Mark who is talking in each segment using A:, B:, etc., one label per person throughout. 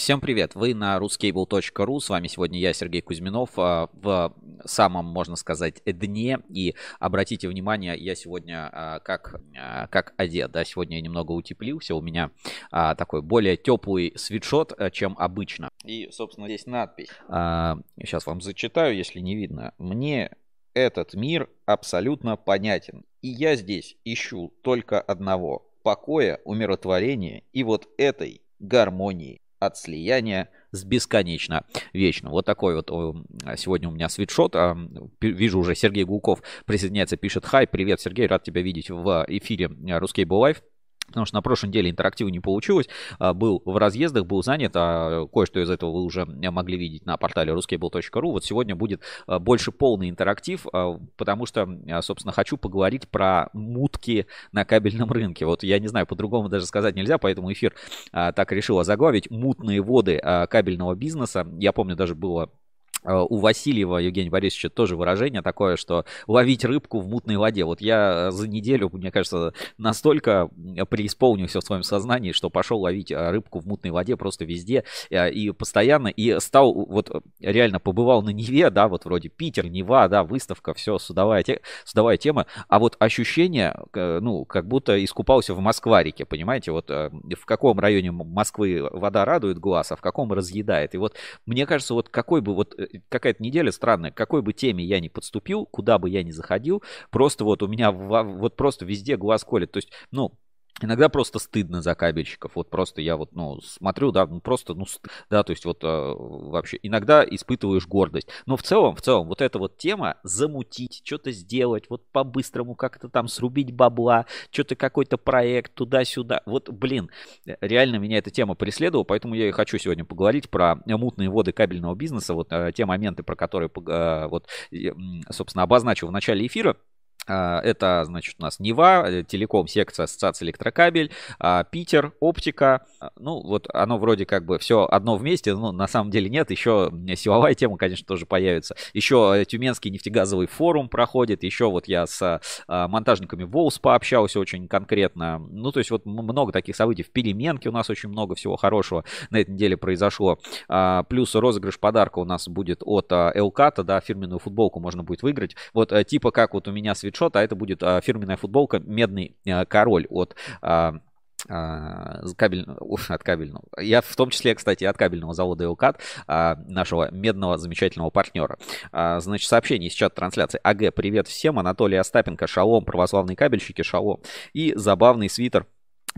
A: Всем привет! Вы на ruscable.ru. С вами сегодня я, Сергей Кузьминов, а, в самом, можно сказать, дне. И обратите внимание, я сегодня а, как, а, как одет. Да? Сегодня я немного утеплился. У меня такой более теплый свитшот, чем обычно. И, собственно, здесь надпись. Сейчас вам зачитаю, если не видно. Мне этот мир абсолютно понятен. И я здесь ищу только одного. Покоя, умиротворения и вот этой гармонии от слияния с бесконечно вечно. Вот такой вот сегодня у меня свитшот. А, вижу уже Сергей Гулков присоединяется, пишет «Хай, привет, Сергей, рад тебя видеть в эфире Русский Live». Потому что на прошлой неделе интерактива не получилось. А, был в разъездах, был занят. А кое-что из этого вы уже могли видеть на портале ruskable.ru. Вот сегодня будет а, больше полный интерактив, а, потому что, собственно, хочу поговорить про мутки на кабельном рынке. Вот я не знаю, по-другому даже сказать нельзя, поэтому эфир так решил озаглавить. Мутные воды кабельного бизнеса. Я помню, даже было Э, у Васильева Евгения Борисовича тоже выражение такое, что ловить рыбку в мутной воде. Вот я э, за неделю, мне кажется, настолько преисполнился в своем сознании, что пошел ловить э, рыбку в мутной воде просто везде и постоянно, и стал, вот реально побывал на Неве, да, вот вроде Питер, Нева, да, выставка, все, судовая, те, судовая тема, а вот ощущение, ну, как будто искупался в Москварике, понимаете, вот в каком районе Москвы вода радует глаз, а в каком разъедает. И вот мне кажется, вот какой бы вот какая-то неделя странная. К какой бы теме я ни подступил, куда бы я ни заходил, просто вот у меня вот просто везде глаз колет. То есть, ну, Иногда просто стыдно за кабельщиков. Вот просто я вот, ну, смотрю, да, ну просто, ну, да, то есть вот э, вообще иногда испытываешь гордость. Но в целом, в целом, вот эта вот тема замутить, что-то сделать, вот по-быстрому как-то там срубить бабла, что-то какой-то проект туда-сюда. Вот, блин, реально меня эта тема преследовала, поэтому я и хочу сегодня поговорить про мутные воды кабельного бизнеса, вот э, те моменты, про которые, э, вот, собственно, обозначил в начале эфира. А, это, значит, у нас Нева, э, Телеком, секция Ассоциация Электрокабель, а, Питер, Оптика. А, ну, вот оно вроде как бы все одно вместе, но на самом деле нет. Еще силовая тема, конечно, тоже появится. Еще э, Тюменский нефтегазовый форум проходит. Еще вот я с монтажниками Волс пообщался очень конкретно. Ну, то есть вот много таких событий. В Переменке у нас очень много всего хорошего на этой неделе произошло. Плюс розыгрыш подарка у нас будет от Элката, да, фирменную футболку можно будет выиграть. Вот э, типа как вот у меня свет свитшот, а это будет а, фирменная футболка «Медный а, король» от а, кабель, от кабельного. Я в том числе, кстати, от кабельного завода Элкат, нашего медного замечательного партнера. Значит, сообщение из чата трансляции. АГ, привет всем. Анатолий Остапенко, шалом, православные кабельщики, шалом. И забавный свитер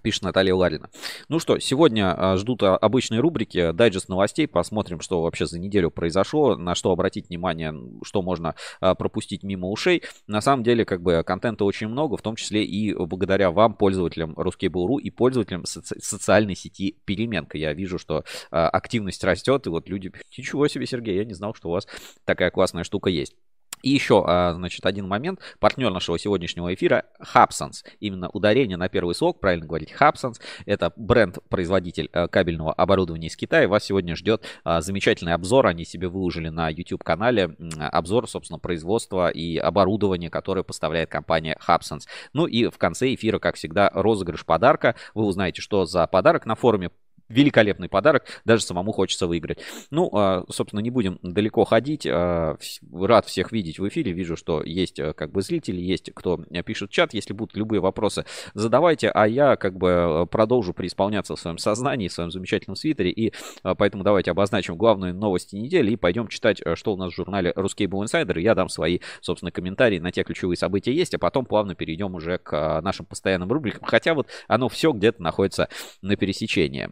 A: Пишет Наталья Ларина. Ну что, сегодня а, ждут а, обычные рубрики, дайджест новостей, посмотрим, что вообще за неделю произошло, на что обратить внимание, что можно а, пропустить мимо ушей. На самом деле, как бы, контента очень много, в том числе и благодаря вам, пользователям Ruskable.ru и пользователям соци- социальной сети Переменка. Я вижу, что активность растет, и вот люди, ничего себе, Сергей, я не знал, что у вас такая классная штука есть. И еще, а, значит, один момент. Партнер нашего сегодняшнего эфира Hubsons. Именно ударение на первый слог, правильно говорить, Hubsons. Это бренд-производитель э, кабельного оборудования из Китая. Вас сегодня ждет а, замечательный обзор. Они себе выложили на YouTube-канале обзор, собственно, производства и оборудования, которое поставляет компания Hubsons. Ну и в конце эфира, как всегда, розыгрыш подарка. Вы узнаете, что за подарок на форуме великолепный подарок, даже самому хочется выиграть. Ну, а, собственно, не будем далеко ходить. А, рад всех видеть в эфире. Вижу, что есть э, как бы зрители, есть кто пишет в чат. Если будут любые вопросы, задавайте, а я как бы э, продолжу преисполняться в своем сознании, в своем замечательном свитере. И поэтому давайте обозначим главные новости недели и пойдем читать, э, что у нас в журнале Русский Был Инсайдер. Я дам свои, собственно, комментарии на те ключевые события есть, а потом плавно перейдем уже к нашим постоянным рубрикам. Хотя вот оно все где-то находится на пересечении.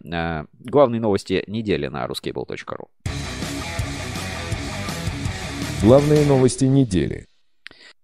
A: Главные новости недели на ruskable.ru.
B: Главные новости недели.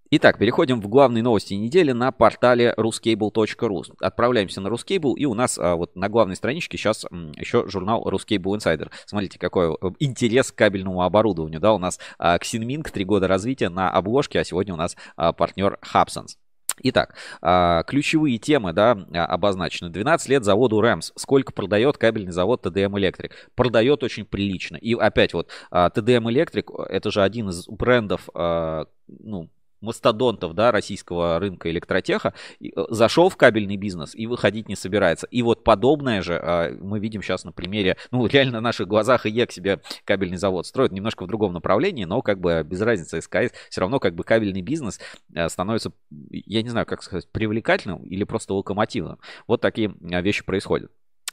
A: Итак, переходим в главные новости недели на портале ruscable.ru. Отправляемся на Ruscable, и у нас а, вот на главной страничке сейчас м, еще журнал Ruscable Insider. Смотрите, какой э, интерес к кабельному оборудованию. Да, у нас а, Xinming, три года развития на обложке, а сегодня у нас а, партнер Hubsons. Итак, а, ключевые темы да, обозначены. 12 лет заводу Рэмс. Сколько продает кабельный завод TDM Electric? Продает очень прилично. И опять вот а, Electric, это же один из брендов, а, ну, мастодонтов, да, российского рынка электротеха, э, зашел в кабельный бизнес и выходить не собирается. И вот подобное же а, мы видим сейчас на примере, ну, реально на наших глазах и ЕК себе кабельный завод строит немножко в другом направлении, но как бы без разницы СКС, все равно как бы кабельный бизнес э, становится, я не знаю, как сказать, привлекательным или просто локомотивным. Вот такие а, вещи происходят.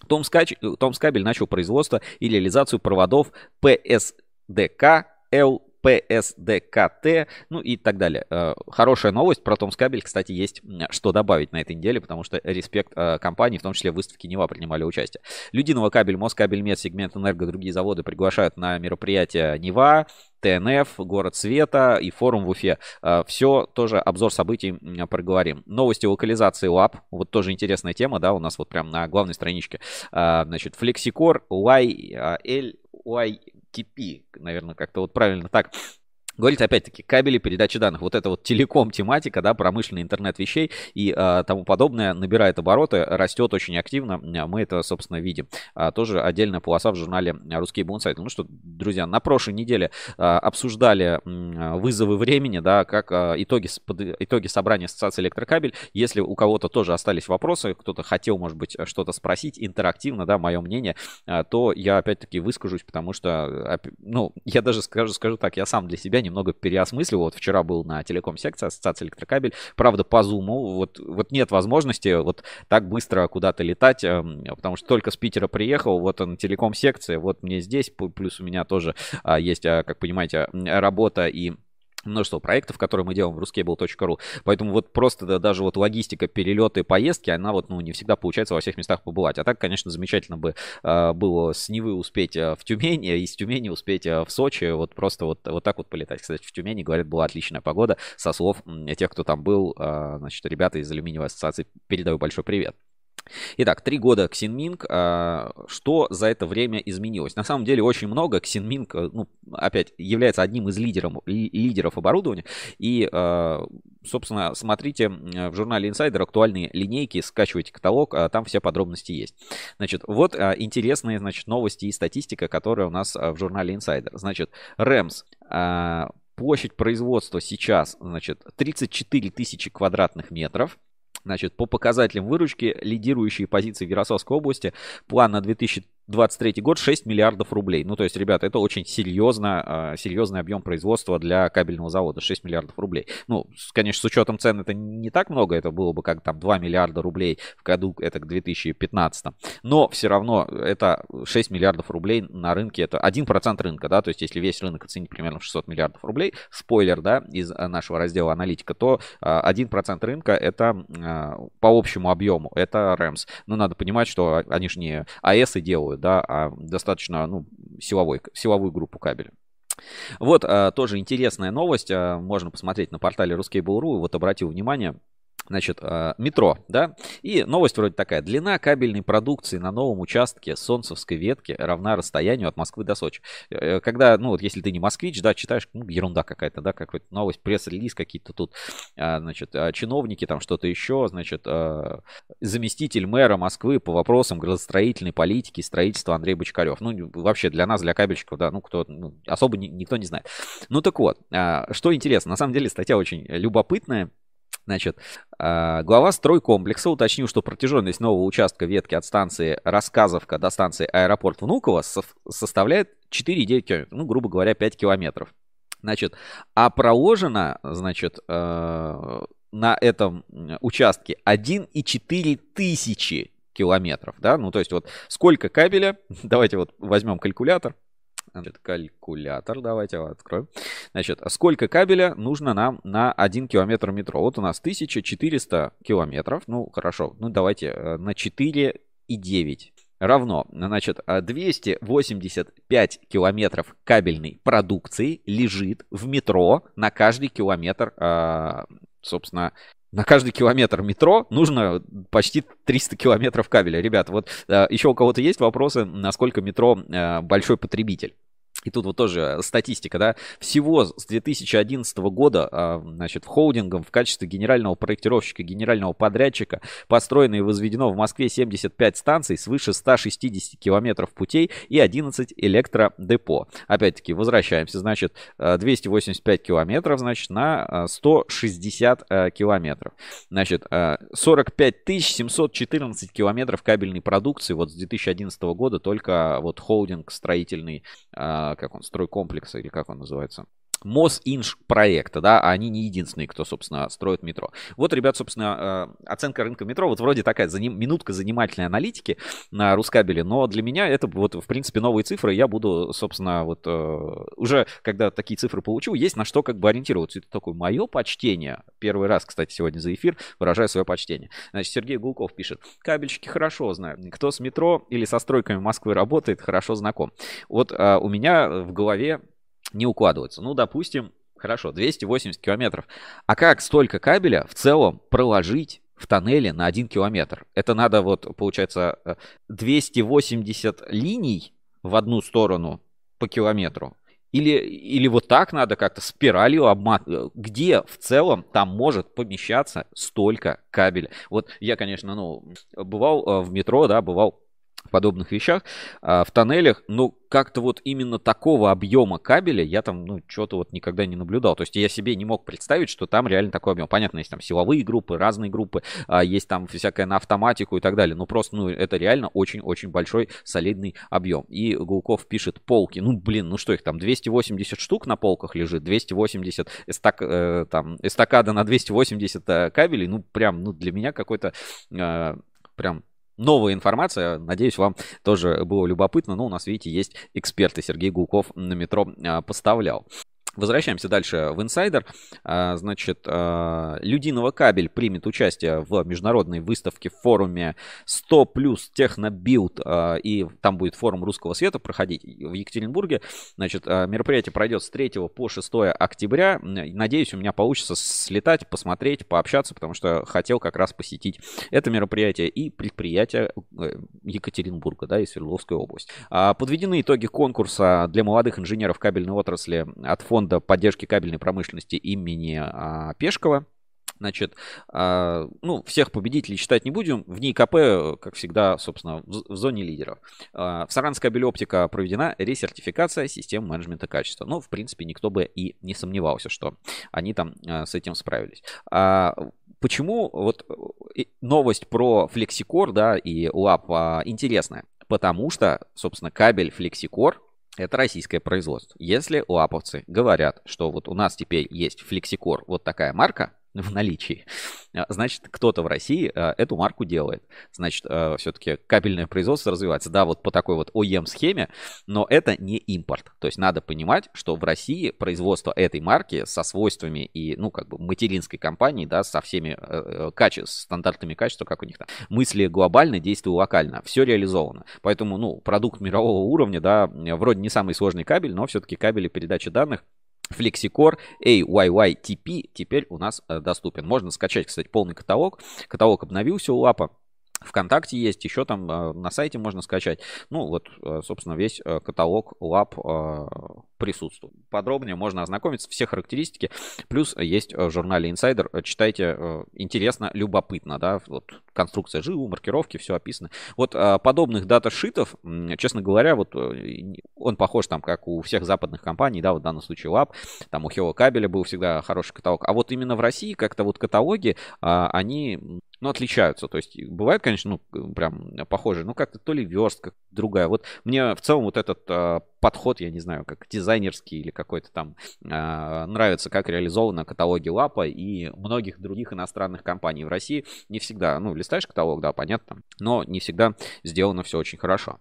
A: Томскабель начал производство и реализацию проводов ПСДК Л ПСДКТ, ну и так далее. Э, хорошая новость про Томскабель, кстати, есть что добавить на этой неделе, потому что респект э, компании, в том числе в выставке Нева принимали участие. Людиново кабель, Москабель, Мед, сегмент Энерго, другие заводы приглашают на мероприятие Нева, ТНФ, Город Света и форум в Уфе. Э, Все тоже обзор событий проговорим. Новости локализации ЛАП. Вот тоже интересная тема, да, у нас вот прям на главной страничке. Значит, Flexicor YL Y TP, наверное, как-то вот правильно так Говорит, опять-таки, кабели передачи данных. Вот это вот телеком-тематика, да, промышленный интернет вещей и э, тому подобное набирает обороты, растет очень активно. Мы это, собственно, видим. А, тоже отдельная полоса в журнале «Русский Бунсайт». Ну что, друзья, на прошлой неделе а, обсуждали м, вызовы времени, да, как а, итоги, под, итоги собрания ассоциации электрокабель. Если у кого-то тоже остались вопросы, кто-то хотел, может быть, что-то спросить интерактивно, да, мое мнение, а, то я опять-таки выскажусь, потому что, ну, я даже скажу, скажу так, я сам для себя немного переосмысливал. Вот вчера был на телеком-секции Ассоциации электрокабель. Правда, по зуму. Вот, вот нет возможности вот так быстро куда-то летать, эм, потому что только с Питера приехал, вот он телеком-секция, вот мне здесь, плюс у меня тоже а, есть, а, как понимаете, работа и множество проектов, которые мы делаем в ruscable.ru. Поэтому вот просто да, даже вот логистика, перелеты, поездки, она вот, ну, не всегда получается во всех местах побывать. А так, конечно, замечательно бы э, было с Невы успеть э, в Тюмень, и с Тюмени успеть э, в Сочи, вот просто вот, вот так вот полетать. Кстати, в Тюмени, говорят, была отличная погода. Со слов тех, кто там был, э, значит, ребята из алюминиевой ассоциации, передаю большой привет. Итак, три года Xinming. А, что за это время изменилось? На самом деле очень много. Xinming, э, ну, опять, является одним из лидеров, лидеров оборудования. И, а, собственно, смотрите в журнале Insider актуальные линейки, скачивайте каталог, а там все подробности есть. Значит, вот интересные, значит, новости и статистика, которая у нас в журнале Insider. Значит, REMS площадь производства сейчас, значит, 34 тысячи квадратных метров. Значит, по показателям выручки лидирующие позиции в Ярославской области план на 2000 23 год 6 миллиардов рублей. Ну, то есть, ребята, это очень серьезно, а, серьезный объем производства для кабельного завода. 6 миллиардов рублей. Ну, конечно, с учетом цен это не так много. Это было бы как там 2 миллиарда рублей в году, это к 2015. Но все равно это 6 миллиардов рублей на рынке. Это 1% рынка, да. То есть, если весь рынок оценить примерно в 600 миллиардов рублей, спойлер, да, из нашего раздела аналитика, то 1% а, рынка это а, по общему объему, это REMS. Но надо понимать, что они же не АЭС делают силовую, да, а достаточно ну, силовой, силовую группу кабеля. Вот а, тоже интересная новость. А, можно посмотреть на портале Ruskable.ru. Вот обратил внимание, Значит, а, метро, да? И новость вроде такая. Длина кабельной продукции на новом участке Солнцевской ветки равна расстоянию от Москвы до Сочи. Э, когда, ну вот если ты не москвич, да, читаешь, ну, ерунда какая-то, да, какая-то новость, пресс-релиз какие-то тут, а, значит, а, чиновники там что-то еще, значит, заместитель мэра Москвы по вопросам градостроительной политики и строительства Андрей Бочкарев. Ну, вообще для нас, для кабельщиков, да, ну, кто, ну, особо ни, никто не знает. Ну, так вот, что интересно, на самом деле статья очень любопытная, Значит, а, глава стройкомплекса уточнил, что протяженность нового участка ветки от станции Рассказовка до станции аэропорт Внуково составляет 4,9 километров, ну, грубо говоря, 5 километров. Значит, а проложено, значит, э, на этом участке 1,4 тысячи километров, да, ну, то есть вот сколько кабеля, давайте вот возьмем калькулятор, Значит, калькулятор, давайте его откроем. Значит, сколько кабеля нужно нам на 1 километр метро? Вот у нас 1400 километров. Ну, хорошо, ну давайте э, на 4,9 равно, значит, 285 километров кабельной продукции лежит в метро на каждый километр, а, собственно, на каждый километр метро нужно почти 300 километров кабеля. Ребята, вот э, еще у кого-то есть вопросы, насколько метро э, большой потребитель? И тут вот тоже статистика, да, всего с 2011 года, а, значит, в холдингом в качестве генерального проектировщика, генерального подрядчика построено и возведено в Москве 75 станций свыше 160 километров путей и 11 электродепо. Опять-таки, возвращаемся, значит, 285 километров, значит, на 160 э, километров. Значит, 45 714 километров кабельной продукции вот с 2011 года только вот холдинг строительный как он, стройкомплекса или как он называется, Мосинж проекта, да, а они не единственные, кто, собственно, строит метро. Вот, ребят, собственно, э, оценка рынка метро, вот вроде такая заним, минутка занимательной аналитики на Рускабеле, но для меня это вот, в принципе, новые цифры, я буду, собственно, вот э, уже, когда такие цифры получу, есть на что как бы ориентироваться. Это такое мое почтение, первый раз, кстати, сегодня за эфир выражаю свое почтение. Значит, Сергей Гулков пишет, кабельщики хорошо знают, кто с метро или со стройками Москвы работает, хорошо знаком. Вот э, у меня в голове не укладывается. Ну, допустим, хорошо, 280 километров. А как столько кабеля в целом проложить в тоннеле на 1 километр? Это надо вот, получается, 280 э, линий в одну сторону по километру. Или, или вот так надо как-то спиралью обматывать. Где в целом там может помещаться столько кабеля? Вот я, конечно, ну, бывал э, в метро, да, бывал подобных вещах, а, в тоннелях, ну, как-то вот именно такого объема кабеля я там, ну, что-то вот никогда не наблюдал. То есть я себе не мог представить, что там реально такой объем. Понятно, есть там силовые группы, разные группы, а, есть там всякое на автоматику и так далее. Но просто, ну, это реально очень-очень большой солидный объем. И Гулков пишет полки. Ну, блин, ну что их там, 280 штук на полках лежит, 280 эстак, э, там, эстакада на 280 э, кабелей. Ну, прям, ну, для меня какой-то э, прям новая информация. Надеюсь, вам тоже было любопытно. Но у нас, видите, есть эксперты. Сергей Гулков на метро а, поставлял. Возвращаемся дальше в инсайдер. А, значит, а, Людинова кабель примет участие в международной выставке в форуме 100 плюс технобилд. А, и там будет форум русского света проходить в Екатеринбурге. Значит, мероприятие пройдет с 3 по 6 октября. Надеюсь, у меня получится слетать, посмотреть, пообщаться, потому что хотел как раз посетить это мероприятие и предприятие э, Екатеринбурга, да, и Свердловской области. Подведены итоги конкурса для молодых инженеров кабельной отрасли от фонда фонда поддержки кабельной промышленности имени а, Пешкова. Значит, а, ну, всех победителей считать не будем. В НИКП, как всегда, собственно, в, зоне лидеров. А, в Саранской кабелеоптика проведена ресертификация систем менеджмента качества. Ну, в принципе, никто бы и не сомневался, что они там а, с этим справились. Почему вот новость про FlexiCore, да, и УАП а, интересная? Потому что, собственно, кабель FlexiCore это российское производство. Если лаповцы говорят, что вот у нас теперь есть флексикор, вот такая марка, в наличии. А, значит, кто-то в России а, эту марку делает. Значит, а, все-таки кабельное производство развивается. Да, вот по такой вот OEM-схеме, но это не импорт. То есть надо понимать, что в России производство этой марки со свойствами и, ну, как бы материнской компании, да, со всеми э, э, каче... стандартами качества, как у них там, мысли глобально, действия локально. Все реализовано. Поэтому, ну, продукт мирового уровня, да, вроде не самый сложный кабель, но все-таки кабели передачи данных FlexiCore AYYTP теперь у нас э, доступен. Можно скачать, кстати, полный каталог. Каталог обновился у Лапа. ВКонтакте есть, еще там э, на сайте можно скачать. Ну, вот, э, собственно, весь каталог лап присутствует. Подробнее можно ознакомиться, все характеристики. Плюс есть в журнале Insider. Читайте, интересно, любопытно, да, вот конструкция ЖИУ, маркировки, все описано. Вот подобных даташитов, честно говоря, вот он похож там, как у всех западных компаний, да, вот в данном случае Lab, там у Hello Кабеля был всегда хороший каталог. А вот именно в России как-то вот каталоги, они ну, отличаются. То есть бывает, конечно, ну, прям похожие, но как-то то ли верстка другая. Вот мне в целом вот этот э, подход, я не знаю, как дизайнерский или какой-то там э, нравится, как реализовано каталоги Лапа и многих других иностранных компаний в России. Не всегда, ну, листаешь каталог, да, понятно, но не всегда сделано все очень хорошо.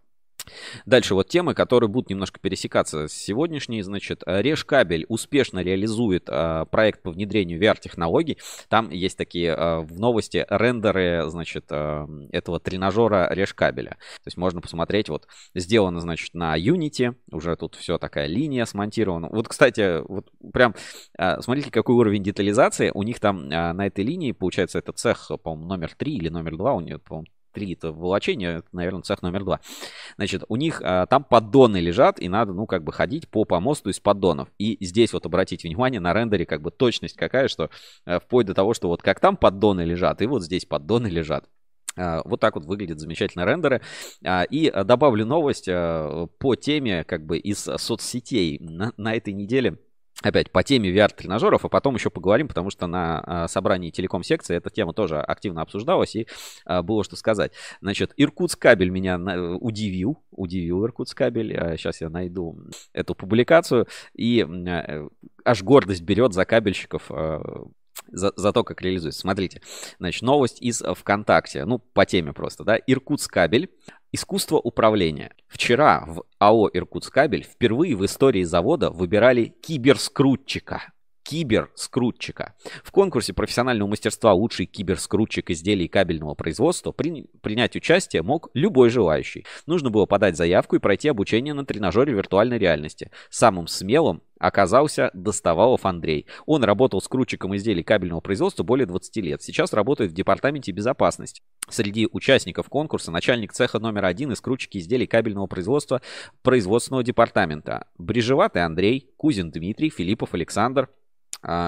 A: Дальше вот темы, которые будут немножко пересекаться с сегодняшней. Значит, Решкабель успешно реализует э, проект по внедрению VR-технологий. Там есть такие э, в новости рендеры, значит, э, этого тренажера Решкабеля. То есть можно посмотреть, вот сделано, значит, на Unity. Уже тут все такая линия смонтирована. Вот, кстати, вот прям э, смотрите, какой уровень детализации. У них там э, на этой линии, получается, это цех, по-моему, номер 3 или номер 2. У них, по-моему, 3 это волочение, наверное, цех номер 2. Значит, у них а, там поддоны лежат, и надо, ну, как бы ходить по помосту из поддонов. И здесь вот обратите внимание на рендере, как бы точность какая, что а, вплоть до того, что вот как там поддоны лежат, и вот здесь поддоны лежат. А, вот так вот выглядят замечательно рендеры. А, и добавлю новость по теме как бы из соцсетей. На, на этой неделе опять по теме VR-тренажеров, а потом еще поговорим, потому что на а, собрании телеком-секции эта тема тоже активно обсуждалась, и а, было что сказать. Значит, Иркутскабель меня удивил, удивил Иркутскабель. А, сейчас я найду эту публикацию, и э, аж гордость берет за кабельщиков за, за то, как реализуется. Смотрите, значит, новость из ВКонтакте, ну, по теме просто, да. Иркутскабель Искусство управления. Вчера в АО «Иркутскабель» впервые в истории завода выбирали киберскрутчика. Киберскрутчика. В конкурсе профессионального мастерства «Лучший киберскрутчик изделий кабельного производства» при, принять участие мог любой желающий. Нужно было подать заявку и пройти обучение на тренажере виртуальной реальности. Самым смелым оказался Доставалов Андрей. Он работал с крутчиком изделий кабельного производства более 20 лет. Сейчас работает в департаменте безопасности. Среди участников конкурса начальник цеха номер один из крутчики изделий кабельного производства производственного департамента. Брежеватый Андрей, Кузин Дмитрий, Филиппов Александр,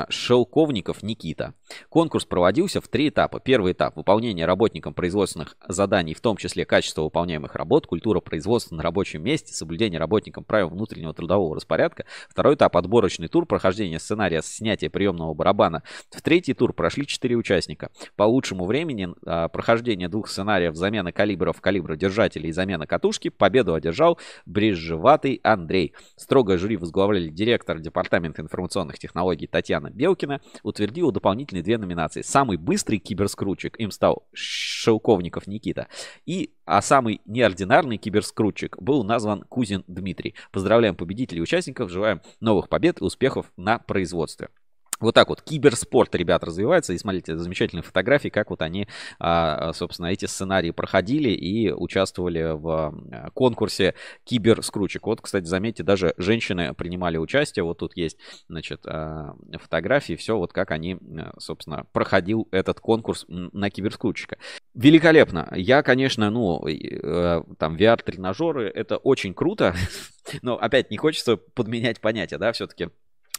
A: Шелковников Никита. Конкурс проводился в три этапа. Первый этап – выполнение работникам производственных заданий, в том числе качество выполняемых работ, культура производства на рабочем месте, соблюдение работникам правил внутреннего трудового распорядка. Второй этап – отборочный тур, прохождение сценария снятия приемного барабана. В третий тур прошли четыре участника. По лучшему времени а, прохождения двух сценариев замена калибров, калибра держателей и замена катушки победу одержал брежеватый Андрей. Строгое жюри возглавляли директор департамента информационных технологий Татьяна Белкина утвердила дополнительные две номинации. Самый быстрый киберскрутчик им стал Шелковников Никита. И, а самый неординарный киберскрутчик был назван Кузин Дмитрий. Поздравляем победителей и участников, желаем новых побед и успехов на производстве. Вот так вот киберспорт, ребят, развивается. И смотрите, замечательные фотографии, как вот они, а, собственно, эти сценарии проходили и участвовали в конкурсе киберскручек. Вот, кстати, заметьте, даже женщины принимали участие. Вот тут есть, значит, а, фотографии, все вот как они, собственно, проходил этот конкурс на киберскрутчика. Великолепно. Я, конечно, ну, э, там, VR-тренажеры, это очень круто, но опять не хочется подменять понятия, да, все-таки а,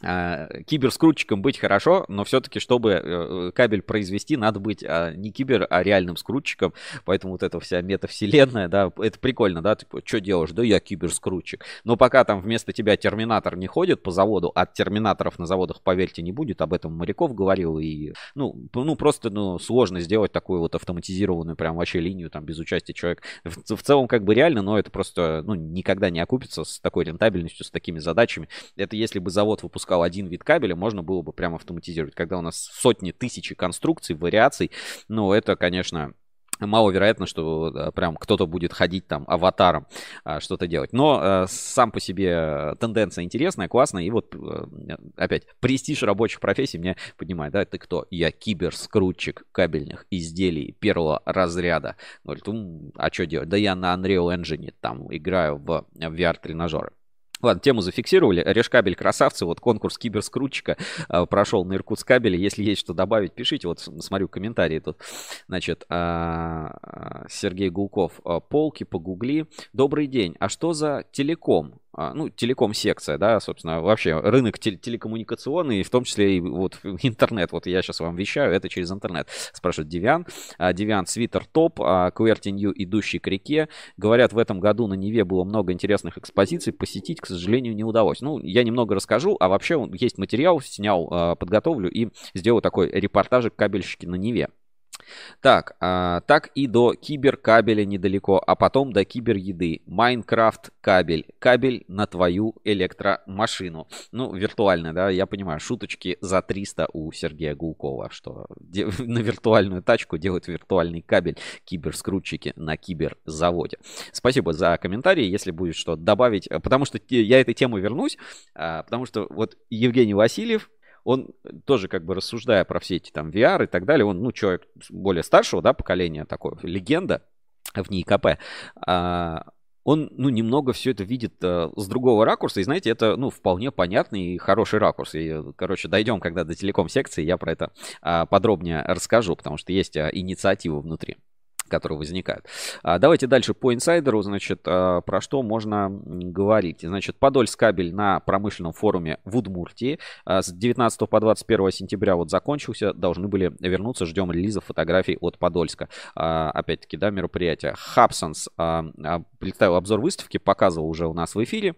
A: киберскрутчиком быть хорошо, но все-таки, чтобы э, кабель произвести, надо быть а, не кибер, а реальным скрутчиком. Поэтому вот эта вся метавселенная, да, это прикольно, да, типа, что делаешь? Да я киберскрутчик. Но пока там вместо тебя терминатор не ходит по заводу, а терминаторов на заводах, поверьте, не будет, об этом Моряков говорил, и, ну, ну просто, ну, сложно сделать такую вот автоматизированную прям вообще линию там без участия человека. В, в целом как бы реально, но это просто, ну, никогда не окупится с такой рентабельностью, с такими задачами. Это если бы завод выпускал выпускал один вид кабеля, можно было бы прямо автоматизировать. Когда у нас сотни, тысячи конструкций, вариаций, ну, это, конечно, маловероятно, что прям кто-то будет ходить там аватаром а, что-то делать. Но а, сам по себе тенденция интересная, классная. И вот а, опять престиж рабочих профессий меня поднимает. Да, ты кто? Я киберскрутчик кабельных изделий первого разряда. Говорит, а что делать? Да я на Unreal Engine там играю в VR-тренажеры. Ладно, тему зафиксировали. Решкабель красавцы. Вот конкурс киберскрутчика э, прошел на Иркутскабеле. Если есть что добавить, пишите. Вот смотрю комментарии тут. Значит, э, Сергей Гулков. Полки погугли. Добрый день. А что за телеком? А, ну, телеком-секция, да, собственно, вообще рынок тел- телекоммуникационный, в том числе и вот интернет, вот я сейчас вам вещаю, это через интернет, спрашивает Девиан. А, Девиан, свитер топ, а, QWERTY New, идущий к реке. Говорят, в этом году на Неве было много интересных экспозиций, посетить, к сожалению, не удалось. Ну, я немного расскажу, а вообще есть материал, снял, а, подготовлю и сделаю такой репортажик кабельщики на Неве. Так, а, так и до киберкабеля недалеко, а потом до кибереды. Майнкрафт кабель. Кабель на твою электромашину. Ну, виртуально, да, я понимаю, шуточки за 300 у Сергея Гулкова, что на виртуальную тачку делают виртуальный кабель киберскрутчики на киберзаводе. Спасибо за комментарии, если будет что добавить, потому что я этой тему вернусь, а, потому что вот Евгений Васильев, он тоже как бы рассуждая про все эти там VR и так далее, он, ну, человек более старшего, да, поколения, такой, легенда в НИКП, а, он, ну, немного все это видит а, с другого ракурса, и, знаете, это, ну, вполне понятный и хороший ракурс. И, короче, дойдем, когда до телеком-секции, я про это а, подробнее расскажу, потому что есть а, инициатива внутри. Которые возникают. А, давайте дальше по инсайдеру, значит, а, про что можно говорить. Значит, Подольск кабель на промышленном форуме в Удмуртии а, с 19 по 21 сентября вот закончился, должны были вернуться, ждем релиза фотографий от Подольска. Опять-таки, да, мероприятие. Хабсонс представил обзор выставки, показывал уже у нас в эфире.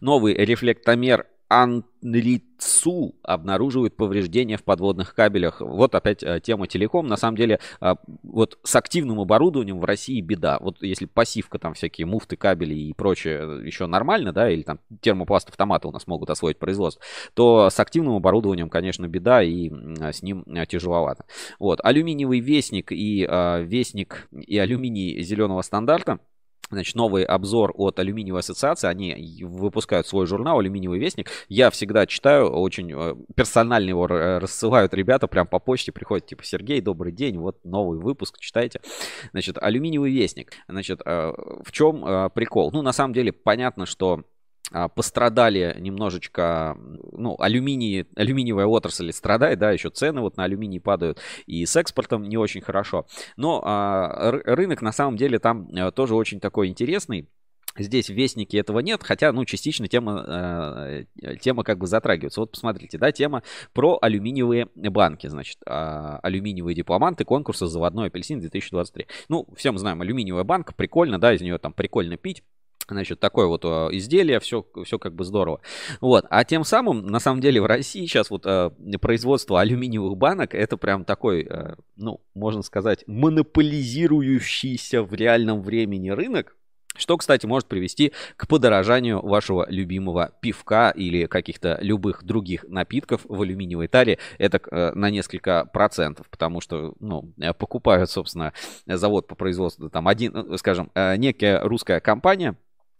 A: Новый рефлектомер Анрицу обнаруживают повреждения в подводных кабелях. Вот опять э, тема телеком. На самом деле, э, вот с активным оборудованием в России беда. Вот если пассивка, там всякие муфты, кабели и прочее э, еще нормально, да, или там термопласт автоматы у нас могут освоить производство, то с активным оборудованием, конечно, беда и с ним тяжеловато. Вот. Алюминиевый вестник и вестник и алюминий зеленого стандарта – Значит, новый обзор от Алюминиевой ассоциации. Они выпускают свой журнал «Алюминиевый вестник». Я всегда читаю, очень э, персонально его рассылают ребята прям по почте. Приходят, типа, Сергей, добрый день, вот новый выпуск, читайте. Значит, «Алюминиевый вестник». Значит, э, в чем э, прикол? Ну, на самом деле, понятно, что пострадали немножечко, ну, алюминий, алюминиевая отрасль страдает, да, еще цены вот на алюминий падают, и с экспортом не очень хорошо. Но а, рынок на самом деле там э, тоже очень такой интересный. Здесь в Вестнике этого нет, хотя, ну, частично тема, э, тема как бы затрагивается. Вот посмотрите, да, тема про алюминиевые банки, значит, э, алюминиевые дипломанты конкурса «Заводной апельсин 2023». Ну, все мы знаем, алюминиевая банка, прикольно, да, из нее там прикольно пить. Значит, такое вот э, изделие, все, все как бы здорово. Вот. А тем самым, на самом деле, в России сейчас вот э, производство алюминиевых банок, это прям такой, э, ну, можно сказать, монополизирующийся в реальном времени рынок, что, кстати, может привести к подорожанию вашего любимого пивка или каких-то любых других напитков в алюминиевой таре. Это э, на несколько процентов, потому что, ну, покупают, собственно, завод по производству, там, один, э, скажем, э, некая русская компания,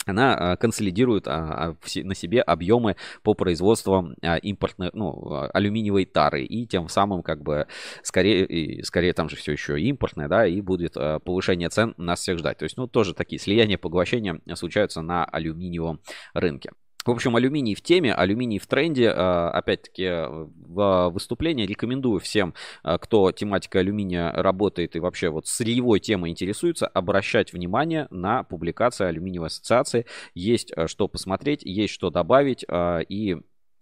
A: она а, консолидирует а, а, на себе объемы по производству импортной, ну, алюминиевой тары. И тем самым, как бы, скорее, скорее там же все еще импортное, да, и будет повышение цен нас всех ждать. То есть, ну, тоже такие слияния, поглощения случаются на алюминиевом рынке. В общем, алюминий в теме, алюминий в тренде. А, опять-таки, в выступлении рекомендую всем, кто тематикой алюминия работает и вообще вот сырьевой темой интересуется, обращать внимание на публикации алюминиевой ассоциации. Есть что посмотреть, есть что добавить и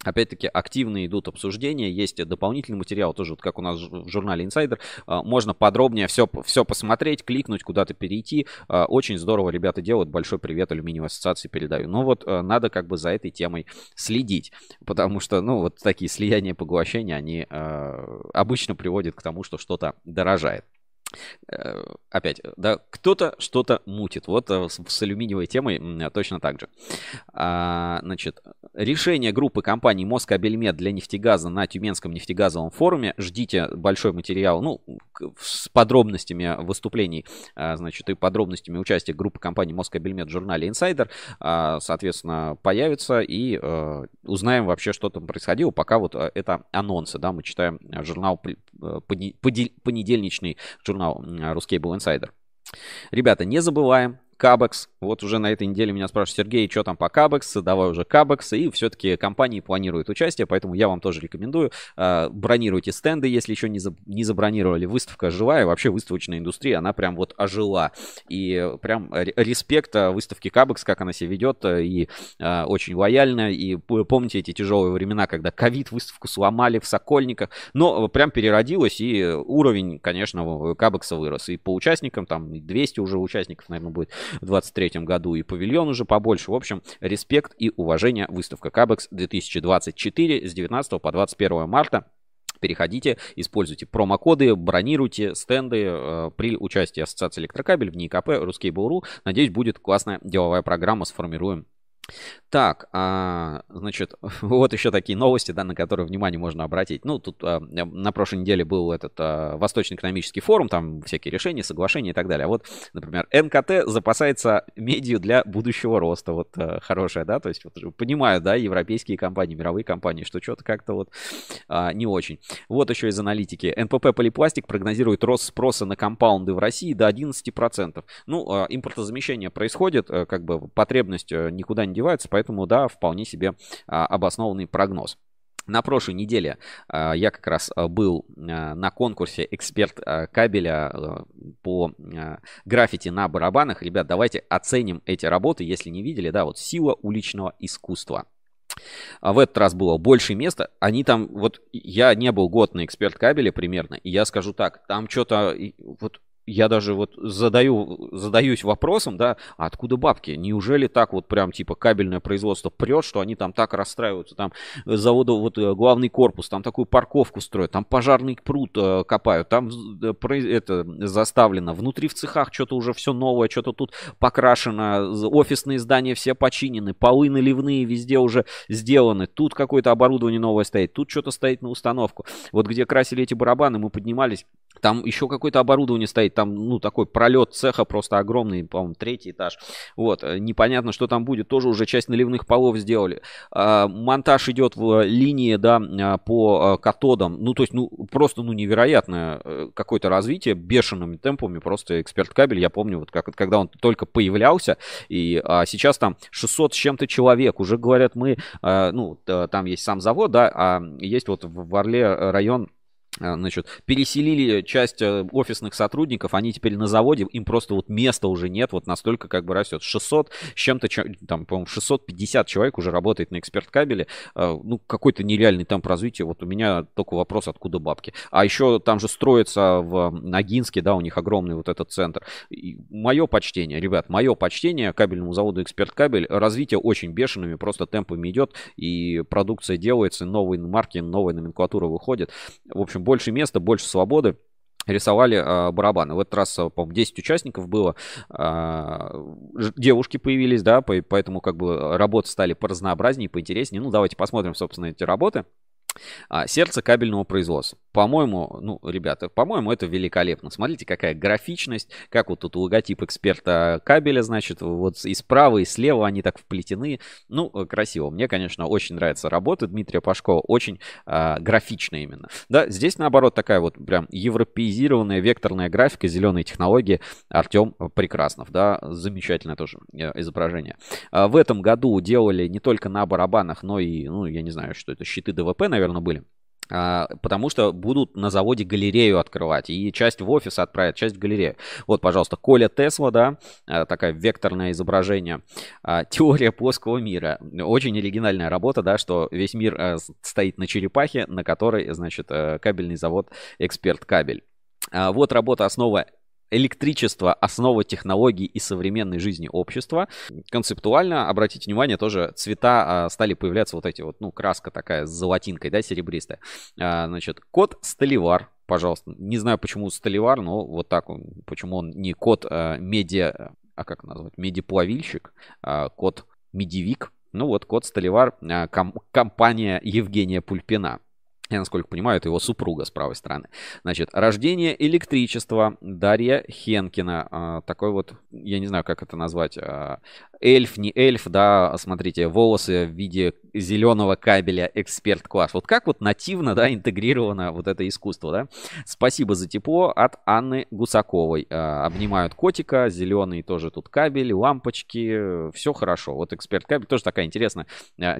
A: Опять-таки активно идут обсуждения, есть дополнительный материал, тоже вот как у нас в журнале Insider. А, можно подробнее все, все посмотреть, кликнуть, куда-то перейти. А, очень здорово ребята делают. Большой привет алюминиевой ассоциации передаю. Но вот а, надо как бы за этой темой следить, потому что, ну, вот такие слияния, поглощения, они обычно приводят к тому, что что-то дорожает. Э, опять, да, кто-то что-то мутит. Вот э, с, алюминиевой темой точно так же. А, значит, решение группы компаний Москабельмет для нефтегаза на Тюменском нефтегазовом форуме. Ждите большой материал, ну, с подробностями выступлений, а, значит, и подробностями участия группы компаний Москабельмет в журнале Insider. А, соответственно, появится и а, узнаем вообще, что там происходило. Пока вот это анонсы, да, мы читаем журнал понедельничный журнал журнал Ruscable Insider. Ребята, не забываем, Кабекс. Вот уже на этой неделе меня спрашивают, Сергей, что там по Кабекс? Давай уже Кабекс. И все-таки компании планируют участие, поэтому я вам тоже рекомендую. Э, бронируйте стенды, если еще не, за, не забронировали. Выставка живая. Вообще выставочная индустрия, она прям вот ожила. И прям респект выставке Кабекс, как она себя ведет. И э, очень лояльно. И помните эти тяжелые времена, когда ковид выставку сломали в Сокольниках. Но прям переродилась, и уровень, конечно, Кабекса вырос. И по участникам, там 200 уже участников, наверное, будет в 2023 году и павильон уже побольше. В общем, респект и уважение. Выставка Кабекс 2024 с 19 по 21 марта. Переходите, используйте промокоды, бронируйте стенды э, при участии Ассоциации Электрокабель в НИКП, Русский Буру. Надеюсь, будет классная деловая программа. Сформируем так, а, значит, вот еще такие новости, да, на которые внимание можно обратить. Ну, тут а, на прошлой неделе был этот а, Восточный экономический форум, там всякие решения, соглашения и так далее. А вот, например, НКТ запасается медью для будущего роста. Вот а, хорошая, да, то есть вот, понимаю, да, европейские компании, мировые компании, что что-то как-то вот а, не очень. Вот еще из аналитики. НПП Полипластик прогнозирует рост спроса на компаунды в России до 11%. Ну, а, импортозамещение происходит, а, как бы потребность никуда не девается, поэтому, да, вполне себе а, обоснованный прогноз. На прошлой неделе э, я как раз э, был на конкурсе эксперт кабеля по граффити на барабанах. Ребят, давайте оценим эти работы, если не видели, да, вот сила уличного искусства. А в этот раз было больше места. Они там, вот я не был год на эксперт кабеле примерно, и я скажу так, там что-то, вот я даже вот задаю, задаюсь вопросом, да, а откуда бабки? Неужели так вот прям типа кабельное производство прет, что они там так расстраиваются, там заводу вот э, главный корпус, там такую парковку строят, там пожарный пруд э, копают, там э, это заставлено, внутри в цехах что-то уже все новое, что-то тут покрашено, офисные здания все починены, полы наливные везде уже сделаны, тут какое-то оборудование новое стоит, тут что-то стоит на установку. Вот где красили эти барабаны, мы поднимались, там еще какое-то оборудование стоит, там, ну, такой пролет цеха просто огромный, по-моему, третий этаж. Вот, э, непонятно, что там будет, тоже уже часть наливных полов сделали. А, монтаж идет в линии, да, а, по а, катодам. Ну, то есть, ну, просто, ну, невероятное э, какое-то развитие, бешеными темпами, просто эксперт кабель, я помню, вот как, когда он только появлялся, и а сейчас там 600 с чем-то человек, уже говорят мы, ну, там есть сам завод, да, а есть вот в Орле район значит, переселили часть э, офисных сотрудников, они теперь на заводе, им просто вот места уже нет, вот настолько как бы растет. 600 с чем-то, там, по-моему, 650 человек уже работает на эксперт кабеле, а, ну, какой-то нереальный темп развития, вот у меня только вопрос, откуда бабки. А еще там же строится в Ногинске, да, у них огромный вот этот центр. И мое почтение, ребят, мое почтение кабельному заводу эксперт кабель, развитие очень бешеными просто темпами идет, и продукция делается, новые марки, новая номенклатура выходит. В общем, больше места, больше свободы рисовали э, барабаны. В этот раз, а, по-моему, 10 участников было. Э, девушки появились, да, поэтому как бы работы стали поразнообразнее, поинтереснее. Ну, давайте посмотрим, собственно, эти работы. А, сердце кабельного производства. По-моему, ну, ребята, по-моему, это великолепно. Смотрите, какая графичность, как вот тут логотип эксперта кабеля, значит, вот и справа, и слева они так вплетены. Ну, красиво. Мне, конечно, очень нравится работа Дмитрия Пашкова, очень э, графично именно. Да, здесь, наоборот, такая вот прям европеизированная векторная графика, зеленые технологии. Артем Прекраснов, да, замечательное тоже э, изображение. А в этом году делали не только на барабанах, но и, ну, я не знаю, что это, щиты ДВП, наверное, наверное, были. А, потому что будут на заводе галерею открывать. И часть в офис отправят, часть в галерею. Вот, пожалуйста, Коля Тесла, да, а, такая векторное изображение. А, теория плоского мира. Очень оригинальная работа, да, что весь мир стоит на черепахе, на которой, значит, кабельный завод «Эксперт Кабель». Вот работа «Основа электричество – основа технологий и современной жизни общества. Концептуально, обратите внимание, тоже цвета а, стали появляться вот эти вот, ну, краска такая с золотинкой, да, серебристая. А, значит, код Столивар, пожалуйста. Не знаю, почему Столивар, но вот так он, почему он не код а, медиа, а как назвать, медиаплавильщик, а код медивик. Ну вот, код Столивар, а, ком- компания Евгения Пульпина я, насколько понимаю, это его супруга с правой стороны. Значит, рождение электричества Дарья Хенкина. А, такой вот, я не знаю, как это назвать. А, эльф, не эльф, да, смотрите, волосы в виде зеленого кабеля эксперт класс. Вот как вот нативно, да, интегрировано вот это искусство, да. Спасибо за тепло от Анны Гусаковой. А, обнимают котика, зеленый тоже тут кабель, лампочки, все хорошо. Вот эксперт кабель тоже такая интересная,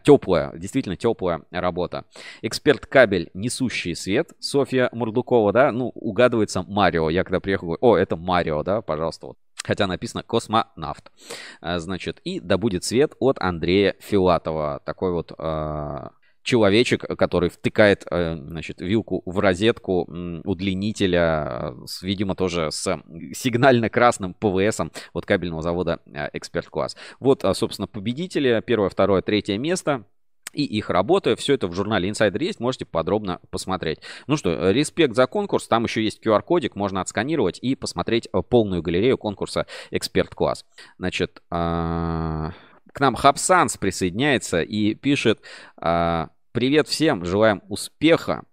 A: теплая, действительно теплая работа. Эксперт кабель «Несущий свет» Софья Мурдукова, да, ну, угадывается Марио. Я когда приехал, о, это Марио, да, пожалуйста, вот. Хотя написано «Космонавт». А, значит, и «Да будет свет» от Андрея Филатова. Такой вот э, человечек, который втыкает, э, значит, вилку в розетку удлинителя, с, видимо, тоже с сигнально-красным ПВСом от кабельного завода «Эксперт Класс». Вот, собственно, победители. Первое, второе, третье место и их работы. Все это в журнале Insider есть, можете подробно посмотреть. Ну что, респект за конкурс. Там еще есть QR-кодик, можно отсканировать и посмотреть э, полную галерею конкурса «Эксперт Класс». Значит, а, к нам Хабсанс присоединяется и пишет а, «Привет всем, желаем успеха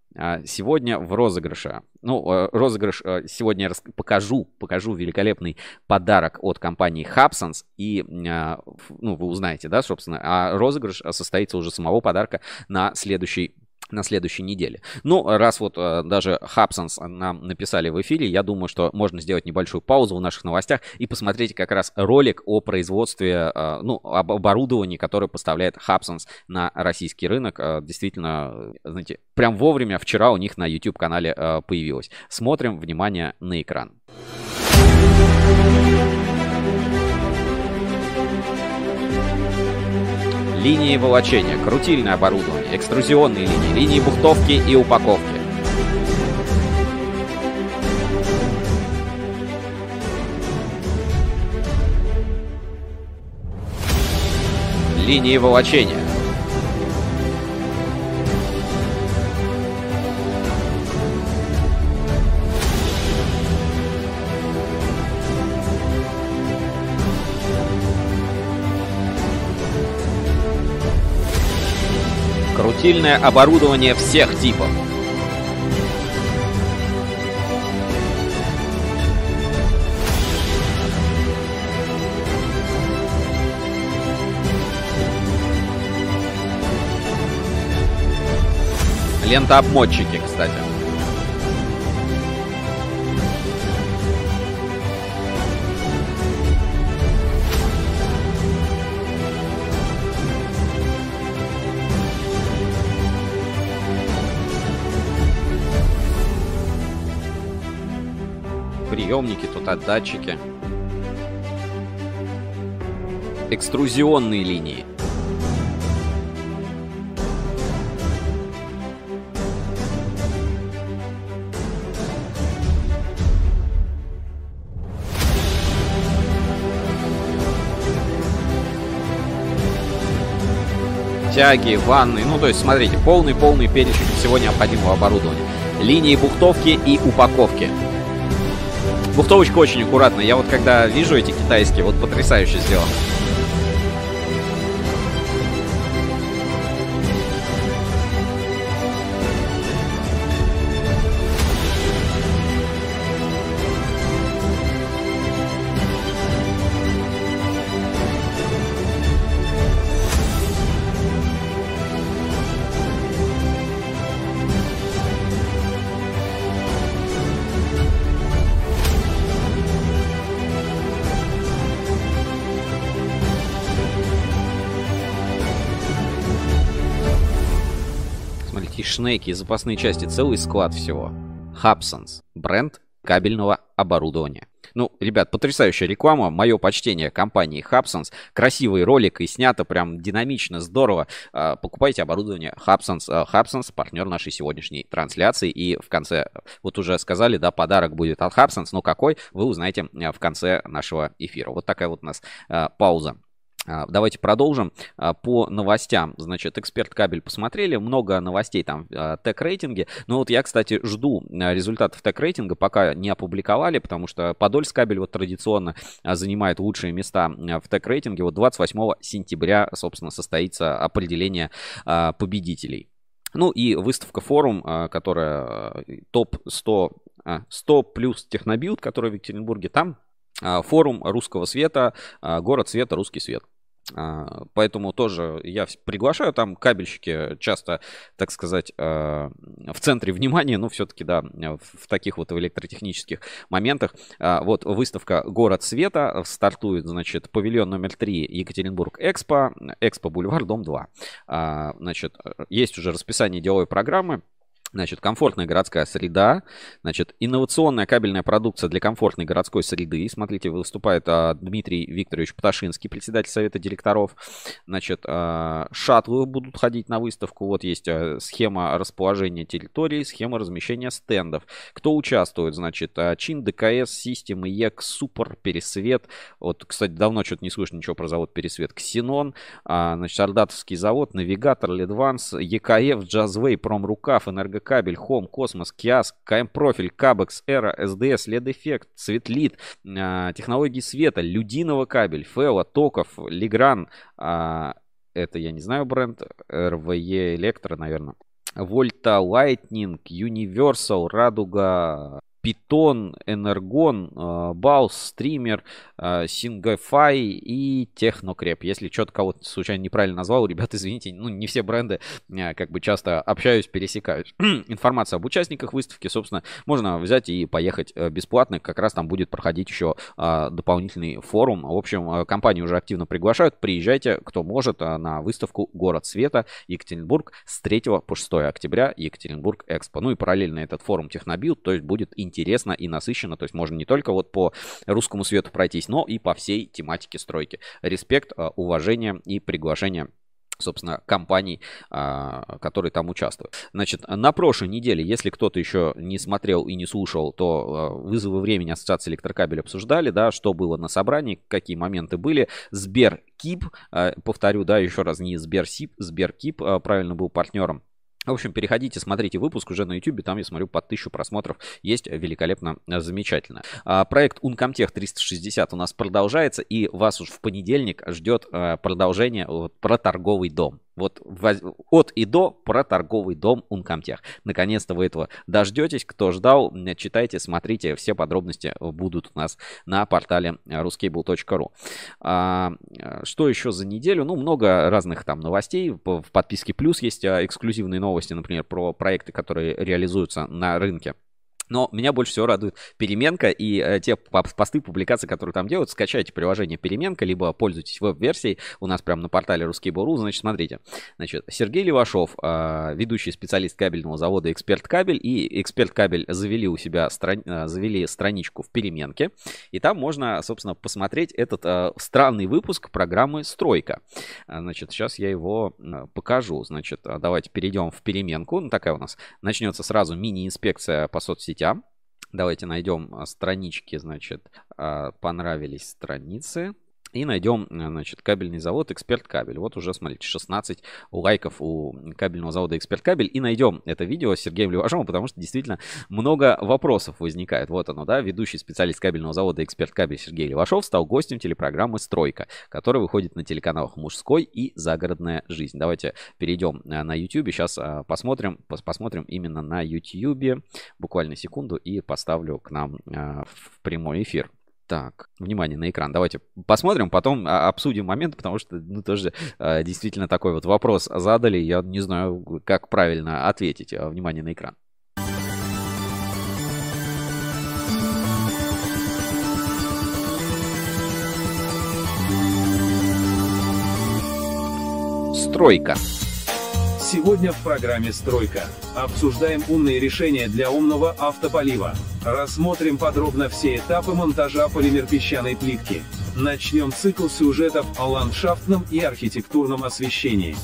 A: сегодня в розыгрыше. Ну, э, розыгрыш э, сегодня я покажу, покажу великолепный подарок от компании Hubsons. И, а, ну, вы узнаете, да, собственно. А розыгрыш состоится уже самого подарка на следующей на следующей неделе. Ну, раз вот э, даже Хабсонс нам написали в эфире, я думаю, что можно сделать небольшую паузу в наших новостях и посмотреть как раз ролик о производстве, э, ну, об оборудовании, которое поставляет Хабсонс на российский рынок. Э, действительно, знаете, прям вовремя вчера у них на YouTube-канале появилось. Смотрим, внимание, на экран. Линии волочения, крутильное оборудование, экструзионные линии, линии бухтовки и упаковки. Линии волочения. Крутильное оборудование всех типов. Лентообмотчики, кстати. Приемники, тут датчики. Экструзионные линии. тяги, ванны. Ну, то есть, смотрите, полный-полный перечень всего необходимого оборудования. Линии бухтовки и упаковки. Бухтовочка очень аккуратная. Я вот когда вижу эти китайские, вот потрясающе сделано. Шнеки и запасные части, целый склад всего. Hubsons, бренд кабельного оборудования. Ну, ребят, потрясающая реклама. Мое почтение компании Hubsons. Красивый ролик и снято прям динамично, здорово. А, покупайте оборудование Hubsons. Hubsons партнер нашей сегодняшней трансляции. И в конце, вот уже сказали, да, подарок будет от Hubsons. Но какой, вы узнаете а, в конце нашего эфира. Вот такая вот у нас а, пауза. А, давайте продолжим. А, по новостям, значит, эксперт кабель посмотрели, много новостей там в тег-рейтинге. Но вот я, кстати, жду а, результатов тег-рейтинга, пока не опубликовали, потому что Подольск кабель вот традиционно занимает лучшие места в тег-рейтинге. Вот 28 сентября, собственно, состоится определение победителей. Ну и выставка форум, которая топ-100 100 плюс технобилд, который в Екатеринбурге, там форум русского света, город света, русский свет. А, поэтому тоже я приглашаю, там кабельщики часто, так сказать, а, в центре внимания, но все-таки, да, в таких вот электротехнических моментах. А, вот выставка «Город света» стартует, значит, павильон номер 3 Екатеринбург Экспо, Экспо Бульвар, дом 2. Значит, есть уже расписание деловой программы. Значит, комфортная городская среда, значит, инновационная кабельная продукция для комфортной городской среды. Смотрите, выступает а, Дмитрий Викторович Пташинский, председатель совета директоров. Значит, а, шаттлы будут ходить на выставку. Вот есть а, схема расположения территории, схема размещения стендов. Кто участвует? Значит, а, Чин, ДКС, Систем, ЕК, Супер, Пересвет. Вот, кстати, давно что-то не слышно ничего про завод Пересвет. Ксенон, а, значит, Ардатовский завод, Навигатор, Ледванс, ЕКФ, Джазвей, Промрукав, Энерго Кабель, Хом, Космос, Киас, КМ Профиль, Кабекс, Эра, СДС, Лед-Эффект, Светлит, а, технологии света, Людиного кабель, Фэла, Токов, Лигран, а, это я не знаю бренд, РВЕ Электро, наверное. Вольта, Lightning, Universal, Радуга, Python, Energon, Baus, Streamer, Singify и Technocrep. Если что-то кого-то случайно неправильно назвал, ребят, извините, ну, не все бренды как бы часто общаюсь, пересекаюсь. Информация об участниках выставки, собственно, можно взять и поехать бесплатно. Как раз там будет проходить еще дополнительный форум. В общем, компании уже активно приглашают. Приезжайте, кто может, на выставку «Город света» Екатеринбург с 3 по 6 октября Екатеринбург Экспо. Ну и параллельно этот форум Технобилд, то есть будет интересно и насыщенно, то есть можно не только вот по русскому свету пройтись, но и по всей тематике стройки. Респект, а, уважение и приглашение собственно, компаний, а, которые там участвуют. Значит, на прошлой неделе, если кто-то еще не смотрел и не слушал, то а, вызовы времени Ассоциации электрокабель обсуждали, да, что было на собрании, какие моменты были. Сбер Кип, повторю, да, еще раз, не Сберсип, Сберкип правильно был партнером в общем, переходите, смотрите выпуск уже на YouTube, там, я смотрю, под тысячу просмотров есть великолепно, э, замечательно. А, проект Uncomtech 360 у нас продолжается, и вас уж в понедельник ждет э, продолжение про торговый дом. Вот от и до про торговый дом Uncomtech. Наконец-то вы этого дождетесь. Кто ждал, читайте, смотрите. Все подробности будут у нас на портале ruscable.ru. А, что еще за неделю? Ну, много разных там новостей. В подписке Плюс есть а, эксклюзивные новости, например, про проекты, которые реализуются на рынке но меня больше всего радует переменка и э, те посты, публикации, которые там делают. Скачайте приложение переменка, либо пользуйтесь веб-версией. У нас прямо на портале Русский Бору. Значит, смотрите. Значит, Сергей Левашов, э, ведущий специалист кабельного завода Эксперт Кабель. И Эксперт Кабель завели у себя стран... э, завели страничку в переменке. И там можно, собственно, посмотреть этот странный выпуск программы Стройка. Значит, сейчас я его покажу. Значит, давайте перейдем в переменку. Ну, такая у нас начнется сразу мини-инспекция по соцсетям соцсетям. Давайте найдем а, странички, значит, а, понравились страницы. И найдем, э, значит, кабельный завод Эксперт Кабель. Вот уже, смотрите, 16 лайков у кабельного завода Эксперт Кабель. И найдем это видео с Сергеем Левашовым, потому что действительно много вопросов возникает. Вот оно, да, ведущий специалист кабельного завода Эксперт Кабель Сергей Левашов стал гостем телепрограммы «Стройка», которая выходит на телеканалах «Мужской» и «Загородная жизнь». Давайте перейдем э, на YouTube. Сейчас э, посмотрим, посмотрим именно на YouTube. Буквально секунду и поставлю к нам в прямой эфир. Так, внимание на экран. Давайте посмотрим, потом а, обсудим момент, потому что ну, тоже э, действительно такой вот вопрос задали. Я не знаю, как правильно ответить. А, внимание на экран. Стройка.
C: Сегодня в программе «Стройка» обсуждаем умные решения для умного автополива. Рассмотрим подробно все этапы монтажа полимер-песчаной плитки. Начнем цикл сюжетов о ландшафтном и архитектурном освещении.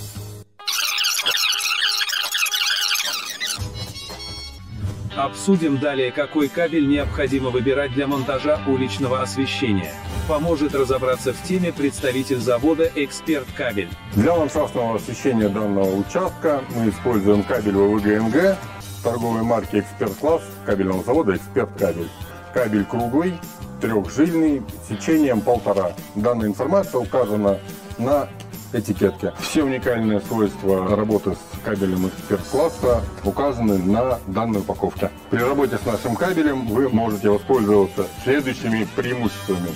C: Обсудим далее, какой кабель необходимо выбирать для монтажа уличного освещения. Поможет разобраться в теме представитель завода «Эксперт Кабель».
D: Для ландшафтного освещения данного участка мы используем кабель ВВГ-МГ торговой марки «Эксперт Класс» кабельного завода «Эксперт Кабель». Кабель круглый, трехжильный, сечением полтора. Данная информация указана на этикетке. Все уникальные свойства работы кабелем эксперт-класса указаны на данной упаковке. При работе с нашим кабелем вы можете воспользоваться следующими преимуществами.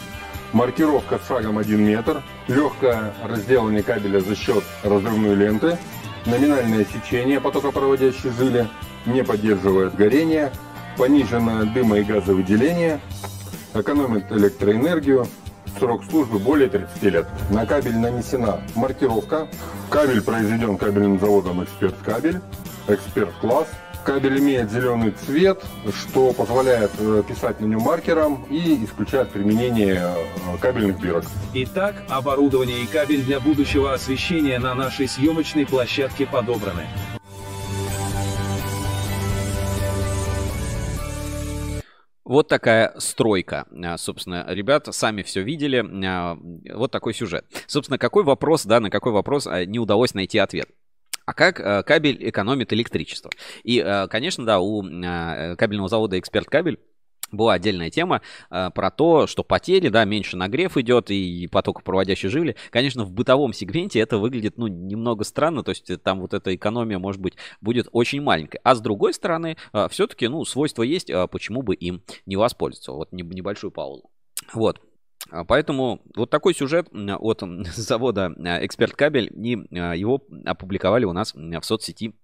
D: Маркировка с шагом 1 метр, легкое разделывание кабеля за счет разрывной ленты, номинальное сечение потокопроводящей жили, не поддерживает горение, пониженное дымо- и газовыделение, экономит электроэнергию, Срок службы более 30 лет. На кабель нанесена маркировка. Кабель произведен кабельным заводом «Эксперт Кабель». «Эксперт Класс». Кабель имеет зеленый цвет, что позволяет э, писать на нем маркером и исключает применение э, кабельных бирок.
C: Итак, оборудование и кабель для будущего освещения на нашей съемочной площадке подобраны.
A: Вот такая стройка. А, собственно, ребята сами все видели. А, вот такой сюжет. Собственно, какой вопрос, да, на какой вопрос а, не удалось найти ответ? А как кабель экономит электричество? И, конечно, да, у кабельного завода «Эксперт Кабель» была отдельная тема э, про то, что потери, да, меньше нагрев идет и потокопроводящей живли. Конечно, в бытовом сегменте это выглядит, ну, немного странно, то есть там вот эта экономия, может быть, будет очень маленькая. А с другой стороны, э, все-таки, ну, свойства есть, э, почему бы им не воспользоваться. Вот небольшую паузу. Вот. Поэтому вот такой сюжет от завода Эксперт Кабель, и его опубликовали у нас в соцсети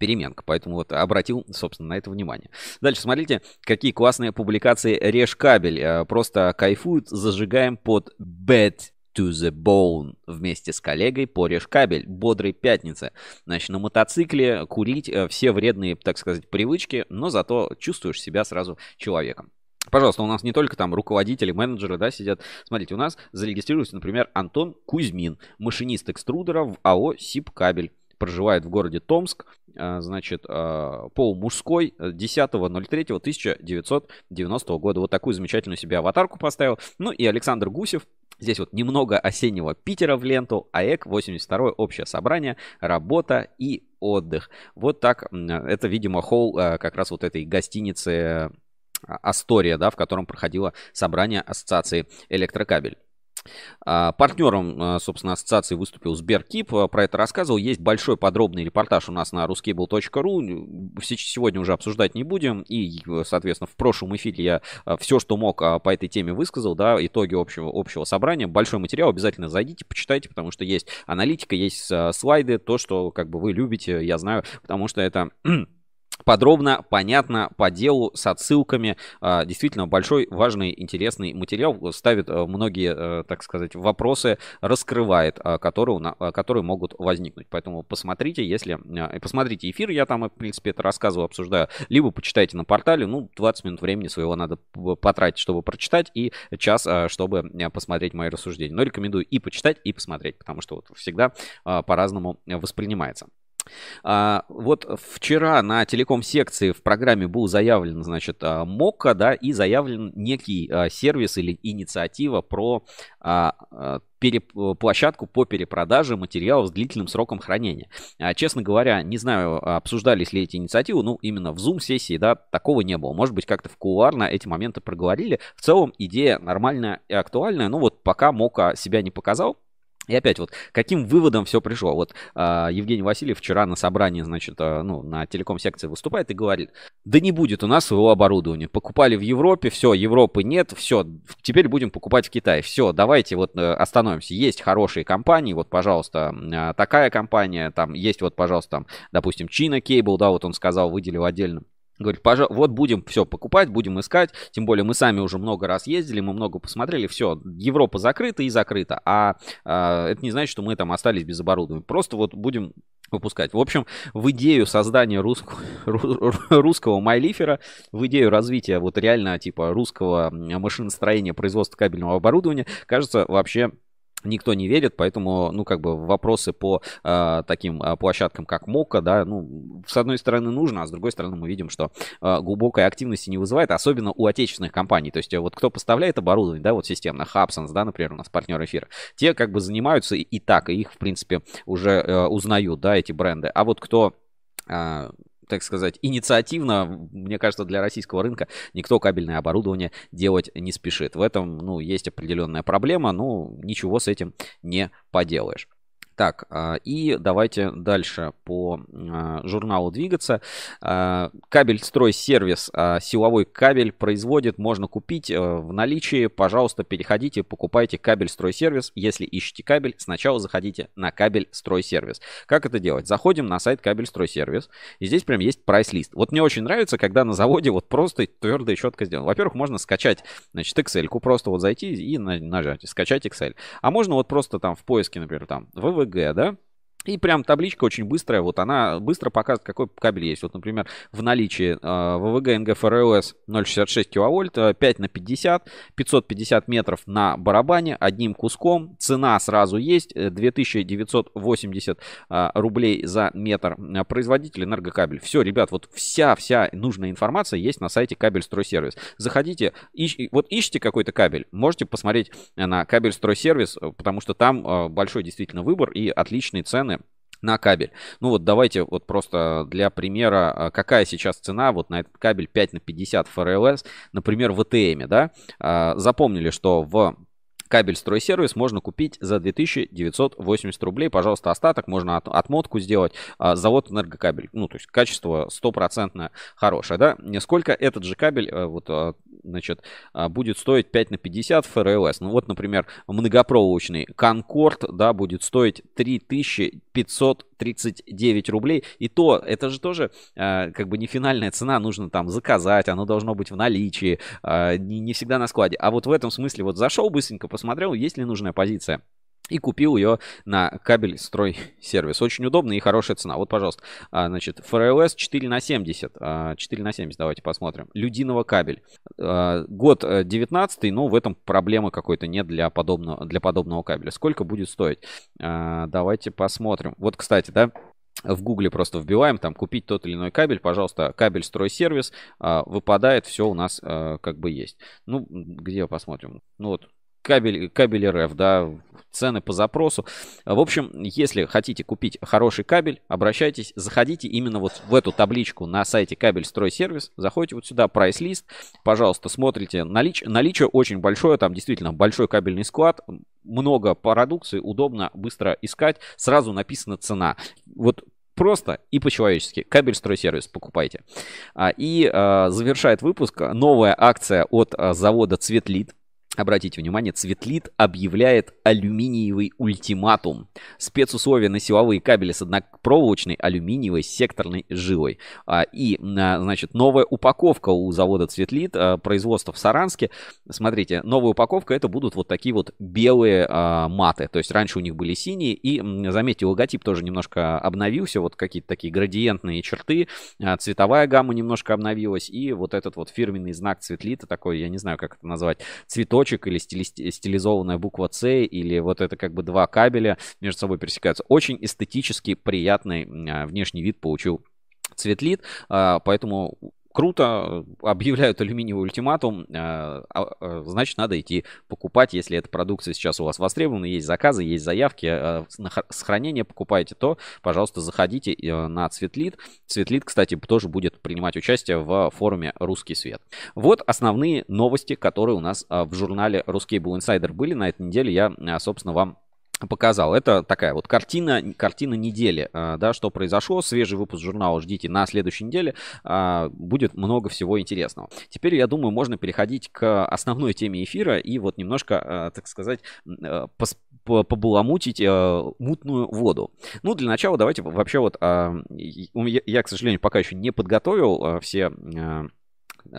A: переменка. Поэтому вот обратил, собственно, на это внимание. Дальше смотрите, какие классные публикации Режь кабель. Э, просто кайфуют, зажигаем под Bad to the bone вместе с коллегой по кабель. Бодрой пятницы. Значит, на мотоцикле курить э, все вредные, так сказать, привычки, но зато чувствуешь себя сразу человеком. Пожалуйста, у нас не только там руководители, менеджеры, да, сидят. Смотрите, у нас зарегистрировался, например, Антон Кузьмин, машинист экструдера в АО «Сибкабель» проживает в городе Томск, а, значит, а, пол мужской, 10.03.1990 года. Вот такую замечательную себе аватарку поставил. Ну и Александр Гусев, Здесь вот немного осеннего Питера в ленту, АЭК 82 общее собрание, работа и отдых. Вот так, это, видимо, холл как раз вот этой гостиницы Астория, да, в котором проходило собрание ассоциации электрокабель. А, партнером, а, собственно, ассоциации выступил Сберкип. А, про это рассказывал. Есть большой подробный репортаж у нас на ruskable.ru. Сегодня уже обсуждать не будем. И, соответственно, в прошлом эфире я все, что мог по этой теме высказал, да, итоги общего, общего собрания. Большой материал, обязательно зайдите, почитайте, потому что есть аналитика, есть слайды, то, что как бы вы любите, я знаю, потому что это подробно, понятно, по делу, с отсылками. А, действительно большой, важный, интересный материал. Ставит э, многие, э, так сказать, вопросы, раскрывает, а, которые, которые могут возникнуть. Поэтому посмотрите, если... Посмотрите эфир, я там, в принципе, это рассказываю, обсуждаю. Либо почитайте на портале. Ну, 20 минут времени своего надо потратить, чтобы прочитать, и час, чтобы посмотреть мои рассуждения. Но рекомендую и почитать, и посмотреть, потому что вот всегда по-разному воспринимается. А, вот вчера на телеком-секции в программе был заявлен, значит, а, МОККА, да, и заявлен некий а, сервис или инициатива про а, а, переп... площадку по перепродаже материалов с длительным сроком хранения. А, честно говоря, не знаю, обсуждались ли эти инициативы, ну, именно в Zoom-сессии, да, такого не было. Может быть, как-то в кулуарно эти моменты проговорили. В целом, идея нормальная и актуальная, ну, вот пока МОКа себя не показал, и опять вот, каким выводом все пришло? Вот э, Евгений Васильев вчера на собрании, значит, э, ну, на телеком-секции выступает и говорит, да не будет у нас своего оборудования. Покупали в Европе, все, Европы нет, все, теперь будем покупать в Китае. Все, давайте вот э, остановимся. Есть хорошие компании, вот, пожалуйста, э, такая компания, там есть вот, пожалуйста, там, допустим, China Cable, да, вот он сказал, выделил отдельно Говорит, пожалуйста, вот будем все покупать, будем искать. Тем более мы сами уже много раз ездили, мы много посмотрели. Все, Европа закрыта и закрыта. А, а это не значит, что мы там остались без оборудования. Просто вот будем выпускать. В общем, в идею создания русского, русского майлифера, в идею развития вот реально типа русского машиностроения, производства кабельного оборудования, кажется, вообще никто не верит, поэтому, ну, как бы вопросы по э, таким э, площадкам, как Мока, да, ну, с одной стороны нужно, а с другой стороны мы видим, что э, глубокой активности не вызывает, особенно у отечественных компаний. То есть вот кто поставляет оборудование, да, вот системно, Хабсонс, да, например, у нас партнер эфира, те как бы занимаются и, и так, и их, в принципе, уже э, узнают, да, эти бренды. А вот кто так сказать, инициативно, мне кажется, для российского рынка никто кабельное оборудование делать не спешит. В этом, ну, есть определенная проблема, ну, ничего с этим не поделаешь. Так, а, и давайте дальше по а, журналу двигаться. А, кабель стройсервис, силовой кабель производит, можно купить э, в наличии. Пожалуйста, переходите, покупайте кабель стройсервис. Если ищете кабель, сначала заходите на кабель стройсервис. Как это делать? Заходим на сайт кабель стройсервис, и здесь прям есть прайс-лист. Вот мне очень нравится, когда на заводе вот просто твердо и четко сделано. Во-первых, можно скачать, значит, Excel-ку, просто вот зайти и нажать, скачать Excel. А можно вот просто там в поиске, например, там, ВВГ, да, и прям табличка очень быстрая, вот она быстро показывает, какой кабель есть. Вот, например, в наличии э, ВВГ нг FRLS 0,66 киловольт, 5 на 50, 550 метров на барабане, одним куском. Цена сразу есть, 2980 э, э, рублей за метр. Производитель энергокабель. Все, ребят, вот вся-вся нужная информация есть на сайте Кабель Стройсервис. Заходите, ищ, вот ищите какой-то кабель, можете посмотреть на Кабель Стройсервис, потому что там большой действительно выбор и отличные цены на кабель. Ну вот давайте вот просто для примера, а, какая сейчас цена вот на этот кабель 5 на 50 ФРЛС, например, в АТМ, да? А, запомнили, что в кабель стройсервис можно купить за 2980 рублей. Пожалуйста, остаток, можно от, отмотку сделать. А, завод энергокабель. Ну, то есть качество стопроцентно хорошее, да? Сколько этот же кабель, э, вот, а, значит, а, будет стоить 5 на 50 ФРЛС? Ну, вот, например, многопроволочный Конкорд, да, будет стоить 3539 рублей. И то, это же тоже как бы не финальная цена, нужно там заказать, оно должно быть в наличии, не, не всегда на складе. А вот в этом смысле вот зашел быстренько, есть ли нужная позиция и купил ее на кабель строй сервис. Очень удобно и хорошая цена. Вот, пожалуйста, а, значит, FRLS 4 на 70. 4 на 70, давайте посмотрим. Людиного кабель. А, год 19 э, но в этом проблемы какой-то нет для подобного, для подобного кабеля. Сколько будет стоить? А, давайте посмотрим. Вот, кстати, да, в гугле просто вбиваем, там, купить тот или иной кабель, пожалуйста, кабель стройсервис, выпадает, все у нас как бы есть. Ну, где посмотрим? Ну вот, кабель, кабель РФ, да, цены по запросу. В общем, если хотите купить хороший кабель, обращайтесь, заходите именно вот в эту табличку на сайте кабель стройсервис, заходите вот сюда, прайс-лист, пожалуйста, смотрите, налич, наличие очень большое, там действительно большой кабельный склад, много продукции, удобно, быстро искать, сразу написана цена. Вот просто и по-человечески. Кабель стройсервис покупайте. А, и а, завершает выпуск новая акция от а, завода Цветлит. Обратите внимание, Цветлит объявляет алюминиевый ультиматум. Спецусловия на силовые кабели с однопроволочной алюминиевой секторной жилой. А, и, а, значит, новая упаковка у завода Цветлит, а, производство в Саранске. Смотрите, новая упаковка это будут вот такие вот белые маты. То есть раньше у них были синие. И, заметьте, логотип тоже немножко обновился. Вот какие-то такие градиентные черты. Цветовая гамма немножко обновилась. И вот этот вот фирменный знак Цветлита, такой, я не знаю, как это назвать, цветочек цветочек или стили, стилизованная буква C или вот это как бы два кабеля между собой пересекаются. Очень эстетически приятный а, внешний вид получил цветлит, а, поэтому круто, объявляют алюминиевый ультиматум, а, значит, надо идти покупать, если эта продукция сейчас у вас востребована, есть заказы, есть заявки, на сохранение покупаете, то, пожалуйста, заходите э, на Цветлит. Цветлит, кстати, тоже будет принимать участие в форуме «Русский свет». Вот основные новости, которые у нас в журнале «Русский был инсайдер» были на этой неделе. Я, собственно, вам показал. Это такая вот картина, картина недели, а, да, что произошло. Свежий выпуск журнала ждите на следующей неделе. А, будет много всего интересного. Теперь, я думаю, можно переходить к основной теме эфира и вот немножко, а, так сказать, побаламутить мутную воду. Ну, для начала давайте вообще вот, я, к сожалению, пока еще не подготовил все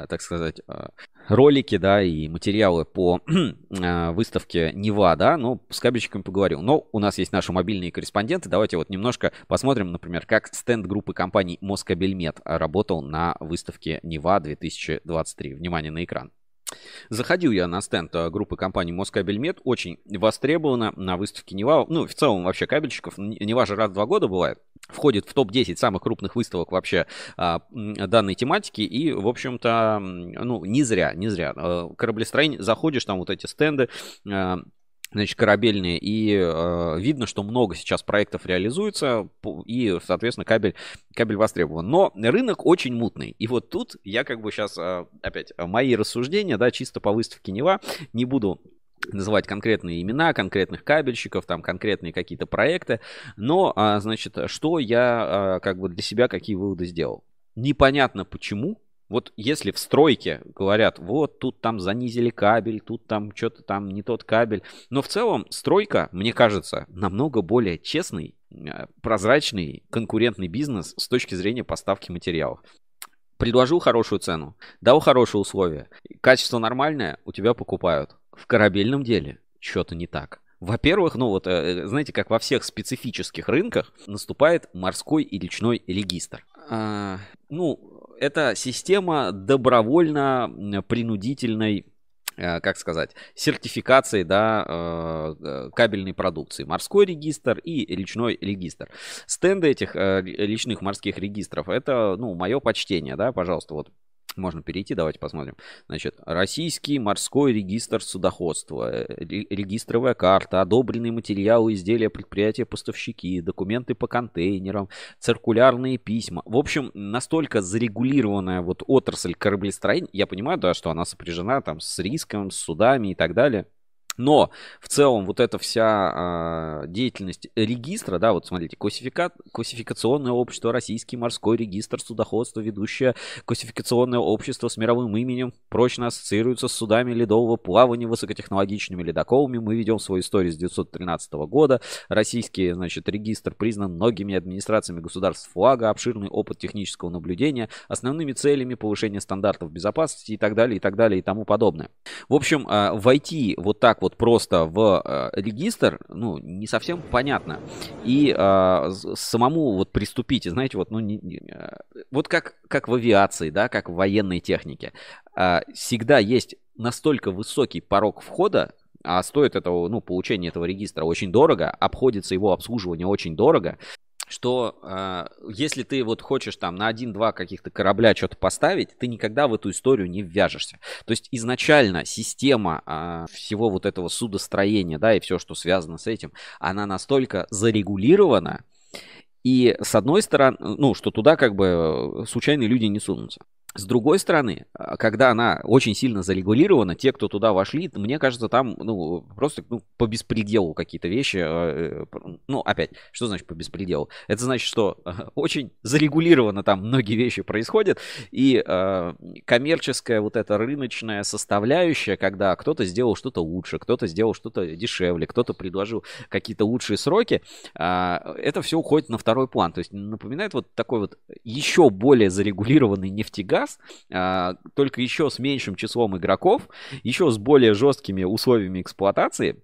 A: так сказать, э, ролики, да, и материалы по э, выставке Нева, да, ну, с кабельщиками поговорил. Но у нас есть наши мобильные корреспонденты. Давайте вот немножко посмотрим, например, как стенд группы компаний Москабельмет работал на выставке Нева 2023. Внимание на экран. Заходил я на стенд группы компании Москабельмет, очень востребована на выставке Нева, ну, в целом вообще кабельщиков, Нева же раз в два года бывает входит в топ-10 самых крупных выставок вообще а, данной тематики. И, в общем-то, ну, не зря, не зря. А, кораблестроение, заходишь, там вот эти стенды, а, значит, корабельные, и э, видно, что много сейчас проектов реализуется, и, соответственно, кабель, кабель востребован. Но рынок очень мутный. И вот тут я как бы сейчас, э, опять, мои рассуждения, да, чисто по выставке Нева, не буду называть конкретные имена конкретных кабельщиков, там конкретные какие-то проекты. Но, а, значит, что я а, как бы для себя какие выводы сделал? Непонятно почему. Вот если в стройке говорят, вот тут там занизили кабель, тут там что-то там не тот кабель. Но в целом стройка, мне кажется, намного более честный, а, прозрачный, конкурентный бизнес с точки зрения поставки материалов. Предложил хорошую цену, дал хорошие условия, качество нормальное, у тебя покупают в корабельном деле что-то не так. Во-первых, ну вот, э, знаете, как во всех специфических рынках наступает морской и речной регистр. А, ну, это система добровольно-принудительной э, как сказать, сертификации да, э, кабельной продукции. Морской регистр и речной регистр. Стенды этих речных морских регистров, это, ну, мое почтение, да, пожалуйста, вот можно перейти, давайте посмотрим. Значит, Российский морской регистр судоходства, регистровая карта, одобренные материалы, изделия предприятия, поставщики, документы по контейнерам, циркулярные письма. В общем, настолько зарегулированная вот отрасль кораблестроения, я понимаю, да, что она сопряжена там с риском, с судами и так далее. Но в целом вот эта вся э, деятельность регистра, да, вот смотрите, классифика... классификационное общество, Российский морской регистр судоходства, ведущее классификационное общество с мировым именем, прочно ассоциируется с судами ледового плавания, высокотехнологичными ледоколами. Мы ведем свою историю с 1913 года. Российский, значит, регистр признан многими администрациями государств флага, обширный опыт технического наблюдения, основными целями повышения стандартов безопасности и так далее, и так далее, и тому подобное. В общем, э, войти вот так вот просто в э, регистр, ну, не совсем понятно. И э, самому вот приступить, знаете, вот, ну, не, не, э, вот как, как в авиации, да, как в военной технике, э, всегда есть настолько высокий порог входа, а стоит этого, ну, получение этого регистра очень дорого, обходится его обслуживание очень дорого, что э, если ты вот хочешь там на один-два каких-то корабля что-то поставить, ты никогда в эту историю не ввяжешься. То есть изначально система э, всего вот этого судостроения, да, и все, что связано с этим, она настолько зарегулирована, и с одной стороны, ну, что туда как бы случайные люди не сунутся. С другой стороны, а, когда она очень сильно зарегулирована, те, кто туда вошли, мне кажется, там ну, просто ну, по беспределу какие-то вещи. А, э, ну, опять, что значит по беспределу? Это значит, что очень зарегулировано там многие вещи происходят, и э, коммерческая вот эта рыночная составляющая, когда кто-то сделал что-то лучше, кто-то сделал что-то дешевле, кто-то предложил какие-то лучшие сроки, э, это все уходит на второй план. То есть напоминает вот такой вот еще более зарегулированный нефтегаз, раз, а, только еще с меньшим числом игроков, еще с более жесткими условиями эксплуатации.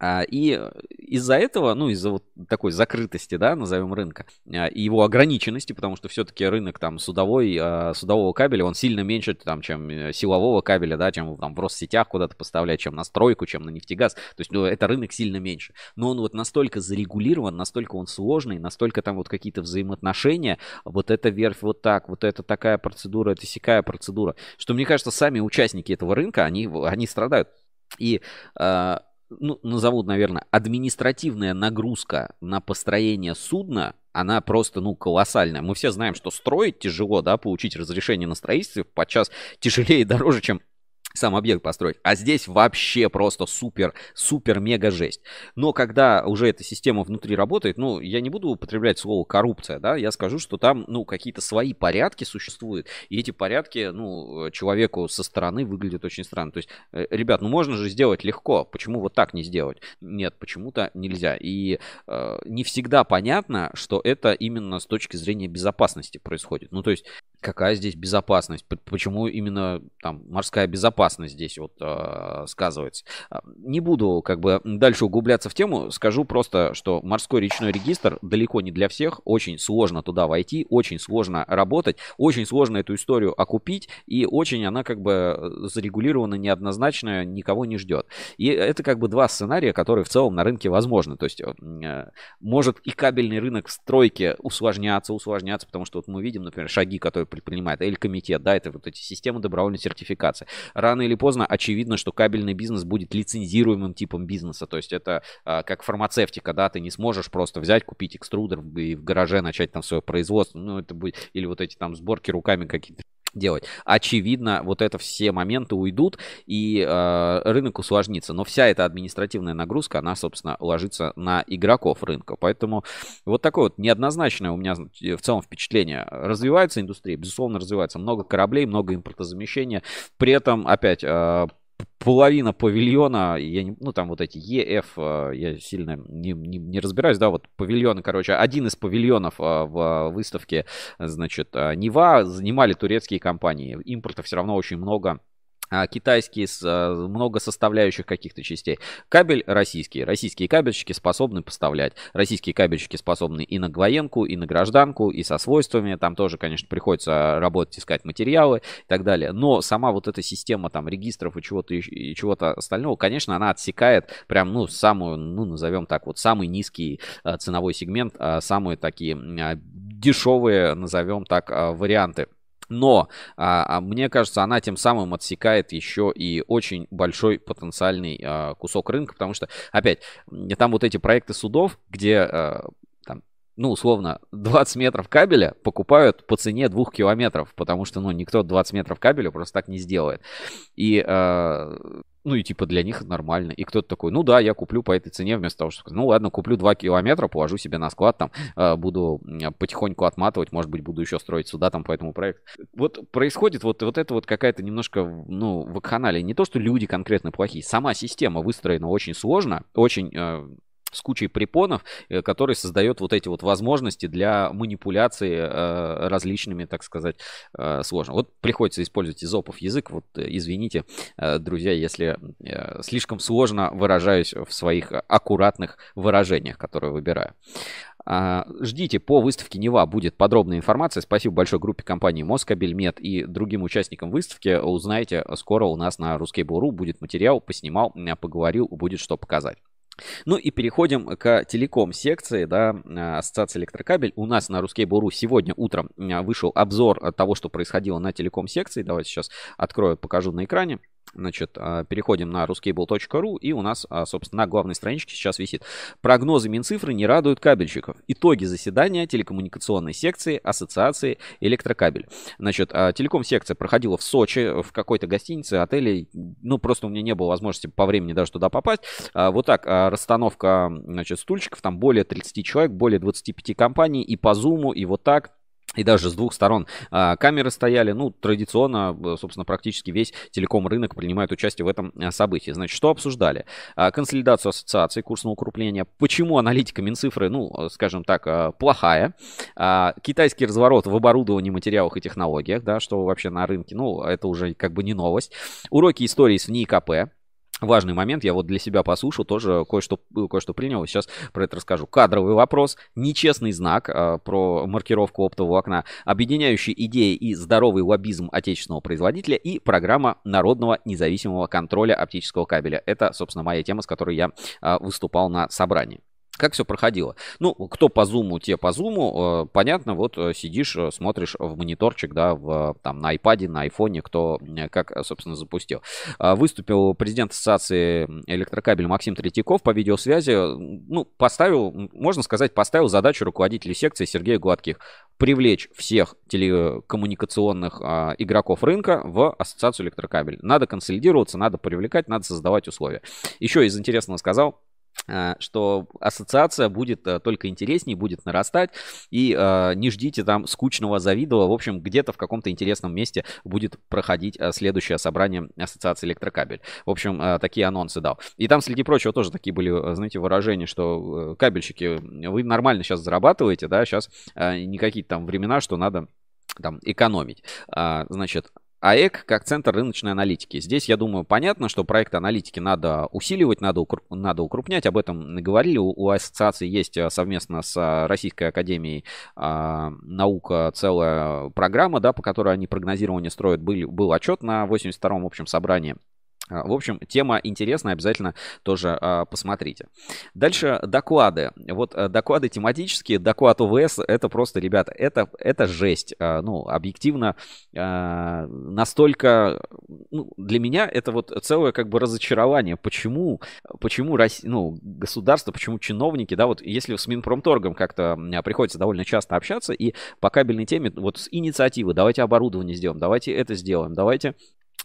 A: А, и из-за этого, ну, из-за вот такой закрытости, да, назовем рынка, а, и его ограниченности, потому что все-таки рынок там судовой, а, судового кабеля, он сильно меньше, там, чем э, силового кабеля, да, чем там в Россетях куда-то поставлять, чем на стройку, чем на нефтегаз. То есть, ну, это рынок сильно меньше. Но он вот настолько зарегулирован, настолько он сложный, настолько там вот какие-то взаимоотношения, вот эта верфь вот так, вот это такая процедура, это сякая процедура, что, мне кажется, сами участники этого рынка, они, они страдают. И ну, назовут, наверное, административная нагрузка на построение судна, она просто, ну, колоссальная. Мы все знаем, что строить тяжело, да, получить разрешение на строительство подчас тяжелее и дороже, чем сам объект построить. А здесь вообще просто супер, супер мега жесть. Но когда уже эта система внутри работает, ну, я не буду употреблять слово коррупция, да, я скажу, что там, ну, какие-то свои порядки существуют. И эти порядки, ну, человеку со стороны выглядят очень странно. То есть, э, ребят, ну, можно же сделать легко. Почему вот так не сделать? Нет, почему-то нельзя. И э, не всегда понятно, что это именно с точки зрения безопасности происходит. Ну, то есть, какая здесь безопасность? Почему именно там морская безопасность здесь вот э, сказывается? А, не буду как бы дальше углубляться в тему, скажу просто, что морской речной регистр далеко не для всех, очень сложно туда войти, очень сложно работать, очень сложно эту историю окупить, и очень она как бы зарегулирована неоднозначно, никого не ждет. И это как бы два сценария, которые в целом на рынке возможны. То есть э, может и кабельный рынок в стройке усложняться, усложняться, потому что вот мы видим, например, шаги, которые предпринимает, или комитет, да, это вот эти системы добровольной сертификации. Рано или поздно очевидно, что кабельный бизнес будет лицензируемым типом бизнеса, то есть это а, как фармацевтика, да, ты не сможешь просто взять, купить экструдер и в гараже начать там свое производство, ну это будет, или вот эти там сборки руками какие-то делать. Очевидно, вот это все моменты уйдут и э, рынок усложнится. Но вся эта административная нагрузка, она, собственно, ложится на игроков рынка. Поэтому вот такое вот неоднозначное у меня в целом впечатление. Развивается индустрия, безусловно, развивается. Много кораблей, много импортозамещения. При этом, опять, э, половина павильона, я не, ну там вот эти ЕФ, э, я сильно не, не, не разбираюсь, да, вот павильоны, короче, один из павильонов э, в выставке, значит, э, Нева занимали турецкие компании. Импорта все равно очень много а, китайские, а, много составляющих каких-то частей. Кабель российский. Российские кабельщики способны поставлять. Российские кабельщики способны и на гвоенку, и на гражданку, и со свойствами. Там тоже, конечно, приходится работать, искать материалы и так далее. Но сама вот эта система там регистров и чего-то, и чего-то остального, конечно, она отсекает прям, ну, самую, ну, назовем так вот, самый низкий а, ценовой сегмент, самые такие дешевые, назовем так, варианты Но а, а, мне кажется, она тем самым отсекает еще и очень большой потенциальный а, кусок рынка, потому что, опять, там вот эти проекты судов, где а, там, ну, условно, 20 метров кабеля покупают по цене 2 километров, потому что, ну, никто 20 метров кабеля просто так не сделает. И а, ну и типа для них нормально. И кто-то такой, ну да, я куплю по этой цене вместо того, что ну ладно, куплю 2 километра, положу себе на склад, там э, буду потихоньку отматывать, может быть, буду еще строить сюда там по этому проекту. Вот происходит вот, вот это вот какая-то немножко, ну, вакханалия. Не то, что люди конкретно плохие, сама система выстроена очень сложно, очень э, с кучей препонов, э, который создает вот эти вот возможности для манипуляции э, различными, так сказать, э, сложно. Вот приходится использовать изопов язык. Вот извините, друзья, если слишком сложно выражаюсь в своих аккуратных выражениях, которые выбираю. А, ждите, по выставке Нева будет подробная информация. Спасибо большой группе компании Москабельмет и другим участникам выставки. Узнаете, скоро у нас на Ruskable.ru будет материал, поснимал, поговорил, будет что показать. Ну и переходим к телеком-секции, да, Ассоциация электрокабель. У нас на Русский Буру сегодня утром вышел обзор того, что происходило на телеком-секции. Давайте сейчас открою, покажу на экране. Значит, а, переходим на ruscable.ru и у нас, а, собственно, на главной страничке сейчас висит. Прогнозы Минцифры не радуют кабельщиков. Итоги заседания телекоммуникационной секции Ассоциации электрокабель. Значит, а, телеком-секция проходила в Сочи, в какой-то гостинице, отеле. Ну, просто у меня не было возможности по времени даже туда попасть. Вот так, расстановка, значит, стульчиков. Там более 30 человек, более 25 компаний и по зуму, и вот так. И даже с двух сторон а, камеры стояли. Ну, традиционно, э, собственно, практически весь телеком-рынок принимает участие в этом э, событии. Значит, что обсуждали? А, консолидацию ассоциаций, курсного укрепления. Почему аналитика Минцифры, ну, э, скажем так, плохая? А, китайский разворот в оборудовании, материалах и технологиях, да, что вообще на рынке, ну, это уже как бы не новость. Уроки истории с НИИКП, Важный момент, я вот для себя послушал, тоже кое-что кое принял, сейчас про это расскажу. Кадровый вопрос, нечестный знак э, про маркировку оптового окна, объединяющие идеи и здоровый лоббизм отечественного производителя и программа народного независимого контроля оптического кабеля. Это, собственно, моя тема, с которой я э, выступал на собрании. Как все проходило? Ну, кто по зуму, те по зуму. Э, понятно, вот э, сидишь, э, смотришь в мониторчик, да, в, там, на iPad, на айфоне, кто как, собственно, запустил. Выступил президент Ассоциации электрокабель Максим Третьяков по видеосвязи. Ну, поставил, можно сказать, поставил задачу руководителю секции Сергея Гладких привлечь всех телекоммуникационных а, игроков рынка в Ассоциацию электрокабель. Надо консолидироваться, надо привлекать, надо создавать условия. Еще из интересного сказал, что ассоциация будет э, только интереснее, будет нарастать, и э, не ждите там скучного завидового. В общем, где-то в каком-то интересном месте будет проходить э, следующее собрание ассоциации электрокабель. В общем, э, такие анонсы дал. И там, среди прочего, тоже такие были, знаете, выражения, что э, кабельщики, вы нормально сейчас зарабатываете, да, сейчас э, не какие-то там времена, что надо там экономить. А, значит, АЭК как центр рыночной аналитики. Здесь, я думаю, понятно, что проект аналитики надо усиливать, надо, укруп, надо укрупнять. Об этом говорили. У, у ассоциации есть э, совместно с э, Российской Академией а, наука целая программа, да, по которой они прогнозирование строят. Был, был отчет на 82-м общем собрании. А, в общем, тема интересная, обязательно тоже а, посмотрите. Дальше доклады. Вот а, доклады тематические, доклад ОВС, это просто, ребята, это, это жесть. А, ну, объективно, а, настолько, ну, для меня это вот целое как бы разочарование. Почему, почему Россия, ну, государство, почему чиновники, да, вот если с Минпромторгом как-то приходится довольно часто общаться, и по кабельной теме вот с инициативы, давайте оборудование сделаем, давайте это сделаем, давайте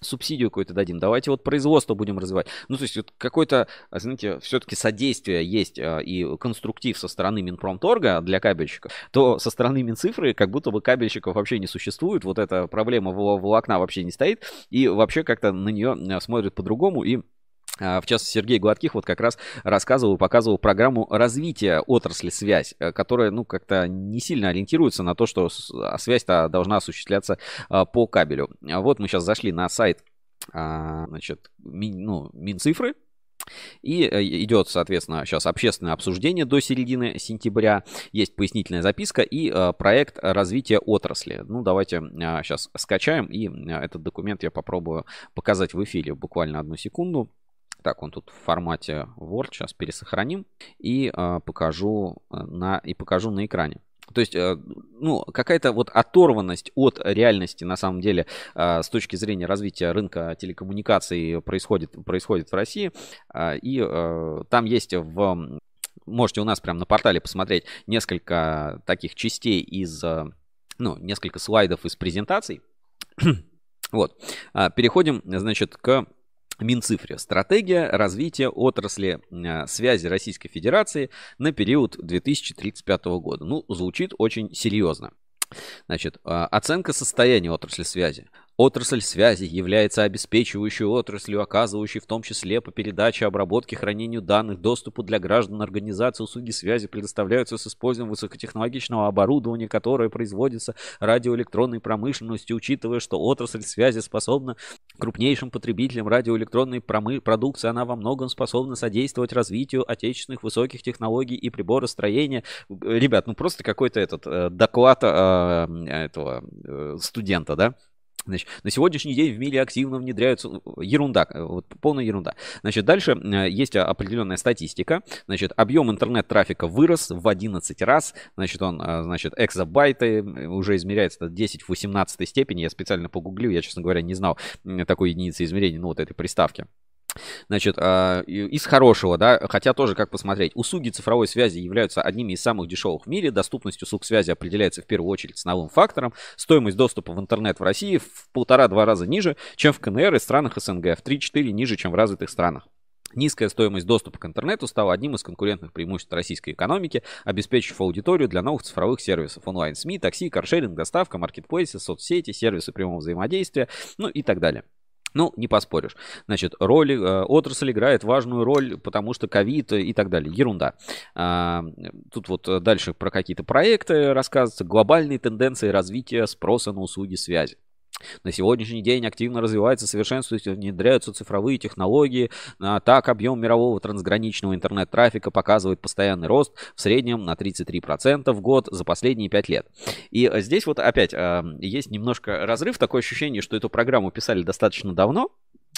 A: субсидию какую-то дадим, давайте вот производство будем развивать. Ну, то есть вот какое-то, знаете, все-таки содействие есть а, и конструктив со стороны Минпромторга для кабельщиков, то со стороны Минцифры как будто бы кабельщиков вообще не существует, вот эта проблема волокна вообще не стоит, и вообще как-то на нее а, смотрят по-другому, и а, в частности, Сергей Гладких вот как раз рассказывал показывал программу развития отрасли связь, э, которая, ну, как-то не сильно ориентируется на то, что а, связь-то должна осуществляться а, по кабелю. Вот мы сейчас зашли на сайт, значит, ну, Минцифры, и э, идет, соответственно, сейчас общественное обсуждение до середины сентября. Есть пояснительная записка и э, проект развития отрасли. Ну, давайте сейчас скачаем, и этот документ я попробую показать в эфире буквально одну секунду. Так, он тут в формате Word. Сейчас пересохраним и э, покажу на и покажу на экране. То есть, э, ну, какая-то вот оторванность от реальности, на самом деле, э, с точки зрения развития рынка телекоммуникаций происходит, происходит в России. Э, и там есть в... Можете у нас прямо на портале посмотреть несколько таких частей из... Ну, несколько слайдов из презентаций. вот. Переходим, значит, к Минцифре. Стратегия развития отрасли э, связи Российской Федерации на период 2035 года. Ну, звучит очень серьезно. Значит, а, оценка состояния отрасли связи. Отрасль связи является обеспечивающей отраслью, оказывающей в том числе по передаче, обработке, хранению данных, доступу для граждан организации услуги связи предоставляются с использованием высокотехнологичного оборудования, которое производится радиоэлектронной промышленностью, учитывая, что отрасль связи способна крупнейшим потребителям радиоэлектронной промы- продукции, она во многом способна содействовать развитию отечественных высоких технологий и приборостроения. Ребят, ну просто какой-то этот э, доклад э, этого э, студента, да? Значит, на сегодняшний день в мире активно внедряются ну, ерунда, э, вот полная ерунда. Значит, дальше э, есть определенная статистика. Значит, объем интернет-трафика вырос в 11 раз. Значит, он, э, значит, экзобайты уже измеряется 10 в 18 степени. Я специально погуглил, я, честно говоря, не знал такой единицы измерения, ну, вот этой приставки. Значит, а, из хорошего, да, хотя тоже как посмотреть, услуги цифровой связи являются одними из самых дешевых в мире, доступность услуг связи определяется в первую очередь ценовым фактором, стоимость доступа в интернет в России в полтора-два раза ниже, чем в КНР и странах СНГ, в 3-4 ниже, чем в развитых странах. Низкая стоимость доступа к интернету стала одним из конкурентных преимуществ российской экономики, обеспечив аудиторию для новых цифровых сервисов онлайн-СМИ, такси, каршеринг, доставка, маркетплейсы, соцсети, сервисы прямого взаимодействия, ну и так далее. Ну, не поспоришь. Значит, роль, э, отрасль играет важную роль, потому что ковид и так далее. Ерунда. А, тут вот дальше про какие-то проекты рассказывается. Глобальные тенденции развития спроса на услуги связи. На сегодняшний день активно развивается, совершенствуются, внедряются цифровые технологии. А, так, объем мирового трансграничного интернет-трафика показывает постоянный рост в среднем на 33% в год за последние 5 лет. И здесь вот опять а, есть немножко разрыв, такое ощущение, что эту программу писали достаточно давно,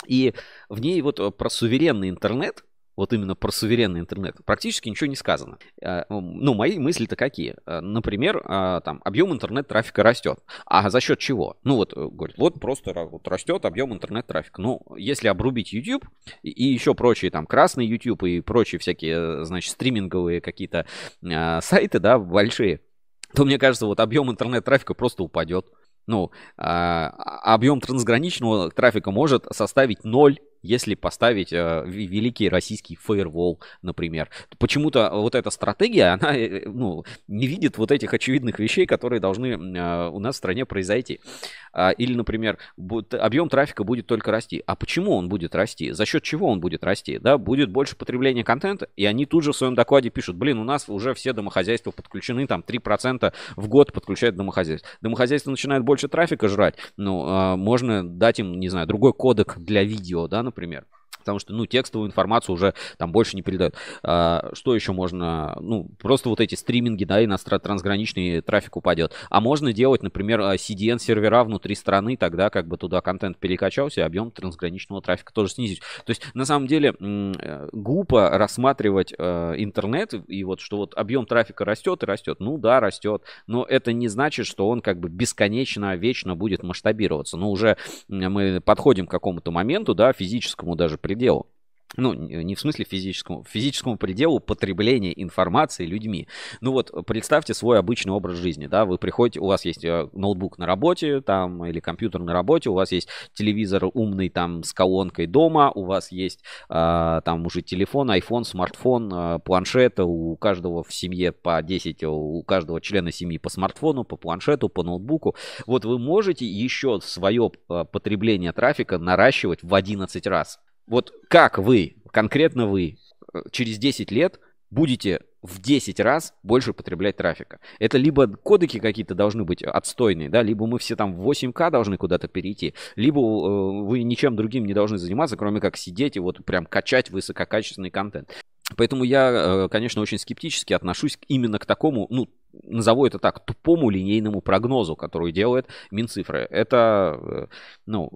A: и в ней вот про суверенный интернет вот именно про суверенный интернет, практически ничего не сказано. Э, ну, мои мысли-то какие? Э, например, э, там, объем интернет-трафика растет. А за счет чего? Ну, вот, говорит, вот просто вот растет объем интернет-трафика. Ну, если обрубить YouTube и еще прочие, там, красный YouTube и прочие всякие, значит, стриминговые какие-то сайты, да, большие, то, мне кажется, вот объем интернет-трафика просто упадет. Ну, а, объем трансграничного трафика может составить 0 если поставить э, великий российский фаервол, например. Почему-то вот эта стратегия, она э, ну, не видит вот этих очевидных вещей, которые должны э, у нас в стране произойти. А, или, например, объем трафика будет только расти. А почему он будет расти? За счет чего он будет расти? Да, будет больше потребления контента, и они тут же в своем докладе пишут, блин, у нас уже все домохозяйства подключены, там 3% в год подключают домохозяйство. Домохозяйство начинает больше трафика жрать, ну, а, можно дать им, не знаю, другой кодек для видео, да, например например потому что, ну, текстовую информацию уже там больше не передают. А, что еще можно? Ну, просто вот эти стриминги, да, иностранный трансграничный трафик упадет. А можно делать, например, а, CDN-сервера внутри страны, тогда как бы туда контент перекачался, и объем трансграничного трафика тоже снизить. То есть, на самом деле, э, глупо рассматривать э, интернет, и вот что вот объем трафика растет и растет. Ну да, растет, но это не значит, что он как бы бесконечно, вечно будет масштабироваться. Но уже мы подходим к какому-то моменту, да, физическому даже пределу ну, не в смысле физическому, физическому пределу потребления информации людьми. Ну вот, представьте свой обычный образ жизни, да, вы приходите, у вас есть э, ноутбук на работе, там, или компьютер на работе, у вас есть телевизор умный, там, с колонкой дома, у вас есть, а, там, уже телефон, iPhone, смартфон, а, планшет, у каждого в семье по 10, у каждого члена семьи по смартфону, по планшету, по ноутбуку. Вот вы можете еще свое а, потребление трафика наращивать в 11 раз. Вот как вы, конкретно вы, э, через 10 лет будете в 10 раз больше потреблять трафика. Это либо кодеки какие-то должны быть отстойные, да, либо мы все там в 8К должны куда-то перейти, либо э, вы ничем другим не должны заниматься, кроме как сидеть и вот прям качать высококачественный контент. Поэтому я, конечно, очень скептически отношусь именно к такому, ну, назову это так, тупому линейному прогнозу, который делает Минцифры. Это, э, ну,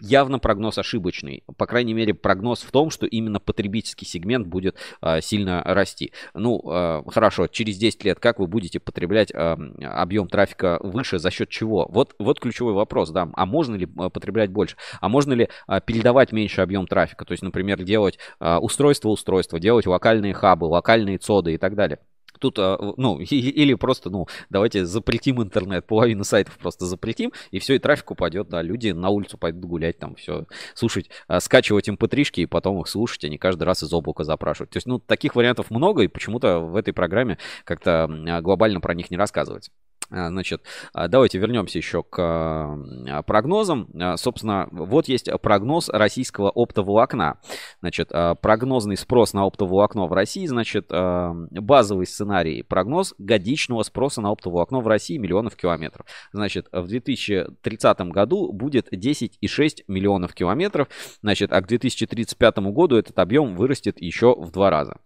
A: явно прогноз ошибочный. По крайней мере, прогноз в том, что именно потребительский сегмент будет а, сильно расти. Ну, а, хорошо, через 10 лет как вы будете потреблять а, объем трафика выше, за счет чего? Вот, вот ключевой вопрос, да. А можно ли потреблять больше? А можно ли передавать меньше объем трафика? То есть, например, делать а, устройство-устройство, делать локальные хабы, локальные цоды и так далее. Тут, а, ну, или просто, ну, давайте запретим интернет, половину сайтов просто запретим, и все, и трафик упадет, да, люди на улицу пойдут гулять, там, все, слушать, а, скачивать им p и потом их слушать, а не каждый раз из облака запрашивать. То есть, ну, таких вариантов много, и почему-то в этой программе как-то глобально про них не рассказывается. А, значит, а, давайте вернемся еще к а, прогнозам. Собственно, вот есть прогноз российского оптоволокна. Значит, прогнозный спрос на оптоволокно в России, значит, базовый сценарий, прогноз годичного спроса на оптоволокно в России миллионов километров. Значит, в 2030 году будет 10,6 миллионов километров, значит, а к 2035 году этот объем вырастет еще в два раза.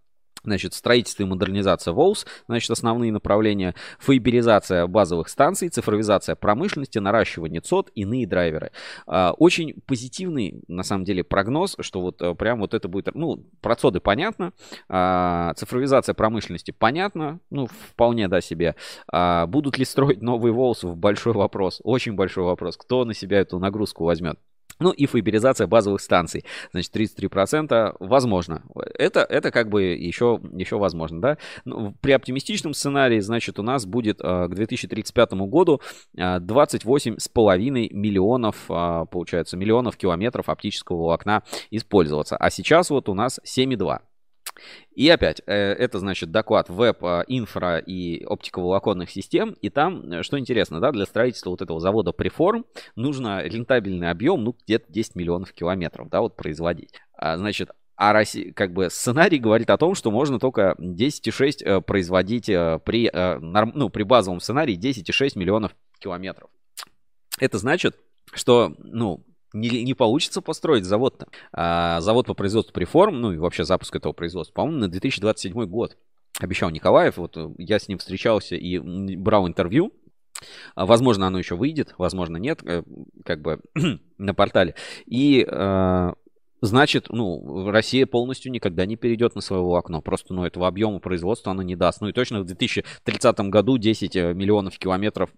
A: Значит, строительство и модернизация ВОЛС, значит, основные направления. Фейберизация базовых станций, цифровизация промышленности, наращивание ЦОД, иные драйверы. А, очень позитивный, на самом деле, прогноз, что вот э, прям вот это будет, ну, про ЦОДы понятно, а, цифровизация промышленности понятно, ну, вполне, да, себе. А, будут ли строить новый ВОЛС? Большой вопрос, очень большой вопрос. Кто на себя эту нагрузку возьмет? Ну и фиберизация базовых станций. Значит, 33% возможно. Это, это как бы еще, еще возможно, да. Ну, при оптимистичном сценарии, значит, у нас будет э, к 2035 году э, 28,5 миллионов, э, получается, миллионов километров оптического волокна использоваться. А сейчас вот у нас 7,2. И опять, э, это значит доклад веб, а, инфра и оптиковолоконных систем. И там, э, что интересно, да, для строительства вот этого завода Preform нужно рентабельный объем, ну, где-то 10 миллионов километров, да, вот производить. А, значит, а Россия, как бы сценарий говорит о том, что можно только 10,6 э, производить при, ну, при базовом сценарии 10,6 миллионов километров. Это значит, что, ну, не, не получится построить завод-то. А, завод по производству преформ, ну и вообще запуск этого производства, по-моему, на 2027 год. Обещал Николаев, вот э, я с ним встречался и брал интервью. А, возможно, оно еще выйдет, возможно, нет, э, как бы на портале. И э, значит, ну, Россия полностью никогда не перейдет на своего окно. Просто, ну, этого объема производства она не даст. Ну и точно в 2030 году 10 миллионов километров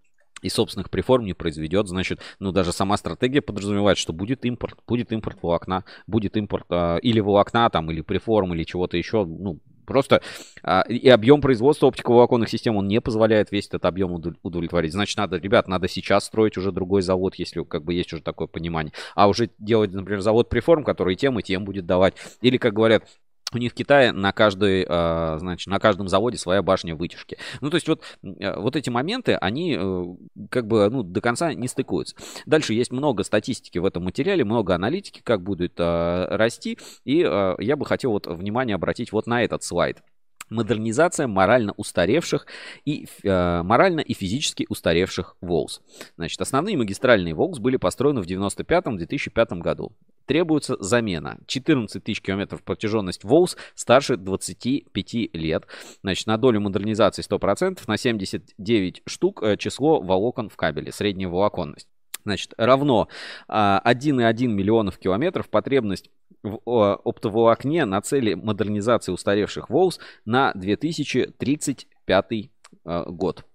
A: и собственных преформ не произведет, значит, ну, даже сама стратегия подразумевает, что будет импорт, будет импорт волокна, будет импорт э, или волокна, там, или преформ, или чего-то еще, ну, Просто а, и объем производства оптиковолоконных систем, он не позволяет весь этот объем удовлетворить. Значит, надо, ребят, надо сейчас строить уже другой завод, если как бы есть уже такое понимание. А уже делать, например, завод преформ, который тем и тем будет давать. Или, как говорят, у них в Китае на каждой, а, значит, на каждом заводе своя башня вытяжки. Ну, то есть вот, э, вот эти моменты, они э, как бы ну, до конца не стыкуются. Дальше есть много статистики в этом материале, много аналитики, как будет расти. И я бы хотел вот внимание обратить вот на этот слайд модернизация морально устаревших и э, морально и физически устаревших ВОЛС. Значит, основные магистральные ВОЛС были построены в 95-2005 году. Требуется замена. 14 тысяч километров протяженность ВОЛС старше 25 лет. Значит, на долю модернизации 100%, на 79 штук э, число волокон в кабеле, средняя волоконность. Значит, равно 1,1 а, миллионов километров потребность в оптоволокне на цели модернизации устаревших ВОЛС на 2035 а, год.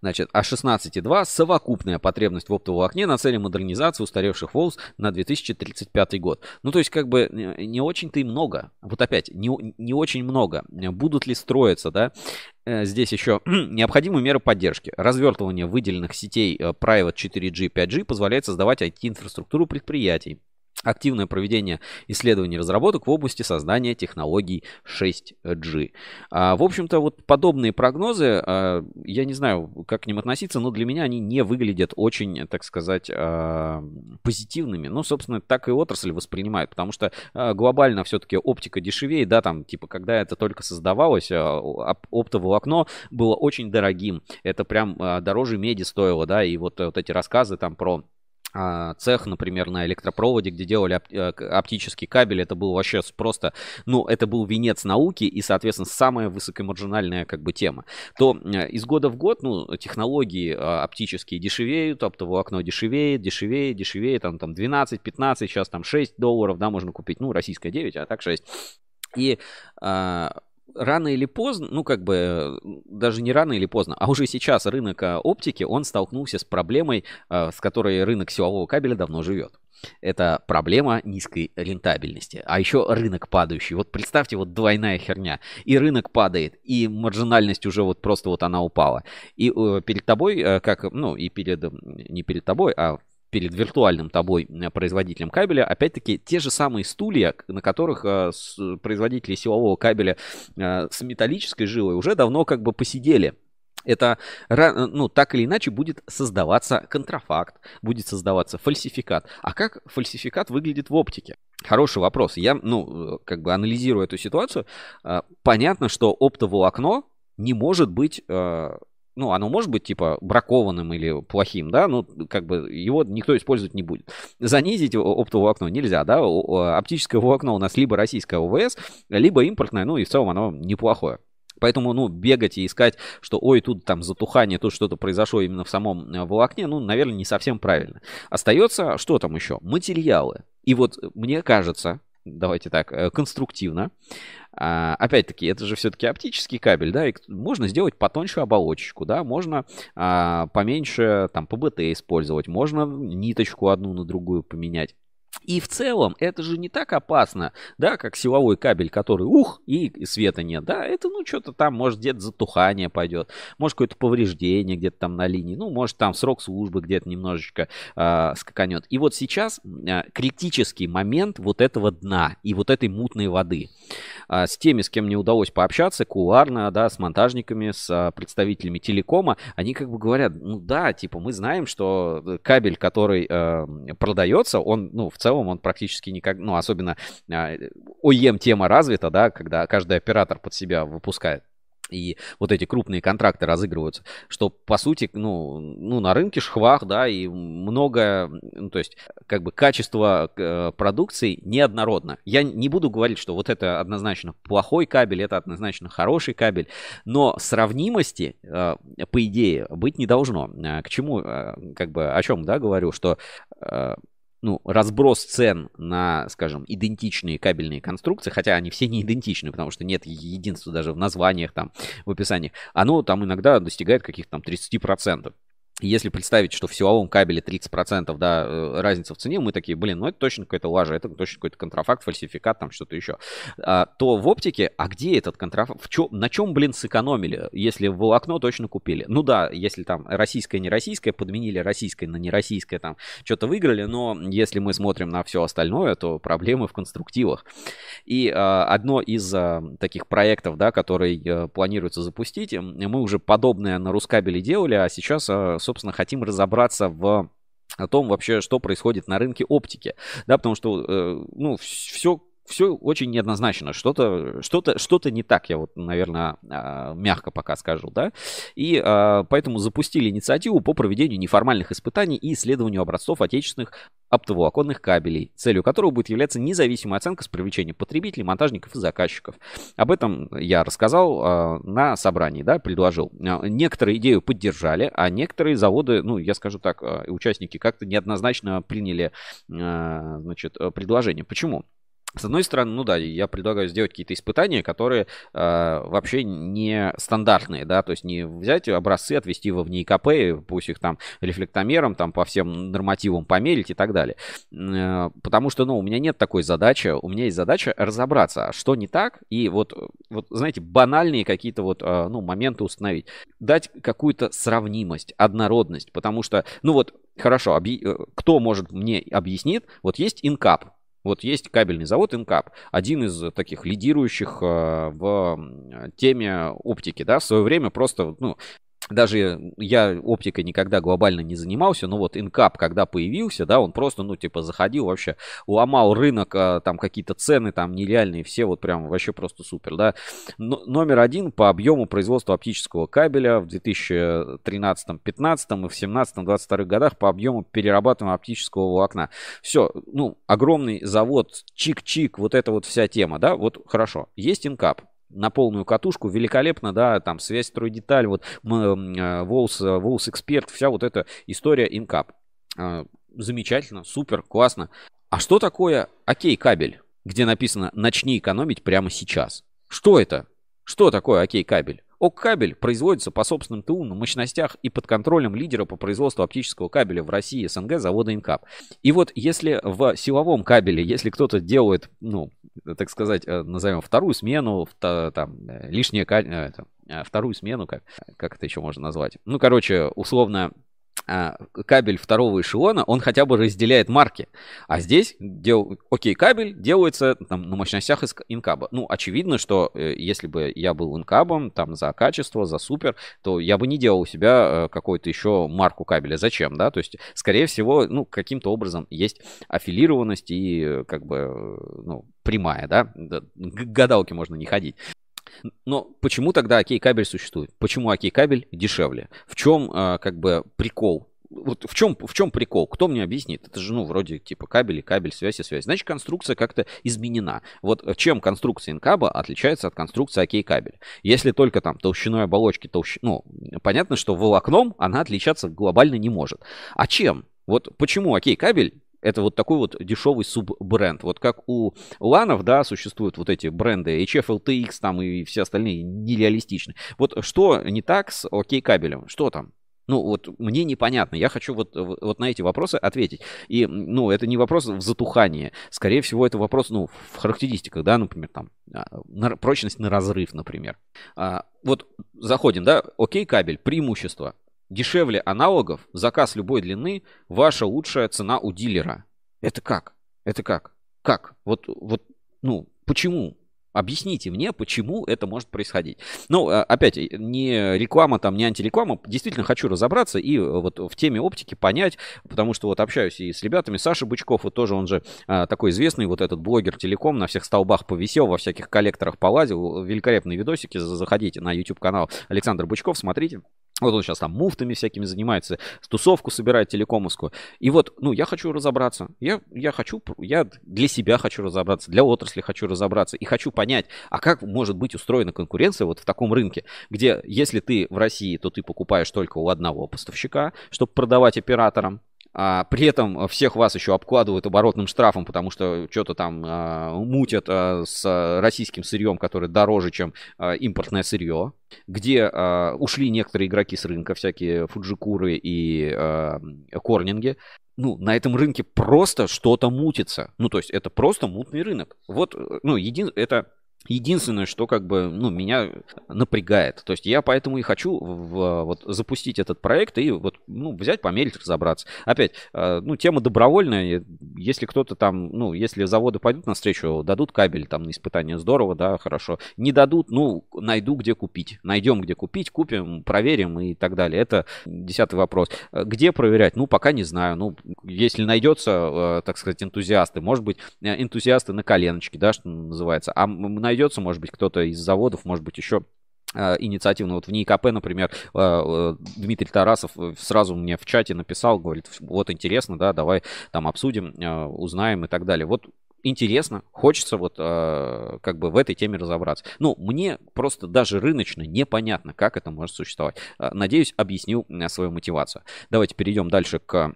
A: Значит, а 16,2 совокупная потребность в оптоволокне на цели модернизации устаревших ВОЛС на 2035 год. Ну, то есть, как бы, не очень-то и много. Вот опять, не, не очень много. Будут ли строиться, да? Э, здесь еще необходимые меры поддержки. Развертывание выделенных сетей э, Private 4G, 5G позволяет создавать IT-инфраструктуру предприятий активное проведение исследований и разработок в области создания технологий 6G. А, в общем-то, вот подобные прогнозы, а, я не знаю, как к ним относиться, но для меня они не выглядят очень, так сказать, а, позитивными. Ну, собственно, так и отрасль воспринимает, потому что а, глобально все-таки оптика дешевее, да, там, типа, когда это только создавалось, а, оптоволокно было очень дорогим. Это прям а, дороже меди стоило, да, и вот, вот эти рассказы там про цех, например, на электропроводе, где делали э, оптический кабель, это был вообще просто, ну, это был венец науки и, соответственно, самая высокомаржинальная как бы тема. То э, из года в год, ну, технологии а, оптические дешевеют, оптовое окно дешевеет, дешевеет, дешевеет, там, там 12, 15, сейчас там 6 долларов, да, можно купить, ну, российская 9, а так 6. И а, рано или поздно, ну как бы даже не рано или поздно, а уже сейчас рынок а, оптики, он столкнулся с проблемой, а, с которой рынок силового кабеля давно живет. Это проблема низкой рентабельности. А еще рынок падающий. Вот представьте, вот двойная херня. И рынок падает, и маржинальность уже вот просто вот она упала. И э, перед тобой, э, как, ну и перед, не перед тобой, а перед виртуальным тобой э, производителем кабеля, опять-таки те же самые стулья, на которых э, производители силового кабеля э, с металлической жилой уже давно как бы посидели. Это, ну, так или иначе будет создаваться контрафакт, будет создаваться фальсификат. А как фальсификат выглядит в оптике? Хороший вопрос. Я, ну, как бы анализирую эту ситуацию, понятно, что оптоволокно не может быть ну, оно может быть, типа, бракованным или плохим, да, ну, как бы его никто использовать не будет. Занизить оптовое волокно нельзя, да, оптическое волокно у нас либо российское ОВС, либо импортное, ну, и в целом оно неплохое. Поэтому, ну, бегать и искать, что, ой, тут там затухание, тут что-то произошло именно в самом э, волокне, ну, наверное, не совсем правильно. Остается, что там еще? Материалы. И вот мне кажется, давайте так, э, конструктивно. А, опять-таки, это же все-таки оптический кабель, да, и можно сделать потоньше оболочечку, да, можно а, поменьше там ПБТ использовать, можно ниточку одну на другую поменять. И в целом это же не так опасно, да, как силовой кабель, который ух, и света нет, да, это ну что-то там, может где-то затухание пойдет, может какое-то повреждение где-то там на линии, ну может там срок службы где-то немножечко э, скаканет. И вот сейчас э, критический момент вот этого дна и вот этой мутной воды. Э, с теми, с кем мне удалось пообщаться, куларно, да, с монтажниками, с э, представителями телекома, они как бы говорят, ну да, типа мы знаем, что кабель, который э, продается, он, ну, в целом он практически никак, ну, особенно а, OEM-тема развита, да, когда каждый оператор под себя выпускает и вот эти крупные контракты разыгрываются, что по сути, ну, ну на рынке шхвах, да, и много, ну, то есть как бы качество э, продукции неоднородно. Я не буду говорить, что вот это однозначно плохой кабель, это однозначно хороший кабель, но сравнимости, э, по идее, быть не должно. К чему, э, как бы, о чем, да, говорю, что ну, разброс цен на, скажем, идентичные кабельные конструкции, хотя они все не идентичны, потому что нет единства даже в названиях, там, в описании, оно там иногда достигает каких-то там 30%. Если представить, что в силовом кабеле 30% да, э, разница в цене, мы такие, блин, ну это точно какая-то лажа, это точно какой-то контрафакт, фальсификат, там что-то еще. А, то в оптике, а где этот контрафакт? В чё, на чем, блин, сэкономили, если волокно точно купили? Ну да, если там российское, не российское, подменили российское на нероссийское, там что-то выиграли, но если мы смотрим на все остальное, то проблемы в конструктивах. И а, одно из а, таких проектов, да, который а, планируется запустить, мы уже подобное на Рускабеле делали, а сейчас, а, собственно, хотим разобраться в о том вообще, что происходит на рынке оптики, да, потому что, э, ну, все все очень неоднозначно, что-то что -то, что -то не так, я вот, наверное, а, мягко пока скажу, да, и а, поэтому запустили инициативу по проведению неформальных испытаний и исследованию образцов отечественных оптоволоконных кабелей, целью которого будет являться независимая оценка с привлечением потребителей, монтажников и заказчиков. Об этом я рассказал а, на собрании, да, предложил. Некоторые идею поддержали, а некоторые заводы, ну, я скажу так, участники как-то неоднозначно приняли, значит, предложение. Почему? С одной стороны, ну да, я предлагаю сделать какие-то испытания, которые э, вообще не стандартные, да, то есть не взять образцы, отвести во в НИКП, пусть их там рефлектомером, там по всем нормативам померить и так далее. Э, потому что, ну, у меня нет такой задачи, у меня есть задача разобраться, а что не так, и вот, вот знаете, банальные какие-то вот, э, ну, моменты установить. Дать какую-то сравнимость, однородность, потому что, ну вот, хорошо, объ... Э, кто может мне объяснить, вот есть инкап, вот есть кабельный завод Инкап, один из таких лидирующих э, в теме оптики, да, в свое время просто, ну, даже я оптикой никогда глобально не занимался, но вот инкап, когда появился, да, он просто, ну, типа, заходил вообще, ломал рынок, а, там какие-то цены там нереальные, все вот прям вообще просто супер, да. Но, номер один по объему производства оптического кабеля в 2013-15 и в 17-22 годах по объему перерабатываемого оптического волокна. Все, ну, огромный завод, чик-чик, вот эта вот вся тема, да, вот хорошо, есть инкап, на полную катушку, великолепно, да, там связь, строй, деталь, вот Волс, Волс Эксперт, вся вот эта история инкап. А, замечательно, супер, классно. А что такое окей кабель, где написано «начни экономить прямо сейчас»? Что это? Что такое окей кабель? ОК-кабель производится по собственным ТУ на мощностях и под контролем лидера по производству оптического кабеля в России СНГ завода Инкап. И вот если в силовом кабеле, если кто-то делает, ну, так сказать, э, назовем вторую смену, там, э, лишнее, э, вторую смену, как, как это еще можно назвать? Ну, короче, условно, кабель второго эшелона, он хотя бы разделяет марки. А здесь, дел... окей, кабель делается там, на мощностях инкаба. Ну, очевидно, что э, если бы я был инкабом, там, за качество, за супер, то я бы не делал у себя э, какую-то еще марку кабеля. Зачем, да? То есть, скорее всего, ну, каким-то образом есть аффилированность и, э, как бы, ну, прямая, да? К гадалке можно не ходить. Но почему тогда окей-кабель существует? Почему окей-кабель дешевле? В чем э, как бы прикол? Вот в чем, в чем прикол? Кто мне объяснит? Это же, ну, вроде типа кабель и кабель, связь и связь. Значит, конструкция как-то изменена. Вот чем конструкция инкаба отличается от конструкции окей-кабеля? Если только там толщиной оболочки, толщ... ну, понятно, что волокном она отличаться глобально не может. А чем? Вот почему окей-кабель это вот такой вот дешевый суббренд. Вот как у ланов, да, существуют вот эти бренды HF, LTX там и все остальные нереалистичны. Вот что не так с окей кабелем? Что там? Ну, вот мне непонятно. Я хочу вот, вот на эти вопросы ответить. И, ну, это не вопрос в затухании. Скорее всего, это вопрос, ну, в характеристиках, да, например, там, а, на, прочность на разрыв, например. А, вот заходим, да, окей, кабель, преимущество. Дешевле аналогов, заказ любой длины, ваша лучшая цена у дилера. Это как? Это как? Как? Вот, вот, ну, почему? Объясните мне, почему это может происходить. Ну, а, опять, не реклама там, не антиреклама. Действительно хочу разобраться и э, вот в теме оптики понять, потому что вот общаюсь и с ребятами. Саша Бычков, вот тоже он же а, такой известный, вот этот блогер телеком, на всех столбах повисел, во всяких коллекторах полазил. Великолепные видосики, заходите на YouTube канал Александр Бычков, смотрите. Вот он сейчас там муфтами всякими занимается, тусовку собирает телекомовскую. И вот, ну, я хочу разобраться. Я, я хочу, я для себя хочу разобраться, для отрасли хочу разобраться. И хочу понять, а как может быть устроена конкуренция вот в таком рынке, где если ты в России, то ты покупаешь только у одного поставщика, чтобы продавать операторам, а, при этом всех вас еще обкладывают оборотным штрафом, потому что что-то там а, мутят а, с российским сырьем, которое дороже, чем а, импортное сырье, где а, ушли некоторые игроки с рынка, всякие фуджикуры и а, корнинги. Ну, на этом рынке просто что-то мутится. Ну, то есть это просто мутный рынок. Вот, ну, един... это Единственное, что как бы, ну, меня напрягает. То есть я поэтому и хочу в, вот, запустить этот проект и вот, ну, взять, померить, разобраться. Опять, э, ну, тема добровольная. Если кто-то там, ну, если заводы пойдут навстречу, дадут кабель там на испытание, здорово, да, хорошо. Не дадут, ну, найду, где купить. Найдем, где купить, купим, проверим и так далее. Это десятый вопрос. Где проверять? Ну, пока не знаю. Ну, если найдется, э, так сказать, энтузиасты, может быть, э, энтузиасты на коленочке, да, что называется. А мы найдется, может быть, кто-то из заводов, может быть, еще а, инициативно. Вот в НИИКП, например, а, Дмитрий Тарасов сразу мне в чате написал, говорит, вот интересно, да, давай там обсудим, узнаем и так далее. Вот интересно, хочется вот как бы в этой теме разобраться. Ну, мне просто даже рыночно непонятно, как это может существовать. Надеюсь, объяснил свою мотивацию. Давайте перейдем дальше к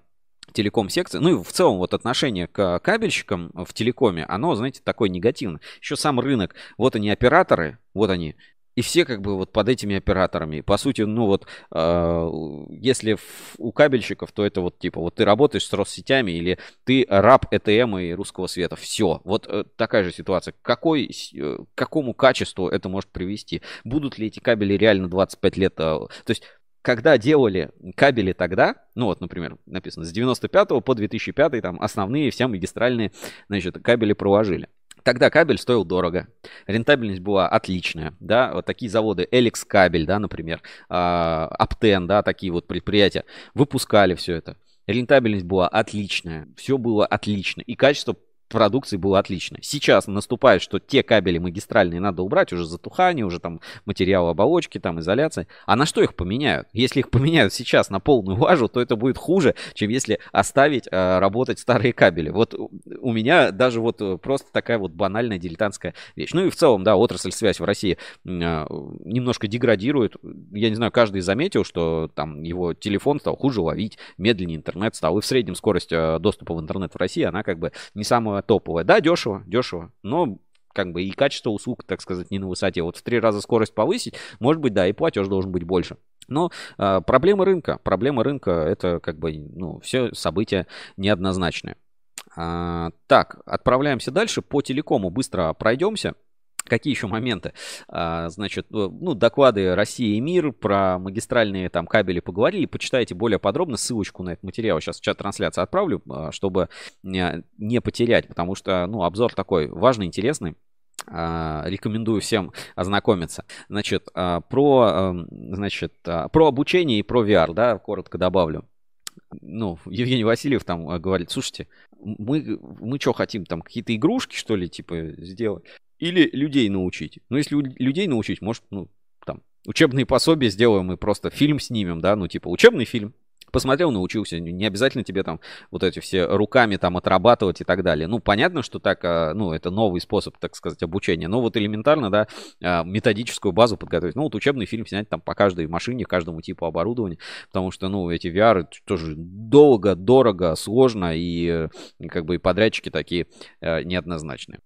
A: телеком-секции, ну и в целом вот отношение к кабельщикам в телекоме, оно, знаете, такое негативное. Еще сам рынок, вот они операторы, вот они, и все как бы вот под этими операторами. По сути, ну вот, э, если в, у кабельщиков, то это вот типа, вот ты работаешь с Россетями или ты раб ЭТМ и русского света. Все. Вот э, такая же ситуация. Какой, э, к какому качеству это может привести? Будут ли эти кабели реально 25 лет? Э, то есть когда делали кабели тогда, ну вот, например, написано с 95 по 2005, там основные все магистральные, значит, кабели проложили. Тогда кабель стоил дорого, рентабельность была отличная, да, вот такие заводы, Эликс кабель, да, например, Аптен, да, такие вот предприятия, выпускали все это. Рентабельность была отличная, все было отлично, и качество продукции было отлично. Сейчас наступает, что те кабели магистральные надо убрать, уже затухание, уже там материал оболочки, там изоляция. А на что их поменяют? Если их поменяют сейчас на полную важу, то это будет хуже, чем если оставить э, работать старые кабели. Вот у меня даже вот э, просто такая вот банальная дилетантская вещь. Ну и в целом, да, отрасль связь в России э, немножко деградирует. Я не знаю, каждый заметил, что там его телефон стал хуже ловить, медленнее интернет стал. И в среднем скорость э, доступа в интернет в России, она как бы не самая топовая. Да, дешево, дешево, но как бы и качество услуг, так сказать, не на высоте. Вот в три раза скорость повысить, может быть, да, и платеж должен быть больше. Но э, проблема рынка, проблема рынка это как бы, ну, все события неоднозначные. А, так, отправляемся дальше. По телекому быстро пройдемся. Какие еще моменты? А, значит, э, ну, доклады России и мир про магистральные там кабели поговорили. Почитайте более подробно ссылочку на этот материал. Сейчас в чат трансляции отправлю, а, чтобы не потерять, потому что, ну, обзор такой важный, интересный. А, рекомендую всем ознакомиться. Значит, про, эм, значит, про обучение и про VR, да, коротко добавлю ну, Евгений Васильев там говорит, слушайте, мы, мы что хотим, там какие-то игрушки, что ли, типа, сделать? Или людей научить. Ну, если людей научить, может, ну, там, учебные пособия сделаем и просто фильм снимем, да, ну, типа, учебный фильм. Посмотрел, научился. Не обязательно тебе там вот эти все руками там отрабатывать и так далее. Ну, понятно, что так, а, ну, это новый способ, так сказать, обучения. Но вот элементарно, да, а, методическую базу подготовить. Ну, вот учебный фильм снять там по каждой машине, каждому типу оборудования. Потому что, ну, эти VR тоже долго, дорого, сложно. И э, как бы и подрядчики такие э, неоднозначные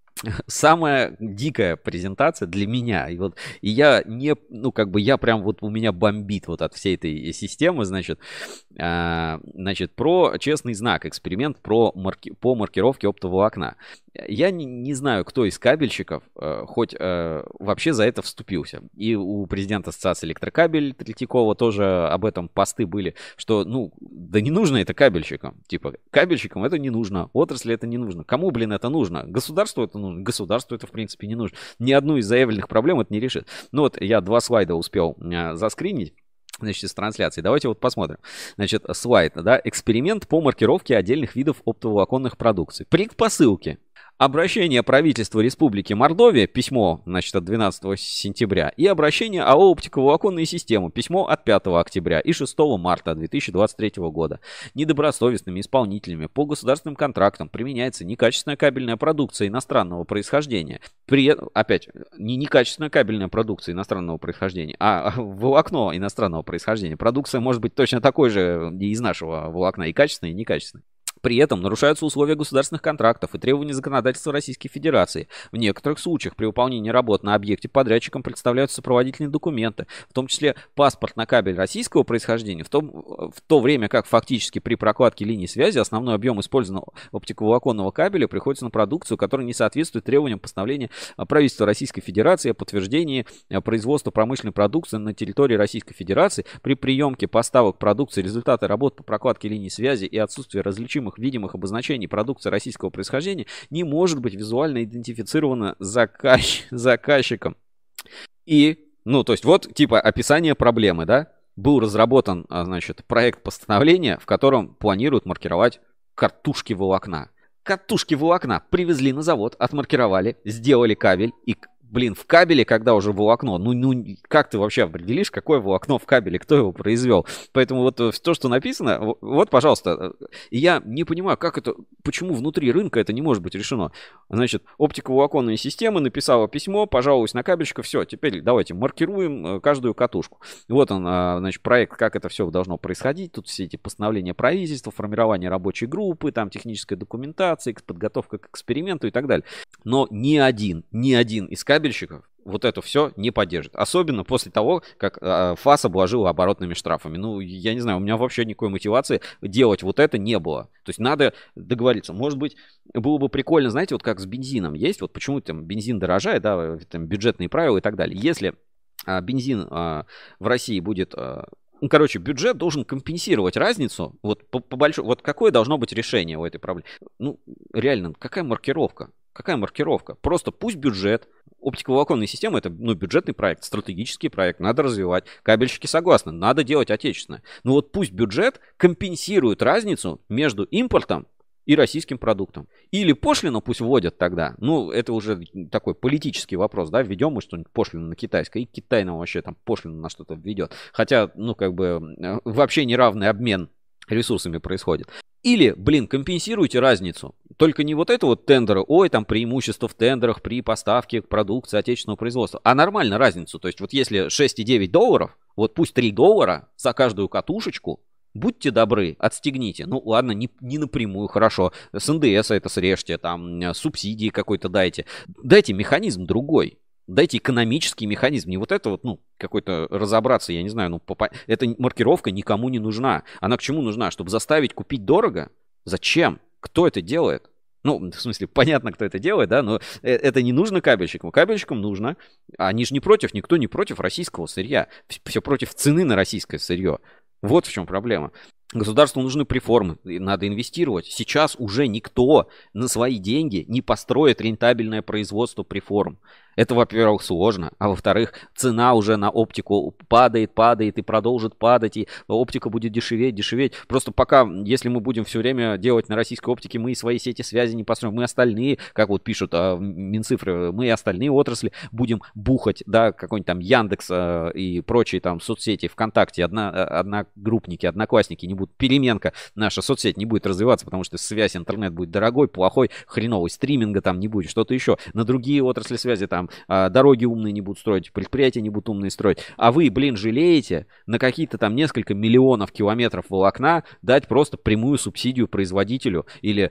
A: самая дикая презентация для меня. И вот и я не, ну как бы я прям вот у меня бомбит вот от всей этой системы, значит, значит про честный знак, эксперимент про марки, по маркировке оптового окна. Я не, не знаю, кто из кабельщиков э, хоть э, вообще за это вступился. И у президента ассоциации электрокабель Третьякова тоже об этом посты были, что, ну, да не нужно это кабельщикам. Типа, кабельщикам это не нужно, отрасли это не нужно. Кому, блин, это нужно? Государству это нужно? Государству это, в принципе, не нужно. Ни одну из заявленных проблем это не решит. Ну вот, я два слайда успел э, заскринить значит, из трансляции. Давайте вот посмотрим. Значит, слайд, да, эксперимент по маркировке отдельных видов оптоволоконных продукций. Предпосылки. Обращение правительства Республики Мордовия, письмо, значит, от 12 сентября, и обращение АО «Оптиковолоконные системы», письмо от 5 октября и 6 марта 2023 года. Недобросовестными исполнителями по государственным контрактам применяется некачественная кабельная продукция иностранного происхождения. При опять, не некачественная кабельная продукция иностранного происхождения, а волокно иностранного происхождения. Продукция может быть точно такой же из нашего волокна, и качественная, и некачественная. При этом нарушаются условия государственных контрактов и требования законодательства Российской Федерации. В некоторых случаях при выполнении работ на объекте подрядчикам представляются сопроводительные документы, в том числе паспорт на кабель российского происхождения, в, том, в то время как фактически при прокладке линии связи основной объем использованного оптиковолоконного кабеля приходится на продукцию, которая не соответствует требованиям постановления правительства Российской Федерации о подтверждении производства промышленной продукции на территории Российской Федерации при приемке поставок продукции результаты работ по прокладке линии связи и отсутствие различимых значимых видимых обозначений продукции российского происхождения не может быть визуально идентифицировано заказ... заказчиком. И, ну, то есть вот типа описание проблемы, да? Был разработан, а, значит, проект постановления, в котором планируют маркировать картушки волокна. Катушки волокна привезли на завод, отмаркировали, сделали кабель и блин, в кабеле, когда уже волокно, ну, ну, как ты вообще определишь, какое волокно в кабеле, кто его произвел? Поэтому вот э, то, что написано, вот, пожалуйста, э, я не понимаю, как это, почему внутри рынка это не может быть решено. Значит, оптиковолоконные системы написала письмо, пожалуюсь на кабельщика, все, теперь давайте маркируем э, каждую катушку. Вот он, значит, проект, как это все должно происходить, тут все эти постановления правительства, формирование рабочей группы, там техническая документация, подготовка к эксперименту и так далее. Но ни один, ни один из кабельщиков вот это все не поддержит. Особенно после того, как э, ФАС обложил оборотными штрафами. Ну, я не знаю, у меня вообще никакой мотивации делать вот это не было. То есть надо договориться. Может быть, было бы прикольно, знаете, вот как с бензином есть, вот почему там бензин дорожает, да, там бюджетные правила и так далее. Если э, бензин э, в России будет... Э, ну, короче, бюджет должен компенсировать разницу. Вот по, по большому, вот какое должно быть решение у этой проблемы? Ну, реально, какая маркировка? Какая маркировка? Просто пусть бюджет, оптиковолоконная система это ну, бюджетный проект, стратегический проект, надо развивать. Кабельщики согласны, надо делать отечественно. Но вот пусть бюджет компенсирует разницу между импортом и российским продуктом. Или пошлину пусть вводят тогда. Ну, это уже такой политический вопрос, да, введем мы что-нибудь пошлину на китайское, и Китай нам вообще там пошлину на что-то введет. Хотя, ну, как бы, э, вообще неравный обмен ресурсами происходит. Или, блин, компенсируйте разницу. Только не вот это вот тендеры, ой, там преимущество в тендерах при поставке продукции отечественного производства, а нормально разницу. То есть вот если 6,9 долларов, вот пусть 3 доллара за каждую катушечку, Будьте добры, отстегните. Ну ладно, не, не напрямую, хорошо. С НДС это срежьте, там субсидии какой-то дайте. Дайте механизм другой. Дайте экономический механизм. Не вот это вот, ну, какой-то разобраться, я не знаю, ну, попа... эта маркировка никому не нужна. Она к чему нужна? Чтобы заставить купить дорого? Зачем? Кто это делает? Ну, в смысле, понятно, кто это делает, да, но э, это не нужно кабельщикам. Кабельщикам нужно. Они же не против, никто не против российского сырья. Все против цены на российское сырье. Вот в чем проблема. Государству нужны реформы, надо инвестировать. Сейчас уже никто на свои деньги не построит рентабельное производство реформ. Это, во-первых, сложно, а во-вторых, цена уже на оптику падает, падает и продолжит падать, и оптика будет дешеветь, дешеветь. Просто пока, если мы будем все время делать на российской оптике, мы свои сети связи не построим, мы остальные, как вот пишут а, Минцифры, мы остальные отрасли будем бухать, да, какой-нибудь там Яндекс а, и прочие там соцсети, ВКонтакте, одна, одногруппники, одноклассники не будут, переменка, наша соцсеть не будет развиваться, потому что связь, интернет будет дорогой, плохой, хреновый, стриминга там не будет, что-то еще. На другие отрасли связи там а, дороги умные не будут строить, предприятия не будут умные строить. А вы, блин, жалеете на какие-то там несколько миллионов километров волокна дать просто прямую субсидию производителю или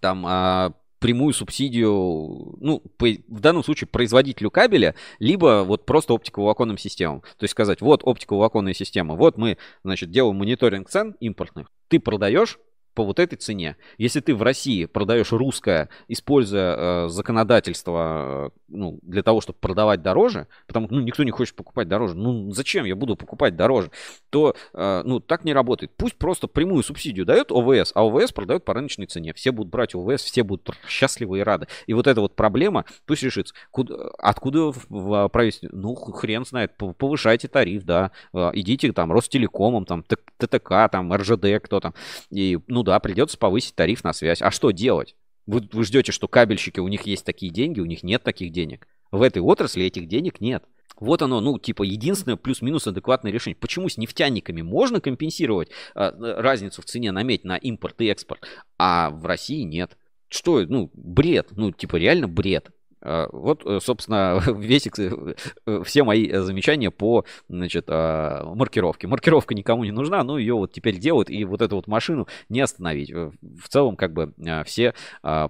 A: там а, прямую субсидию, ну, по, в данном случае производителю кабеля, либо вот просто оптиковолоконным системам. То есть сказать, вот оптиковолоконная система, вот мы, значит, делаем мониторинг цен импортных, ты продаешь, по вот этой цене. Если ты в России продаешь русское, используя э, законодательство э, ну, для того, чтобы продавать дороже, потому что ну, никто не хочет покупать дороже, ну зачем я буду покупать дороже, то э, ну, так не работает. Пусть просто прямую субсидию дает ОВС, а ОВС продает по рыночной цене. Все будут брать ОВС, все будут счастливы и рады. И вот эта вот проблема пусть решится. Куда, откуда в правительстве? Ну, хрен знает, повышайте тариф, да, э, идите там Ростелекомом, там ТТК, там РЖД, кто там, и ну, ну да, придется повысить тариф на связь. А что делать? Вы, вы ждете, что кабельщики, у них есть такие деньги, у них нет таких денег. В этой отрасли этих денег нет. Вот оно, ну, типа, единственное плюс-минус адекватное решение. Почему с нефтяниками можно компенсировать а, разницу в цене на медь на импорт и экспорт, а в России нет? Что, ну, бред, ну, типа, реально бред. А, вот, э, собственно, весь, э, все мои замечания по значит, а, маркировке. Маркировка никому не нужна, но ее вот теперь делают, и вот эту вот машину не остановить. Э, в целом, как бы все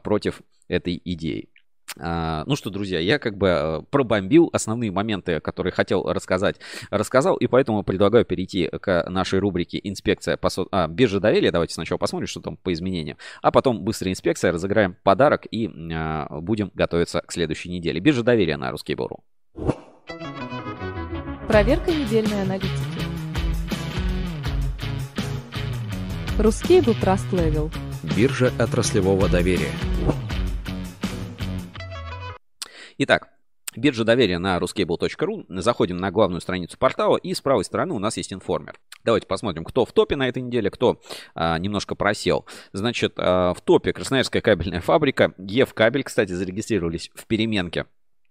A: против этой идеи. А, ну что, друзья, я как бы э, пробомбил основные моменты, которые хотел рассказать, рассказал, и поэтому предлагаю перейти к нашей рубрике «Инспекция по со... а, биржи доверия». Давайте сначала посмотрим, что там по изменениям, а потом быстрая инспекция, разыграем подарок и а, будем готовиться к следующей неделе. Биржа доверия на Русский Бору.
E: Проверка недельной аналитики. Русский Trust Level.
B: Биржа отраслевого доверия.
A: Итак, Биржа доверия на ruscable.ru. Заходим на главную страницу портала и с правой стороны у нас есть информер. Давайте посмотрим, кто в топе на этой неделе, кто а, немножко просел. Значит, а, в топе Красноярская кабельная фабрика. Ев Кабель, кстати, зарегистрировались в переменке.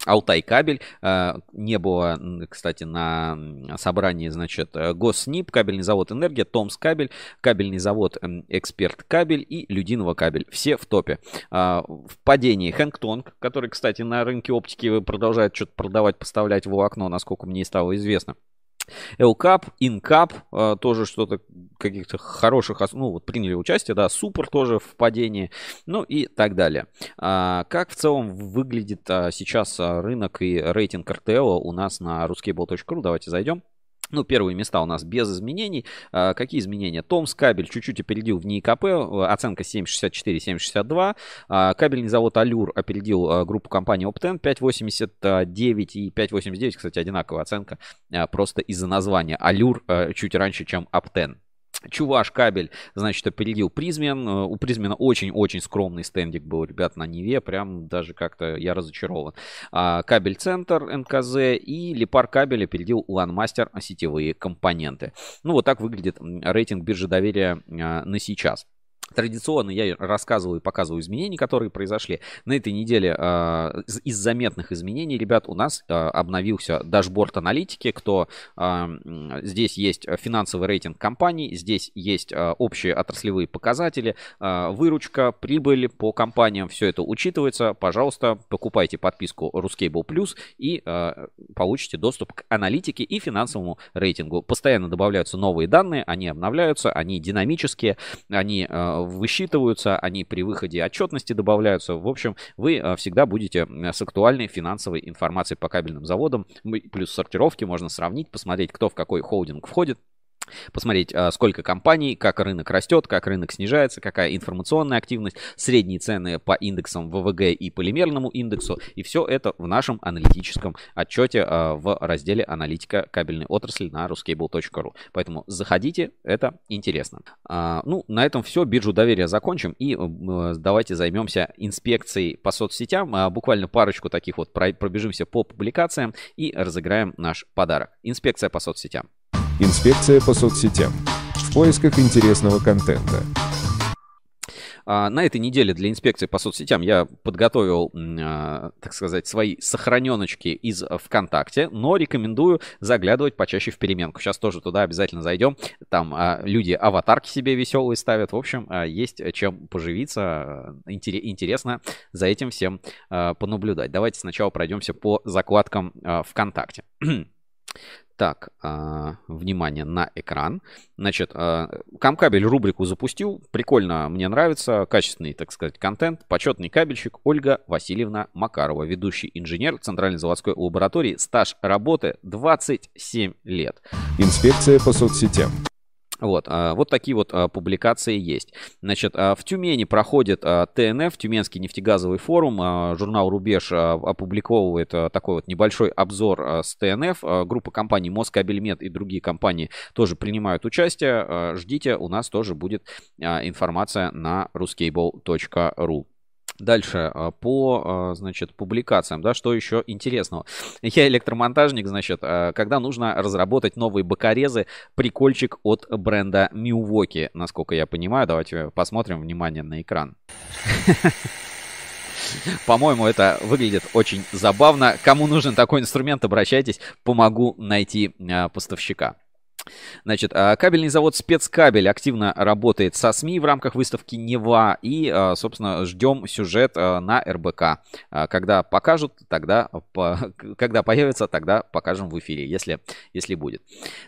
A: Алтай кабель. Э, не было, кстати, на собрании, значит, э, Госнип, кабельный завод Энергия, Томс кабель, кабельный завод Эксперт кабель и Людинова кабель. Все в топе. Э, в падении Хэнгтонг, который, кстати, на рынке оптики продолжает что-то продавать, поставлять в окно, насколько мне стало известно. LCAP, InCap э, тоже что-то, каких-то хороших, ну вот приняли участие, да, Супер тоже в падении, ну и так далее. А, как в целом выглядит а, сейчас а, рынок и рейтинг РТЛ у нас на ruskable.ru, давайте зайдем. Ну, первые места у нас без изменений. А, какие изменения? Томс кабель чуть-чуть опередил в НИИКП, оценка 7.64-7.62. А, кабельный завод Алюр опередил а, группу компании Opten 5.89 и 5.89, кстати, одинаковая оценка, а, просто из-за названия. Алюр а, чуть раньше, чем Opten. Чуваш кабель, значит, опередил Призмен. Э, у Призмена очень-очень скромный стендик был, ребят, на Неве. Прям даже как-то я разочарован. А, кабель Центр НКЗ и Липар кабель опередил LANMASTER сетевые компоненты. Ну, вот так выглядит рейтинг биржи доверия а, на сейчас. Традиционно я рассказываю и показываю изменения, которые произошли. На этой неделе э, из заметных изменений, ребят, у нас э, обновился дашборд аналитики. Кто э, здесь есть финансовый рейтинг компаний, здесь есть э, общие отраслевые показатели, э, выручка, прибыль по компаниям, все это учитывается. Пожалуйста, покупайте подписку Ruscable Plus и э, получите доступ к аналитике и финансовому рейтингу. Постоянно добавляются новые данные, они обновляются, они динамические, они э, высчитываются, они при выходе отчетности добавляются. В общем, вы э, всегда будете с актуальной финансовой информацией по кабельным заводам. Плюс сортировки можно сравнить, посмотреть, кто в какой холдинг входит посмотреть, а, сколько компаний, как рынок растет, как рынок снижается, какая информационная активность, средние цены по индексам ВВГ и полимерному индексу. И все это в нашем аналитическом отчете а, в разделе «Аналитика кабельной отрасли» на ruscable.ru. Поэтому заходите, это интересно. А, ну, на этом все. Биржу доверия закончим. И давайте займемся инспекцией по соцсетям. Буквально парочку таких вот пробежимся по публикациям и разыграем наш подарок. Инспекция по соцсетям.
B: Инспекция по соцсетям. В поисках интересного контента.
A: А, на этой неделе для инспекции по соцсетям я подготовил, а, так сказать, свои сохраненочки из ВКонтакте, но рекомендую заглядывать почаще в переменку. Сейчас тоже туда обязательно зайдем. Там а, люди аватарки себе веселые ставят. В общем, есть чем поживиться. Интересно за этим всем понаблюдать. Давайте сначала пройдемся по закладкам ВКонтакте. Так, э, внимание на экран. Значит, э, Камкабель рубрику запустил. Прикольно, мне нравится. Качественный, так сказать, контент. Почетный кабельщик Ольга Васильевна Макарова, ведущий инженер Центральной заводской лаборатории. Стаж работы 27 лет.
B: Инспекция по соцсетям.
A: Вот, а, вот такие вот а, публикации есть. Значит, а, в Тюмени проходит ТНФ, Тюменский нефтегазовый форум. Журнал «Рубеж» опубликовывает такой вот небольшой обзор с ТНФ. Группа компаний «Москабельмет» и другие компании тоже принимают участие. Ждите, у нас тоже будет информация на ruscable.ru. Дальше а, по, а, значит, публикациям, да, что еще интересного. Я электромонтажник, значит, а, когда нужно разработать новые бокорезы, прикольчик от бренда Milwaukee, насколько я понимаю. Давайте посмотрим, внимание на экран. По-моему, это выглядит очень забавно. Кому нужен такой инструмент, обращайтесь, помогу найти поставщика. Значит, а, кабельный завод «Спецкабель» активно работает со СМИ в рамках выставки «Нева». И, а, собственно, ждем сюжет а, на РБК. Когда покажут, тогда, когда появится, тогда покажем в эфире, если, если будет.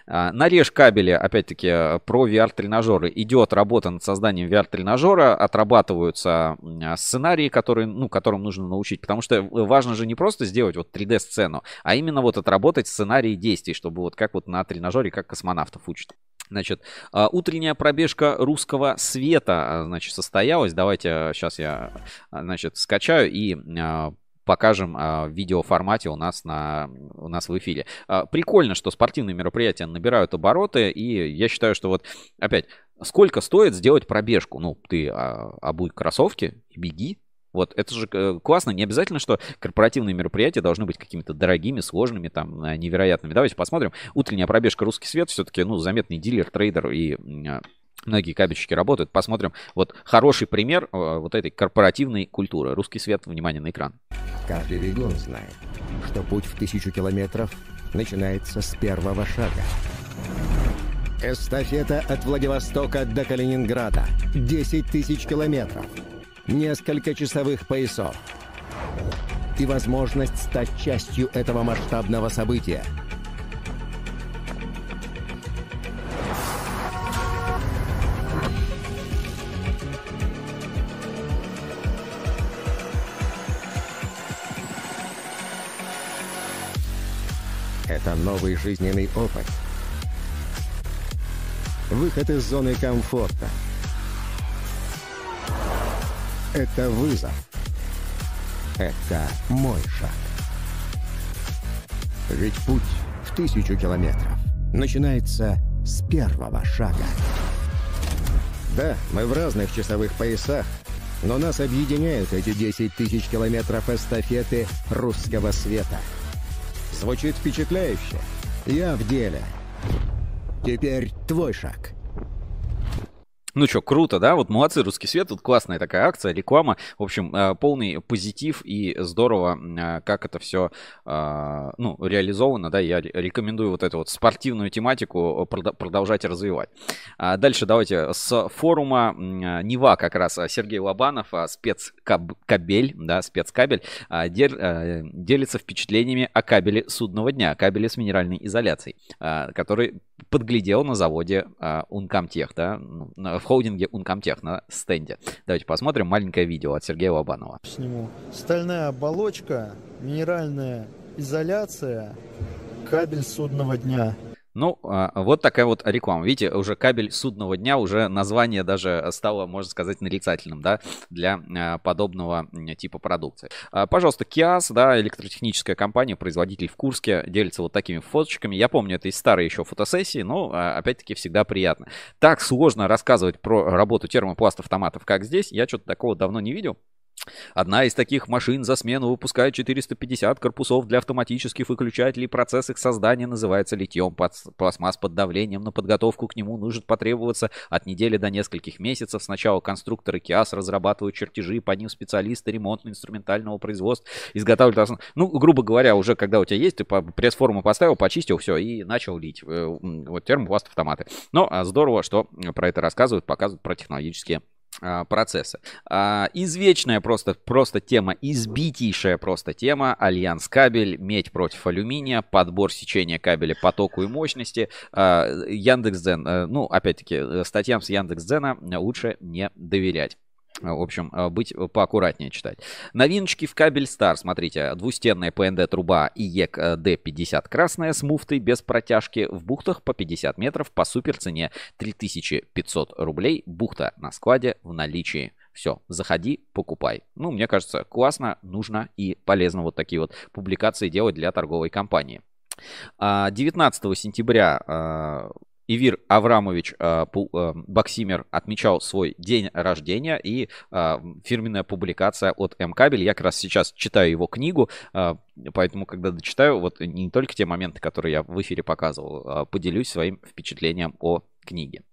A: На реж кабеле, опять-таки, про VR-тренажеры. Идет работа над созданием VR-тренажера. Отрабатываются сценарии, которые, ну, которым нужно научить. Потому что важно же не просто сделать вот 3D-сцену, а именно вот отработать сценарии действий, чтобы вот как вот на тренажере, как космонавтов учат. Значит, а, утренняя пробежка русского света, а, значит, состоялась. Давайте сейчас я, а, значит, скачаю и покажем в видеоформате у нас, на, у нас в эфире. Прикольно, что спортивные мероприятия набирают обороты, и я считаю, что вот, опять, сколько стоит сделать пробежку? Ну, ты обуй кроссовки и беги, вот, это же э, классно. Не обязательно, что корпоративные мероприятия должны быть какими-то дорогими, сложными, там, э, невероятными. Давайте посмотрим. Утренняя пробежка «Русский свет» все-таки, ну, заметный дилер, трейдер и э, многие кабельщики работают. Посмотрим. Вот хороший пример вот этой корпоративной культуры. «Русский свет», внимание на экран.
F: Каждый бегун знает, что путь в тысячу километров начинается с первого шага. Эстафета от Владивостока до Калининграда. 10 тысяч километров несколько часовых поясов и возможность стать частью этого масштабного события. Это новый жизненный опыт. Выход из зоны комфорта – это вызов. Это мой шаг. Ведь путь в тысячу километров начинается с первого шага. Да, мы в разных часовых поясах, но нас объединяют эти 10 тысяч километров эстафеты русского света. Звучит впечатляюще. Я в деле. Теперь твой шаг.
A: Ну что, круто, да? Вот молодцы, русский свет. Тут классная такая акция, реклама. В общем, э, полный позитив и здорово, э, как это все э, ну, реализовано, да. Я рекомендую вот эту вот спортивную тематику продолжать развивать. А дальше давайте с форума Нева как раз Сергей Лобанов, спецкабель, да, спецкабель, делится впечатлениями о кабеле судного дня, кабеле с минеральной изоляцией, который подглядел на заводе Ункамтех, да, ну, в холдинге Uncomtech на стенде. Давайте посмотрим маленькое видео от Сергея Лобанова.
G: Сниму. Стальная оболочка, минеральная изоляция, кабель судного дня.
A: Ну, а, вот такая вот реклама. Видите, уже кабель судного дня, уже название даже стало, можно сказать, нарицательным, да, для а, подобного типа продукции. А, пожалуйста, Kias, да, электротехническая компания, производитель в Курске, делится вот такими фоточками. Я помню, это из старой еще фотосессии, но, опять-таки, всегда приятно. Так сложно рассказывать про работу термопласт автоматов, как здесь, я что-то такого давно не видел. Одна из таких машин за смену выпускает 450 корпусов для автоматических выключателей. Процесс их создания называется литьем пластмасс под давлением. На подготовку к нему нужно потребоваться от недели до нескольких месяцев. Сначала конструкторы КИАС разрабатывают чертежи, по ним специалисты ремонтно-инструментального производства изготавливают... Ну, грубо говоря, уже когда у тебя есть, ты пресс-форму поставил, почистил все и начал лить. Э, вот термопласт автоматы. Но а, здорово, что про это рассказывают, показывают про технологические а, процесса. Извечная просто, просто тема, избитейшая просто тема. Альянс кабель, медь против алюминия, подбор сечения кабеля по току и мощности. А, Яндекс.Дзен, э, ну, опять-таки, э, статьям с Яндекс.Дзена лучше не доверять. В общем, э, быть поаккуратнее читать. Новиночки в кабель Star. Смотрите, двустенная ПНД труба IEK D50 красная с муфтой без протяжки в бухтах по 50 метров по супер цене 3500 рублей. Бухта на складе в наличии. Все, заходи, покупай. Ну, мне кажется, классно, нужно и полезно вот такие вот публикации делать для торговой компании. 19 а, сентября а, Ивир Аврамович э, э, Баксимер отмечал свой день рождения и э, фирменная публикация от М-Кабель. Я как раз сейчас читаю его книгу, поэтому, когда дочитаю, вот не только те моменты, которые я в эфире показывал, поделюсь своим впечатлением о книге.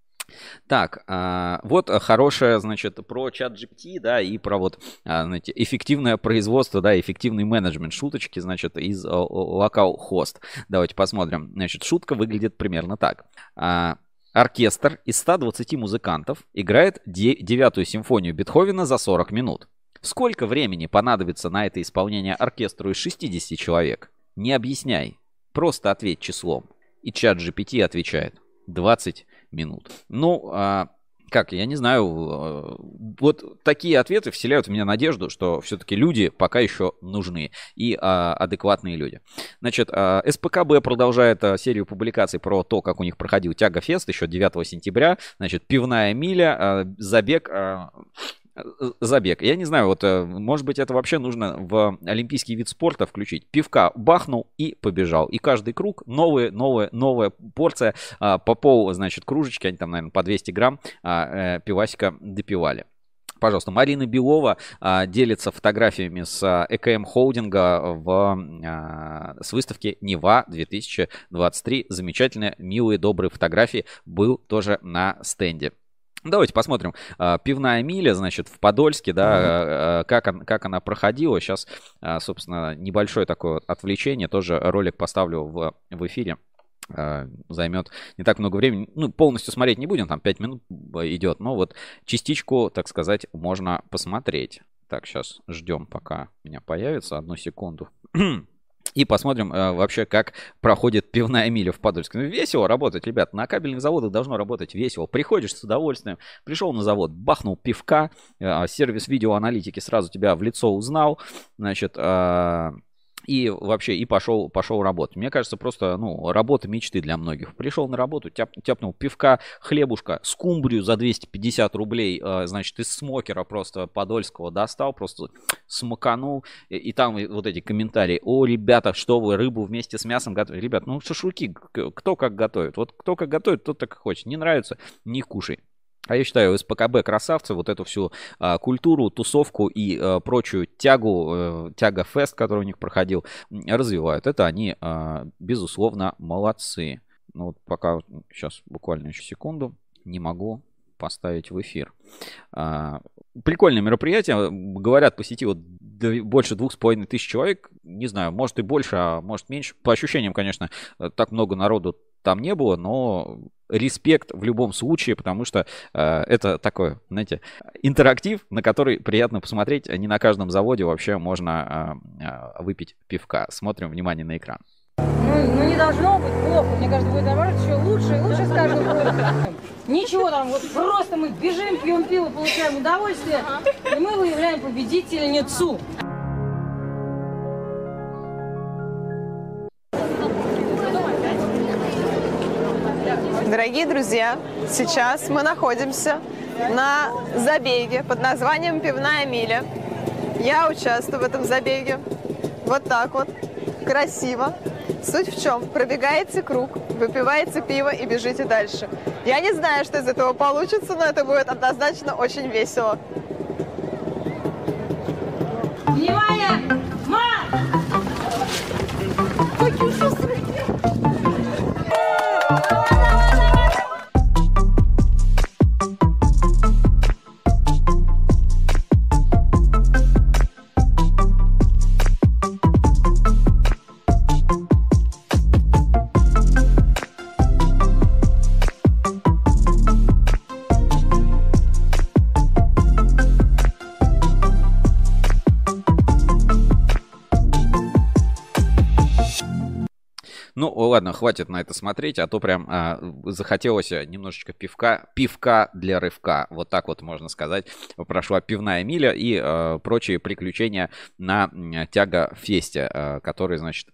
A: Так, а, вот хорошее, значит, про чат GPT, да, и про вот, а, знаете, эффективное производство, да, эффективный менеджмент шуточки, значит, из Localhost. Давайте посмотрим. Значит, шутка выглядит примерно так. А, оркестр из 120 музыкантов играет девятую симфонию Бетховена за 40 минут. Сколько времени понадобится на это исполнение оркестру из 60 человек? Не объясняй. Просто ответь числом. И чат GPT отвечает. 20 минут. Ну, а, как, я не знаю, э, вот такие ответы вселяют в меня надежду, что все-таки люди пока еще нужны и а, адекватные люди. Значит, а, СПКБ продолжает а, серию публикаций про то, как у них проходил Тяга Фест еще 9 сентября. Значит, пивная миля, а, забег а, забег. Я не знаю, вот, э, может быть, это вообще нужно в олимпийский вид спорта включить. Пивка бахнул и побежал. И каждый круг новая, новая, новая порция а, по пол, значит, кружечки, они там, наверное, по 200 грамм а, э, пивасика допивали. Пожалуйста, Марина Белова а, делится фотографиями с а, ЭКМ холдинга в, а, с выставки Нева 2023. Замечательные, милые, добрые фотографии был тоже на стенде. Давайте посмотрим. А, пивная миля, значит, в Подольске, да, mm-hmm. как, он, как она проходила. Сейчас, собственно, небольшое такое отвлечение. Тоже ролик поставлю в, в эфире займет не так много времени. Ну, полностью смотреть не будем, там 5 минут идет, но вот частичку, так сказать, можно посмотреть. Так, сейчас ждем, пока у меня появится. Одну секунду. И посмотрим э, вообще, как проходит пивная миля в Подольске. Ну, весело работать, ребят. На кабельных заводах должно работать весело. Приходишь с удовольствием. Пришел на завод, бахнул пивка. Э, сервис видеоаналитики сразу тебя в лицо узнал. Значит, э, и вообще, и пошел, пошел работать. Мне кажется, просто, ну, работа мечты для многих. Пришел на работу, тяп, тяпнул пивка, хлебушка, скумбрию за 250 рублей, э, значит, из смокера просто подольского достал, просто смаканул. И, и там вот эти комментарии. О, ребята, что вы рыбу вместе с мясом готовите? Ребят, ну, шашлыки, кто как готовит. Вот кто как готовит, тот так и хочет. Не нравится, не кушай. А я считаю, СПКБ красавцы вот эту всю а, культуру, тусовку и а, прочую тягу, а, тяга-фест, который у них проходил, развивают. Это они, а, безусловно, молодцы. Ну вот пока, сейчас буквально еще секунду, не могу поставить в эфир. А, прикольное мероприятие. Говорят, посетило больше двух с половиной тысяч человек. Не знаю, может и больше, а может меньше. По ощущениям, конечно, так много народу там не было, но респект в любом случае, потому что э, это такой, знаете, интерактив, на который приятно посмотреть. Не на каждом заводе вообще можно э, э, выпить пивка. Смотрим, внимание на экран.
H: Ну, ну не должно быть плохо. Мне кажется, будет наоборот еще лучше и лучше с каждым годом. Ничего там, вот просто мы бежим, пьем пиво, получаем удовольствие, и мы выявляем победительницу.
I: Дорогие друзья, сейчас мы находимся на забеге под названием «Пивная миля». Я участвую в этом забеге. Вот так вот, красиво. Суть в чем? Пробегаете круг, выпиваете пиво и бежите дальше. Я не знаю, что из этого получится, но это будет однозначно очень весело.
H: Внимание! Марш!
A: Хватит на это смотреть, а то прям а, захотелось немножечко пивка, пивка для рывка, вот так вот можно сказать. Прошла пивная миля и а, прочие приключения на тяга-фесте, а, который, значит,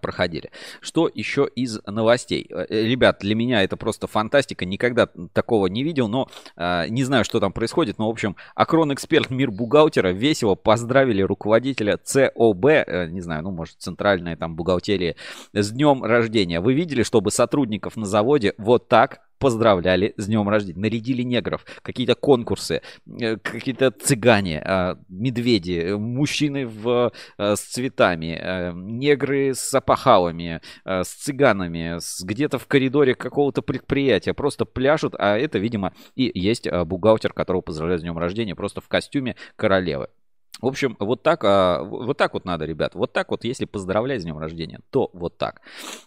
A: проходили. Что еще из новостей? Э, э, ребят, для меня это просто фантастика. Никогда такого не видел, но э, не знаю, что там происходит. Но, в общем, Акрон Эксперт Мир Бухгалтера весело поздравили руководителя ЦОБ, э, не знаю, ну, может, центральная там бухгалтерия, с днем рождения. Вы видели, чтобы сотрудников на заводе вот так поздравляли с днем рождения, нарядили негров, какие-то конкурсы, э, какие-то цыгане, а, медведи, мужчины в, э, с цветами, э, негры с опахалами, с цыганами, где-то в коридоре какого-то предприятия, просто пляшут, а это, видимо, и есть бухгалтер, которого поздравляют с днем рождения, просто в костюме королевы. В общем, вот так, а, вот так вот надо, ребят. Вот так вот, если поздравлять с днем рождения, то вот так.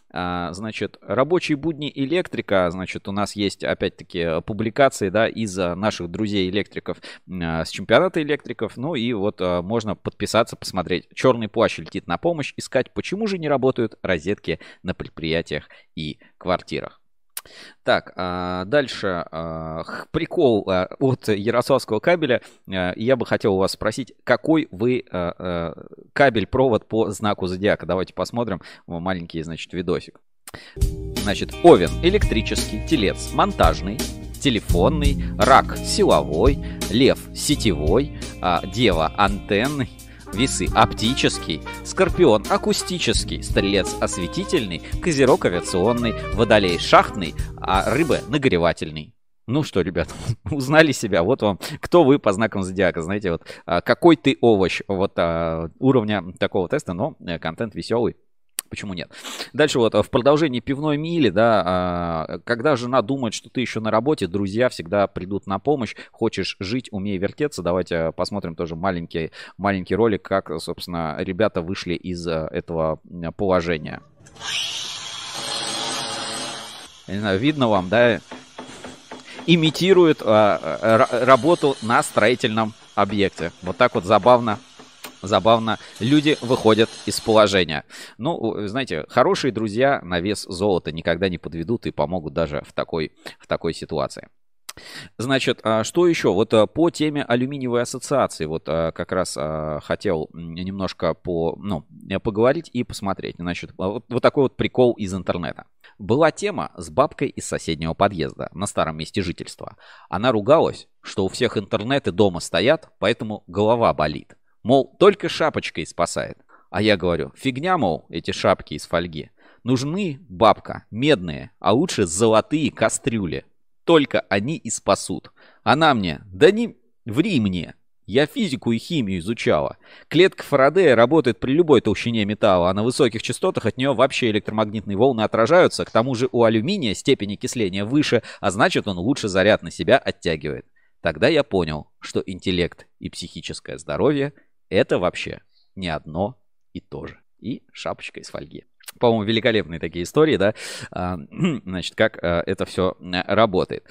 A: А, значит, рабочие будни электрика, значит, у нас есть, опять-таки, публикации, да, из наших друзей-электриков а, с чемпионата электриков. Ну и вот можно подписаться, посмотреть. Черный плащ летит на помощь, искать, почему же не работают розетки на предприятиях и квартирах. Так, а, дальше а, прикол а, от Ярославского кабеля. Я бы хотел у вас спросить, какой вы кабель-провод по знаку зодиака? Давайте посмотрим маленький, значит, видосик. Значит, овен электрический, телец монтажный, телефонный, рак силовой, лев сетевой, дева антенный, Весы оптический, Скорпион акустический, Стрелец осветительный, Козерог авиационный, Водолей шахтный, а Рыба нагревательный. Ну что, ребят, узнали себя. Вот вам, кто вы по знакам зодиака. Знаете, вот а, какой ты овощ вот а, уровня такого теста, но э, контент веселый. Почему нет? Дальше вот в продолжении пивной мили, да, а, когда жена думает, что ты еще на работе, друзья всегда придут на помощь. Хочешь жить, умей вертеться. Давайте посмотрим тоже маленький, маленький ролик, как, собственно, ребята вышли из э, этого положения. Я не знаю, видно вам, да? Имитирует а, работу на строительном объекте. Вот так вот забавно забавно, люди выходят из положения. Ну, знаете, хорошие друзья на вес золота никогда не подведут и помогут даже в такой, в такой ситуации. Значит, а что еще? Вот а, по теме алюминиевой ассоциации, вот а, как раз хотел немножко по, ну, поговорить и посмотреть. Значит, вот, вот такой вот прикол из интернета. Была тема с бабкой из соседнего подъезда на старом месте жительства. Она ругалась, что у всех интернеты дома стоят, поэтому голова болит. Мол, только шапочкой спасает. А я говорю, фигня, мол, эти шапки из фольги. Нужны, бабка, медные, а лучше золотые кастрюли. только они и спасут. Она мне, да не ври мне, я физику и химию изучала. Клетка Фарадея работает при любой толщине металла, а на высоких частотах от нее вообще электромагнитные волны отражаются. К тому же у алюминия степень окисления выше, а значит он лучше заряд на себя оттягивает. Тогда я понял, что интеллект и психическое здоровье – это вообще не одно и то же. И шапочка из фольги по-моему, великолепные такие истории, да, а, значит, как а, это все работает.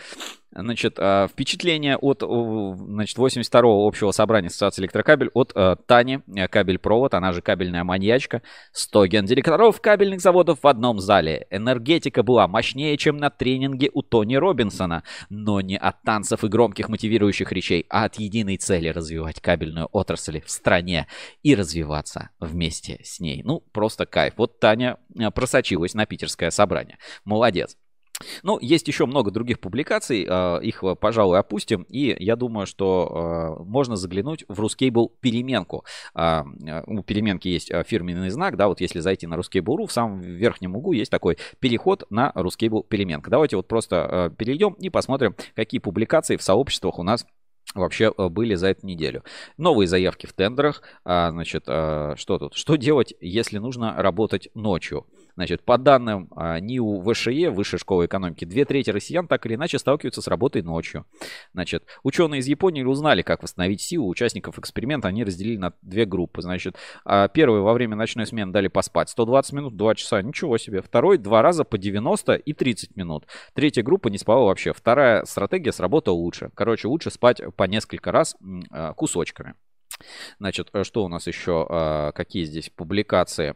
A: Значит, а, впечатление от значит, 82-го общего собрания Ассоциации электрокабель от а, Тани, э, кабель-провод, она же кабельная маньячка. 100 гендиректоров кабельных заводов в одном зале. Энергетика была мощнее, чем на тренинге у Тони Робинсона. Но не от танцев и громких мотивирующих речей, а от единой цели развивать кабельную отрасль в стране и развиваться вместе с ней. Ну, просто кайф. Вот Таня э, просочилась на питерское собрание. Молодец. Ну, есть еще много других публикаций, а, их, э, пожалуй, опустим, и я думаю, что а, можно заглянуть в Ruscable переменку. А, у переменки есть фирменный знак, да, вот если зайти на Ruscable.ru, в самом верхнем углу есть такой переход на Ruscable переменка. Давайте вот просто перейдем и посмотрим, какие публикации в сообществах у нас вообще э, были за эту неделю. Новые заявки в тендерах. Значит, что тут? Что делать, если нужно работать ночью? Значит, по данным а, НИУ ВШЕ, Высшей школы экономики, две трети россиян так или иначе сталкиваются с работой ночью. Значит, ученые из Японии узнали, как восстановить силу участников эксперимента. Они разделили на две группы. Значит, а, первый во время ночной смены дали поспать 120 минут, 2 часа. Ничего себе. Второй два раза по 90 и 30 минут. Третья группа не спала вообще. Вторая стратегия сработала лучше. Короче, лучше спать по несколько раз а, кусочками. Значит, э, что у нас еще? Какие здесь публикации?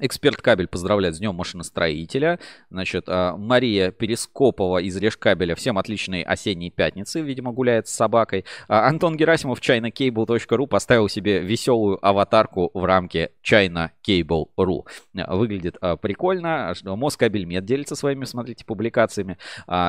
A: Эксперт кабель поздравляет с днем машиностроителя. Значит, а, Мария Перескопова из Решкабеля. Всем отличной осенней пятницы, видимо, гуляет с собакой. А, Антон Герасимов ChinaCable.ru поставил себе веселую аватарку в рамке ChinaCable.ru. Выглядит а, прикольно. Москабельмет делится своими, смотрите, публикациями.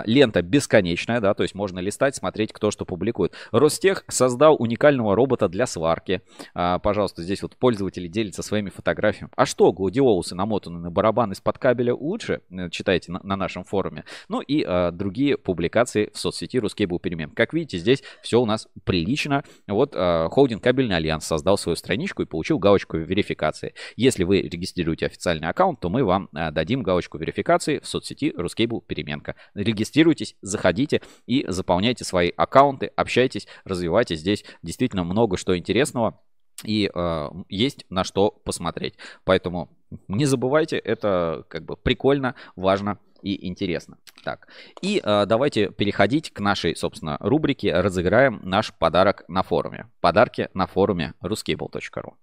A: Лента бесконечная, да, то есть можно листать, смотреть, кто что публикует. Ростех создал уникального робота для сварки. Пожалуйста, здесь вот пользователи делятся своими фотографиями. А что, Гладиолусы намотаны на барабан из-под кабеля лучше, э, читайте на, на нашем форуме. Ну и э, другие публикации в соцсети RusCable Переменка. Как видите, здесь все у нас прилично. Вот э, холдинг Кабельный Альянс создал свою страничку и получил галочку верификации. Если вы регистрируете официальный аккаунт, то мы вам э, дадим галочку верификации в соцсети RusCable Переменка. Регистрируйтесь, заходите и заполняйте свои аккаунты, общайтесь, развивайте здесь действительно много что интересного и э, есть на что посмотреть. Поэтому не забывайте, это как бы прикольно, важно и интересно. Так, и э, давайте переходить к нашей, собственно, рубрике «Разыграем наш подарок на форуме». Подарки на форуме ruscable.ru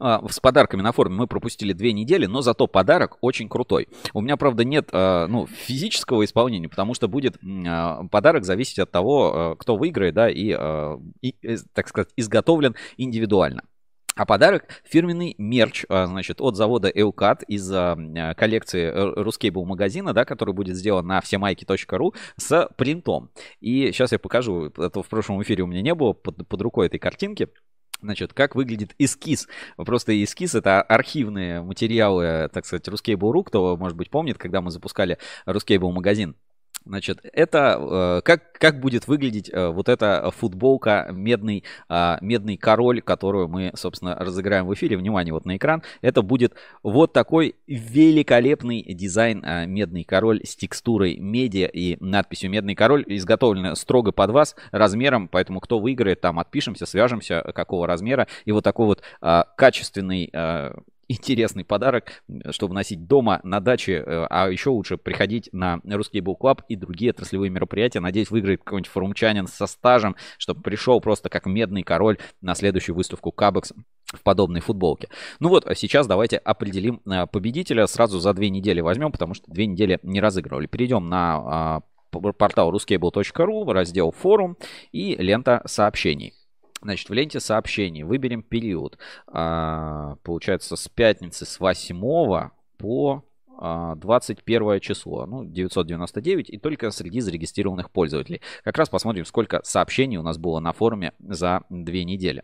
A: с подарками на форуме мы пропустили две недели, но зато подарок очень крутой. У меня, правда, нет а, ну, физического исполнения, потому что будет а, подарок зависеть от того, кто выиграет, да, и, и э, так сказать, изготовлен индивидуально. А подарок фирменный мерч, значит, от завода Эукат из коллекции Ruscable магазина, да, который будет сделан на всемайки.ру с принтом. И сейчас я покажу, это в прошлом эфире у меня не было под, под рукой этой картинки. Значит, как выглядит эскиз? Просто эскиз это архивные материалы, так сказать, Ruskable.ru, кто, может быть, помнит, когда мы запускали Ruskable магазин. Значит, это э, как, как будет выглядеть э, вот эта футболка медный, э, медный король, которую мы, собственно, разыграем в эфире. Внимание, вот на экран. Это будет вот такой великолепный дизайн медный король с текстурой меди и надписью медный король. Изготовлено строго под вас размером, поэтому кто выиграет, там отпишемся, свяжемся, какого размера. И вот такой вот качественный интересный подарок, чтобы носить дома, на даче, э, а еще лучше приходить на Русский Book Club и другие отраслевые мероприятия. Надеюсь, выиграет какой-нибудь форумчанин со стажем, чтобы пришел просто как медный король на следующую выставку Кабекс в подобной футболке. Ну вот, а сейчас давайте определим э, победителя. Сразу за две недели возьмем, потому что две недели не разыгрывали. Перейдем на а, портал ruscable.ru, раздел форум и лента сообщений. Значит, в ленте сообщений выберем период. А, получается, с пятницы с 8 по а, 21 число, ну, 999, и только среди зарегистрированных пользователей. Как раз посмотрим, сколько сообщений у нас было на форуме за две недели.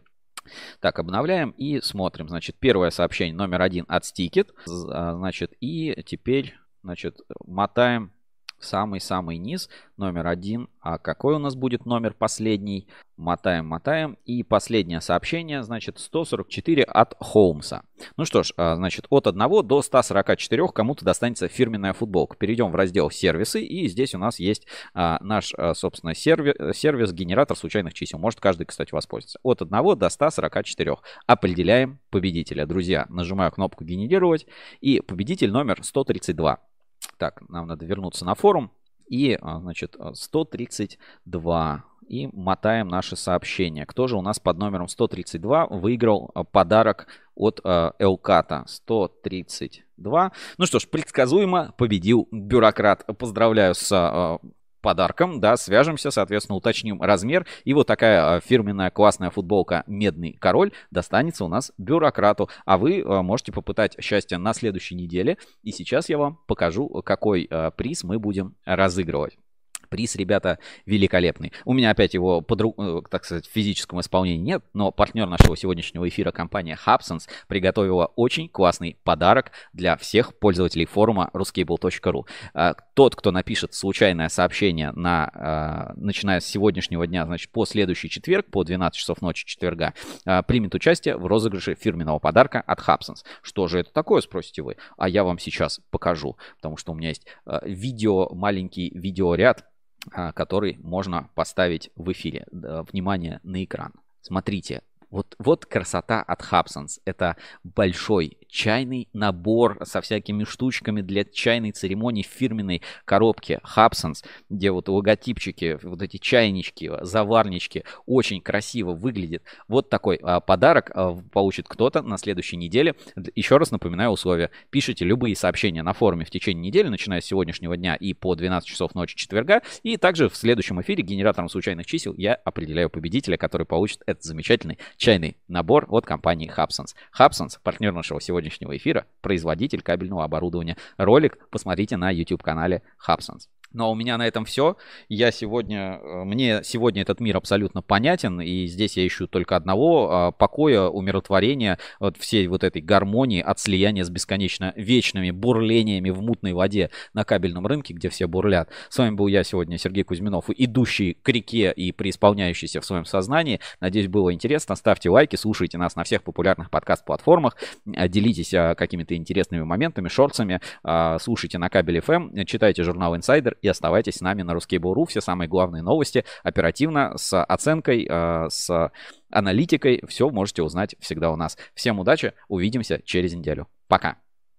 A: Так, обновляем и смотрим. Значит, первое сообщение номер один от Stickit. А, значит, и теперь, значит, мотаем самый-самый низ, номер один. А какой у нас будет номер последний? Мотаем, мотаем. И последнее сообщение, значит, 144 от Холмса. Ну что ж, а, значит, от 1 до 144 кому-то достанется фирменная футболка. Перейдем в раздел сервисы, и здесь у нас есть а, наш, а, собственно, сервис, сервис, генератор случайных чисел. Может каждый, кстати, воспользоваться. От 1 до 144. Определяем победителя. Друзья, нажимаю кнопку «Генерировать», и победитель номер 132. Так, нам надо вернуться на форум. И, а, значит, 132. И мотаем наши сообщения. Кто же у нас под номером 132 выиграл а, подарок от Элката? 132. Ну что ж, предсказуемо победил бюрократ. Поздравляю с а, подарком, да, свяжемся, соответственно, уточним размер. И вот такая а, фирменная классная футболка «Медный король» достанется у нас бюрократу. А вы а, можете попытать счастье на следующей неделе. И сейчас я вам покажу, какой а, приз мы будем разыгрывать. Приз, ребята, великолепный. У меня опять его, под, э, так сказать, в физическом исполнении нет, но партнер нашего сегодняшнего эфира, компания Hubsense, приготовила очень классный подарок для всех пользователей форума ruscable.ru. А, тот, кто напишет случайное сообщение, на, а, начиная с сегодняшнего дня, значит, по следующий четверг, по 12 часов ночи четверга, примет участие в розыгрыше фирменного подарка от Hubsense. Что же это такое, спросите вы? А я вам сейчас покажу, потому что у меня есть видео, маленький видеоряд, который можно поставить в эфире. Внимание на экран. Смотрите, вот, вот красота от Hubsons. Это большой чайный набор со всякими штучками для чайной церемонии в фирменной коробке Hubsons, где вот логотипчики, вот эти чайнички, заварнички, очень красиво выглядит. Вот такой а, подарок а, получит кто-то на следующей неделе. Еще раз напоминаю условия. Пишите любые сообщения на форуме в течение недели, начиная с сегодняшнего дня и по 12 часов ночи четверга. И также в следующем эфире генератором случайных чисел я определяю победителя, который получит этот замечательный набор от компании Hubsons. Hubsons, партнер нашего сегодняшнего эфира, производитель кабельного оборудования. Ролик посмотрите на YouTube-канале Hubsons. Ну а у меня на этом все. Я сегодня, э, мне сегодня этот мир абсолютно понятен, и здесь я ищу только одного а, покоя, умиротворения, вот всей вот этой гармонии от слияния с бесконечно вечными бурлениями в мутной воде на кабельном рынке, где все бурлят. С вами был я сегодня, Сергей Кузьминов, идущий к реке и преисполняющийся в своем сознании. Надеюсь, было интересно. Ставьте лайки, слушайте нас на всех популярных подкаст-платформах, делитесь а, какими-то интересными моментами, шорцами, а, слушайте на кабель FM, читайте журнал Insider и оставайтесь с нами на Ruskable.ru. Все самые главные новости оперативно, с оценкой, э, с аналитикой. Все можете узнать всегда у нас. Всем удачи, увидимся через неделю. Пока.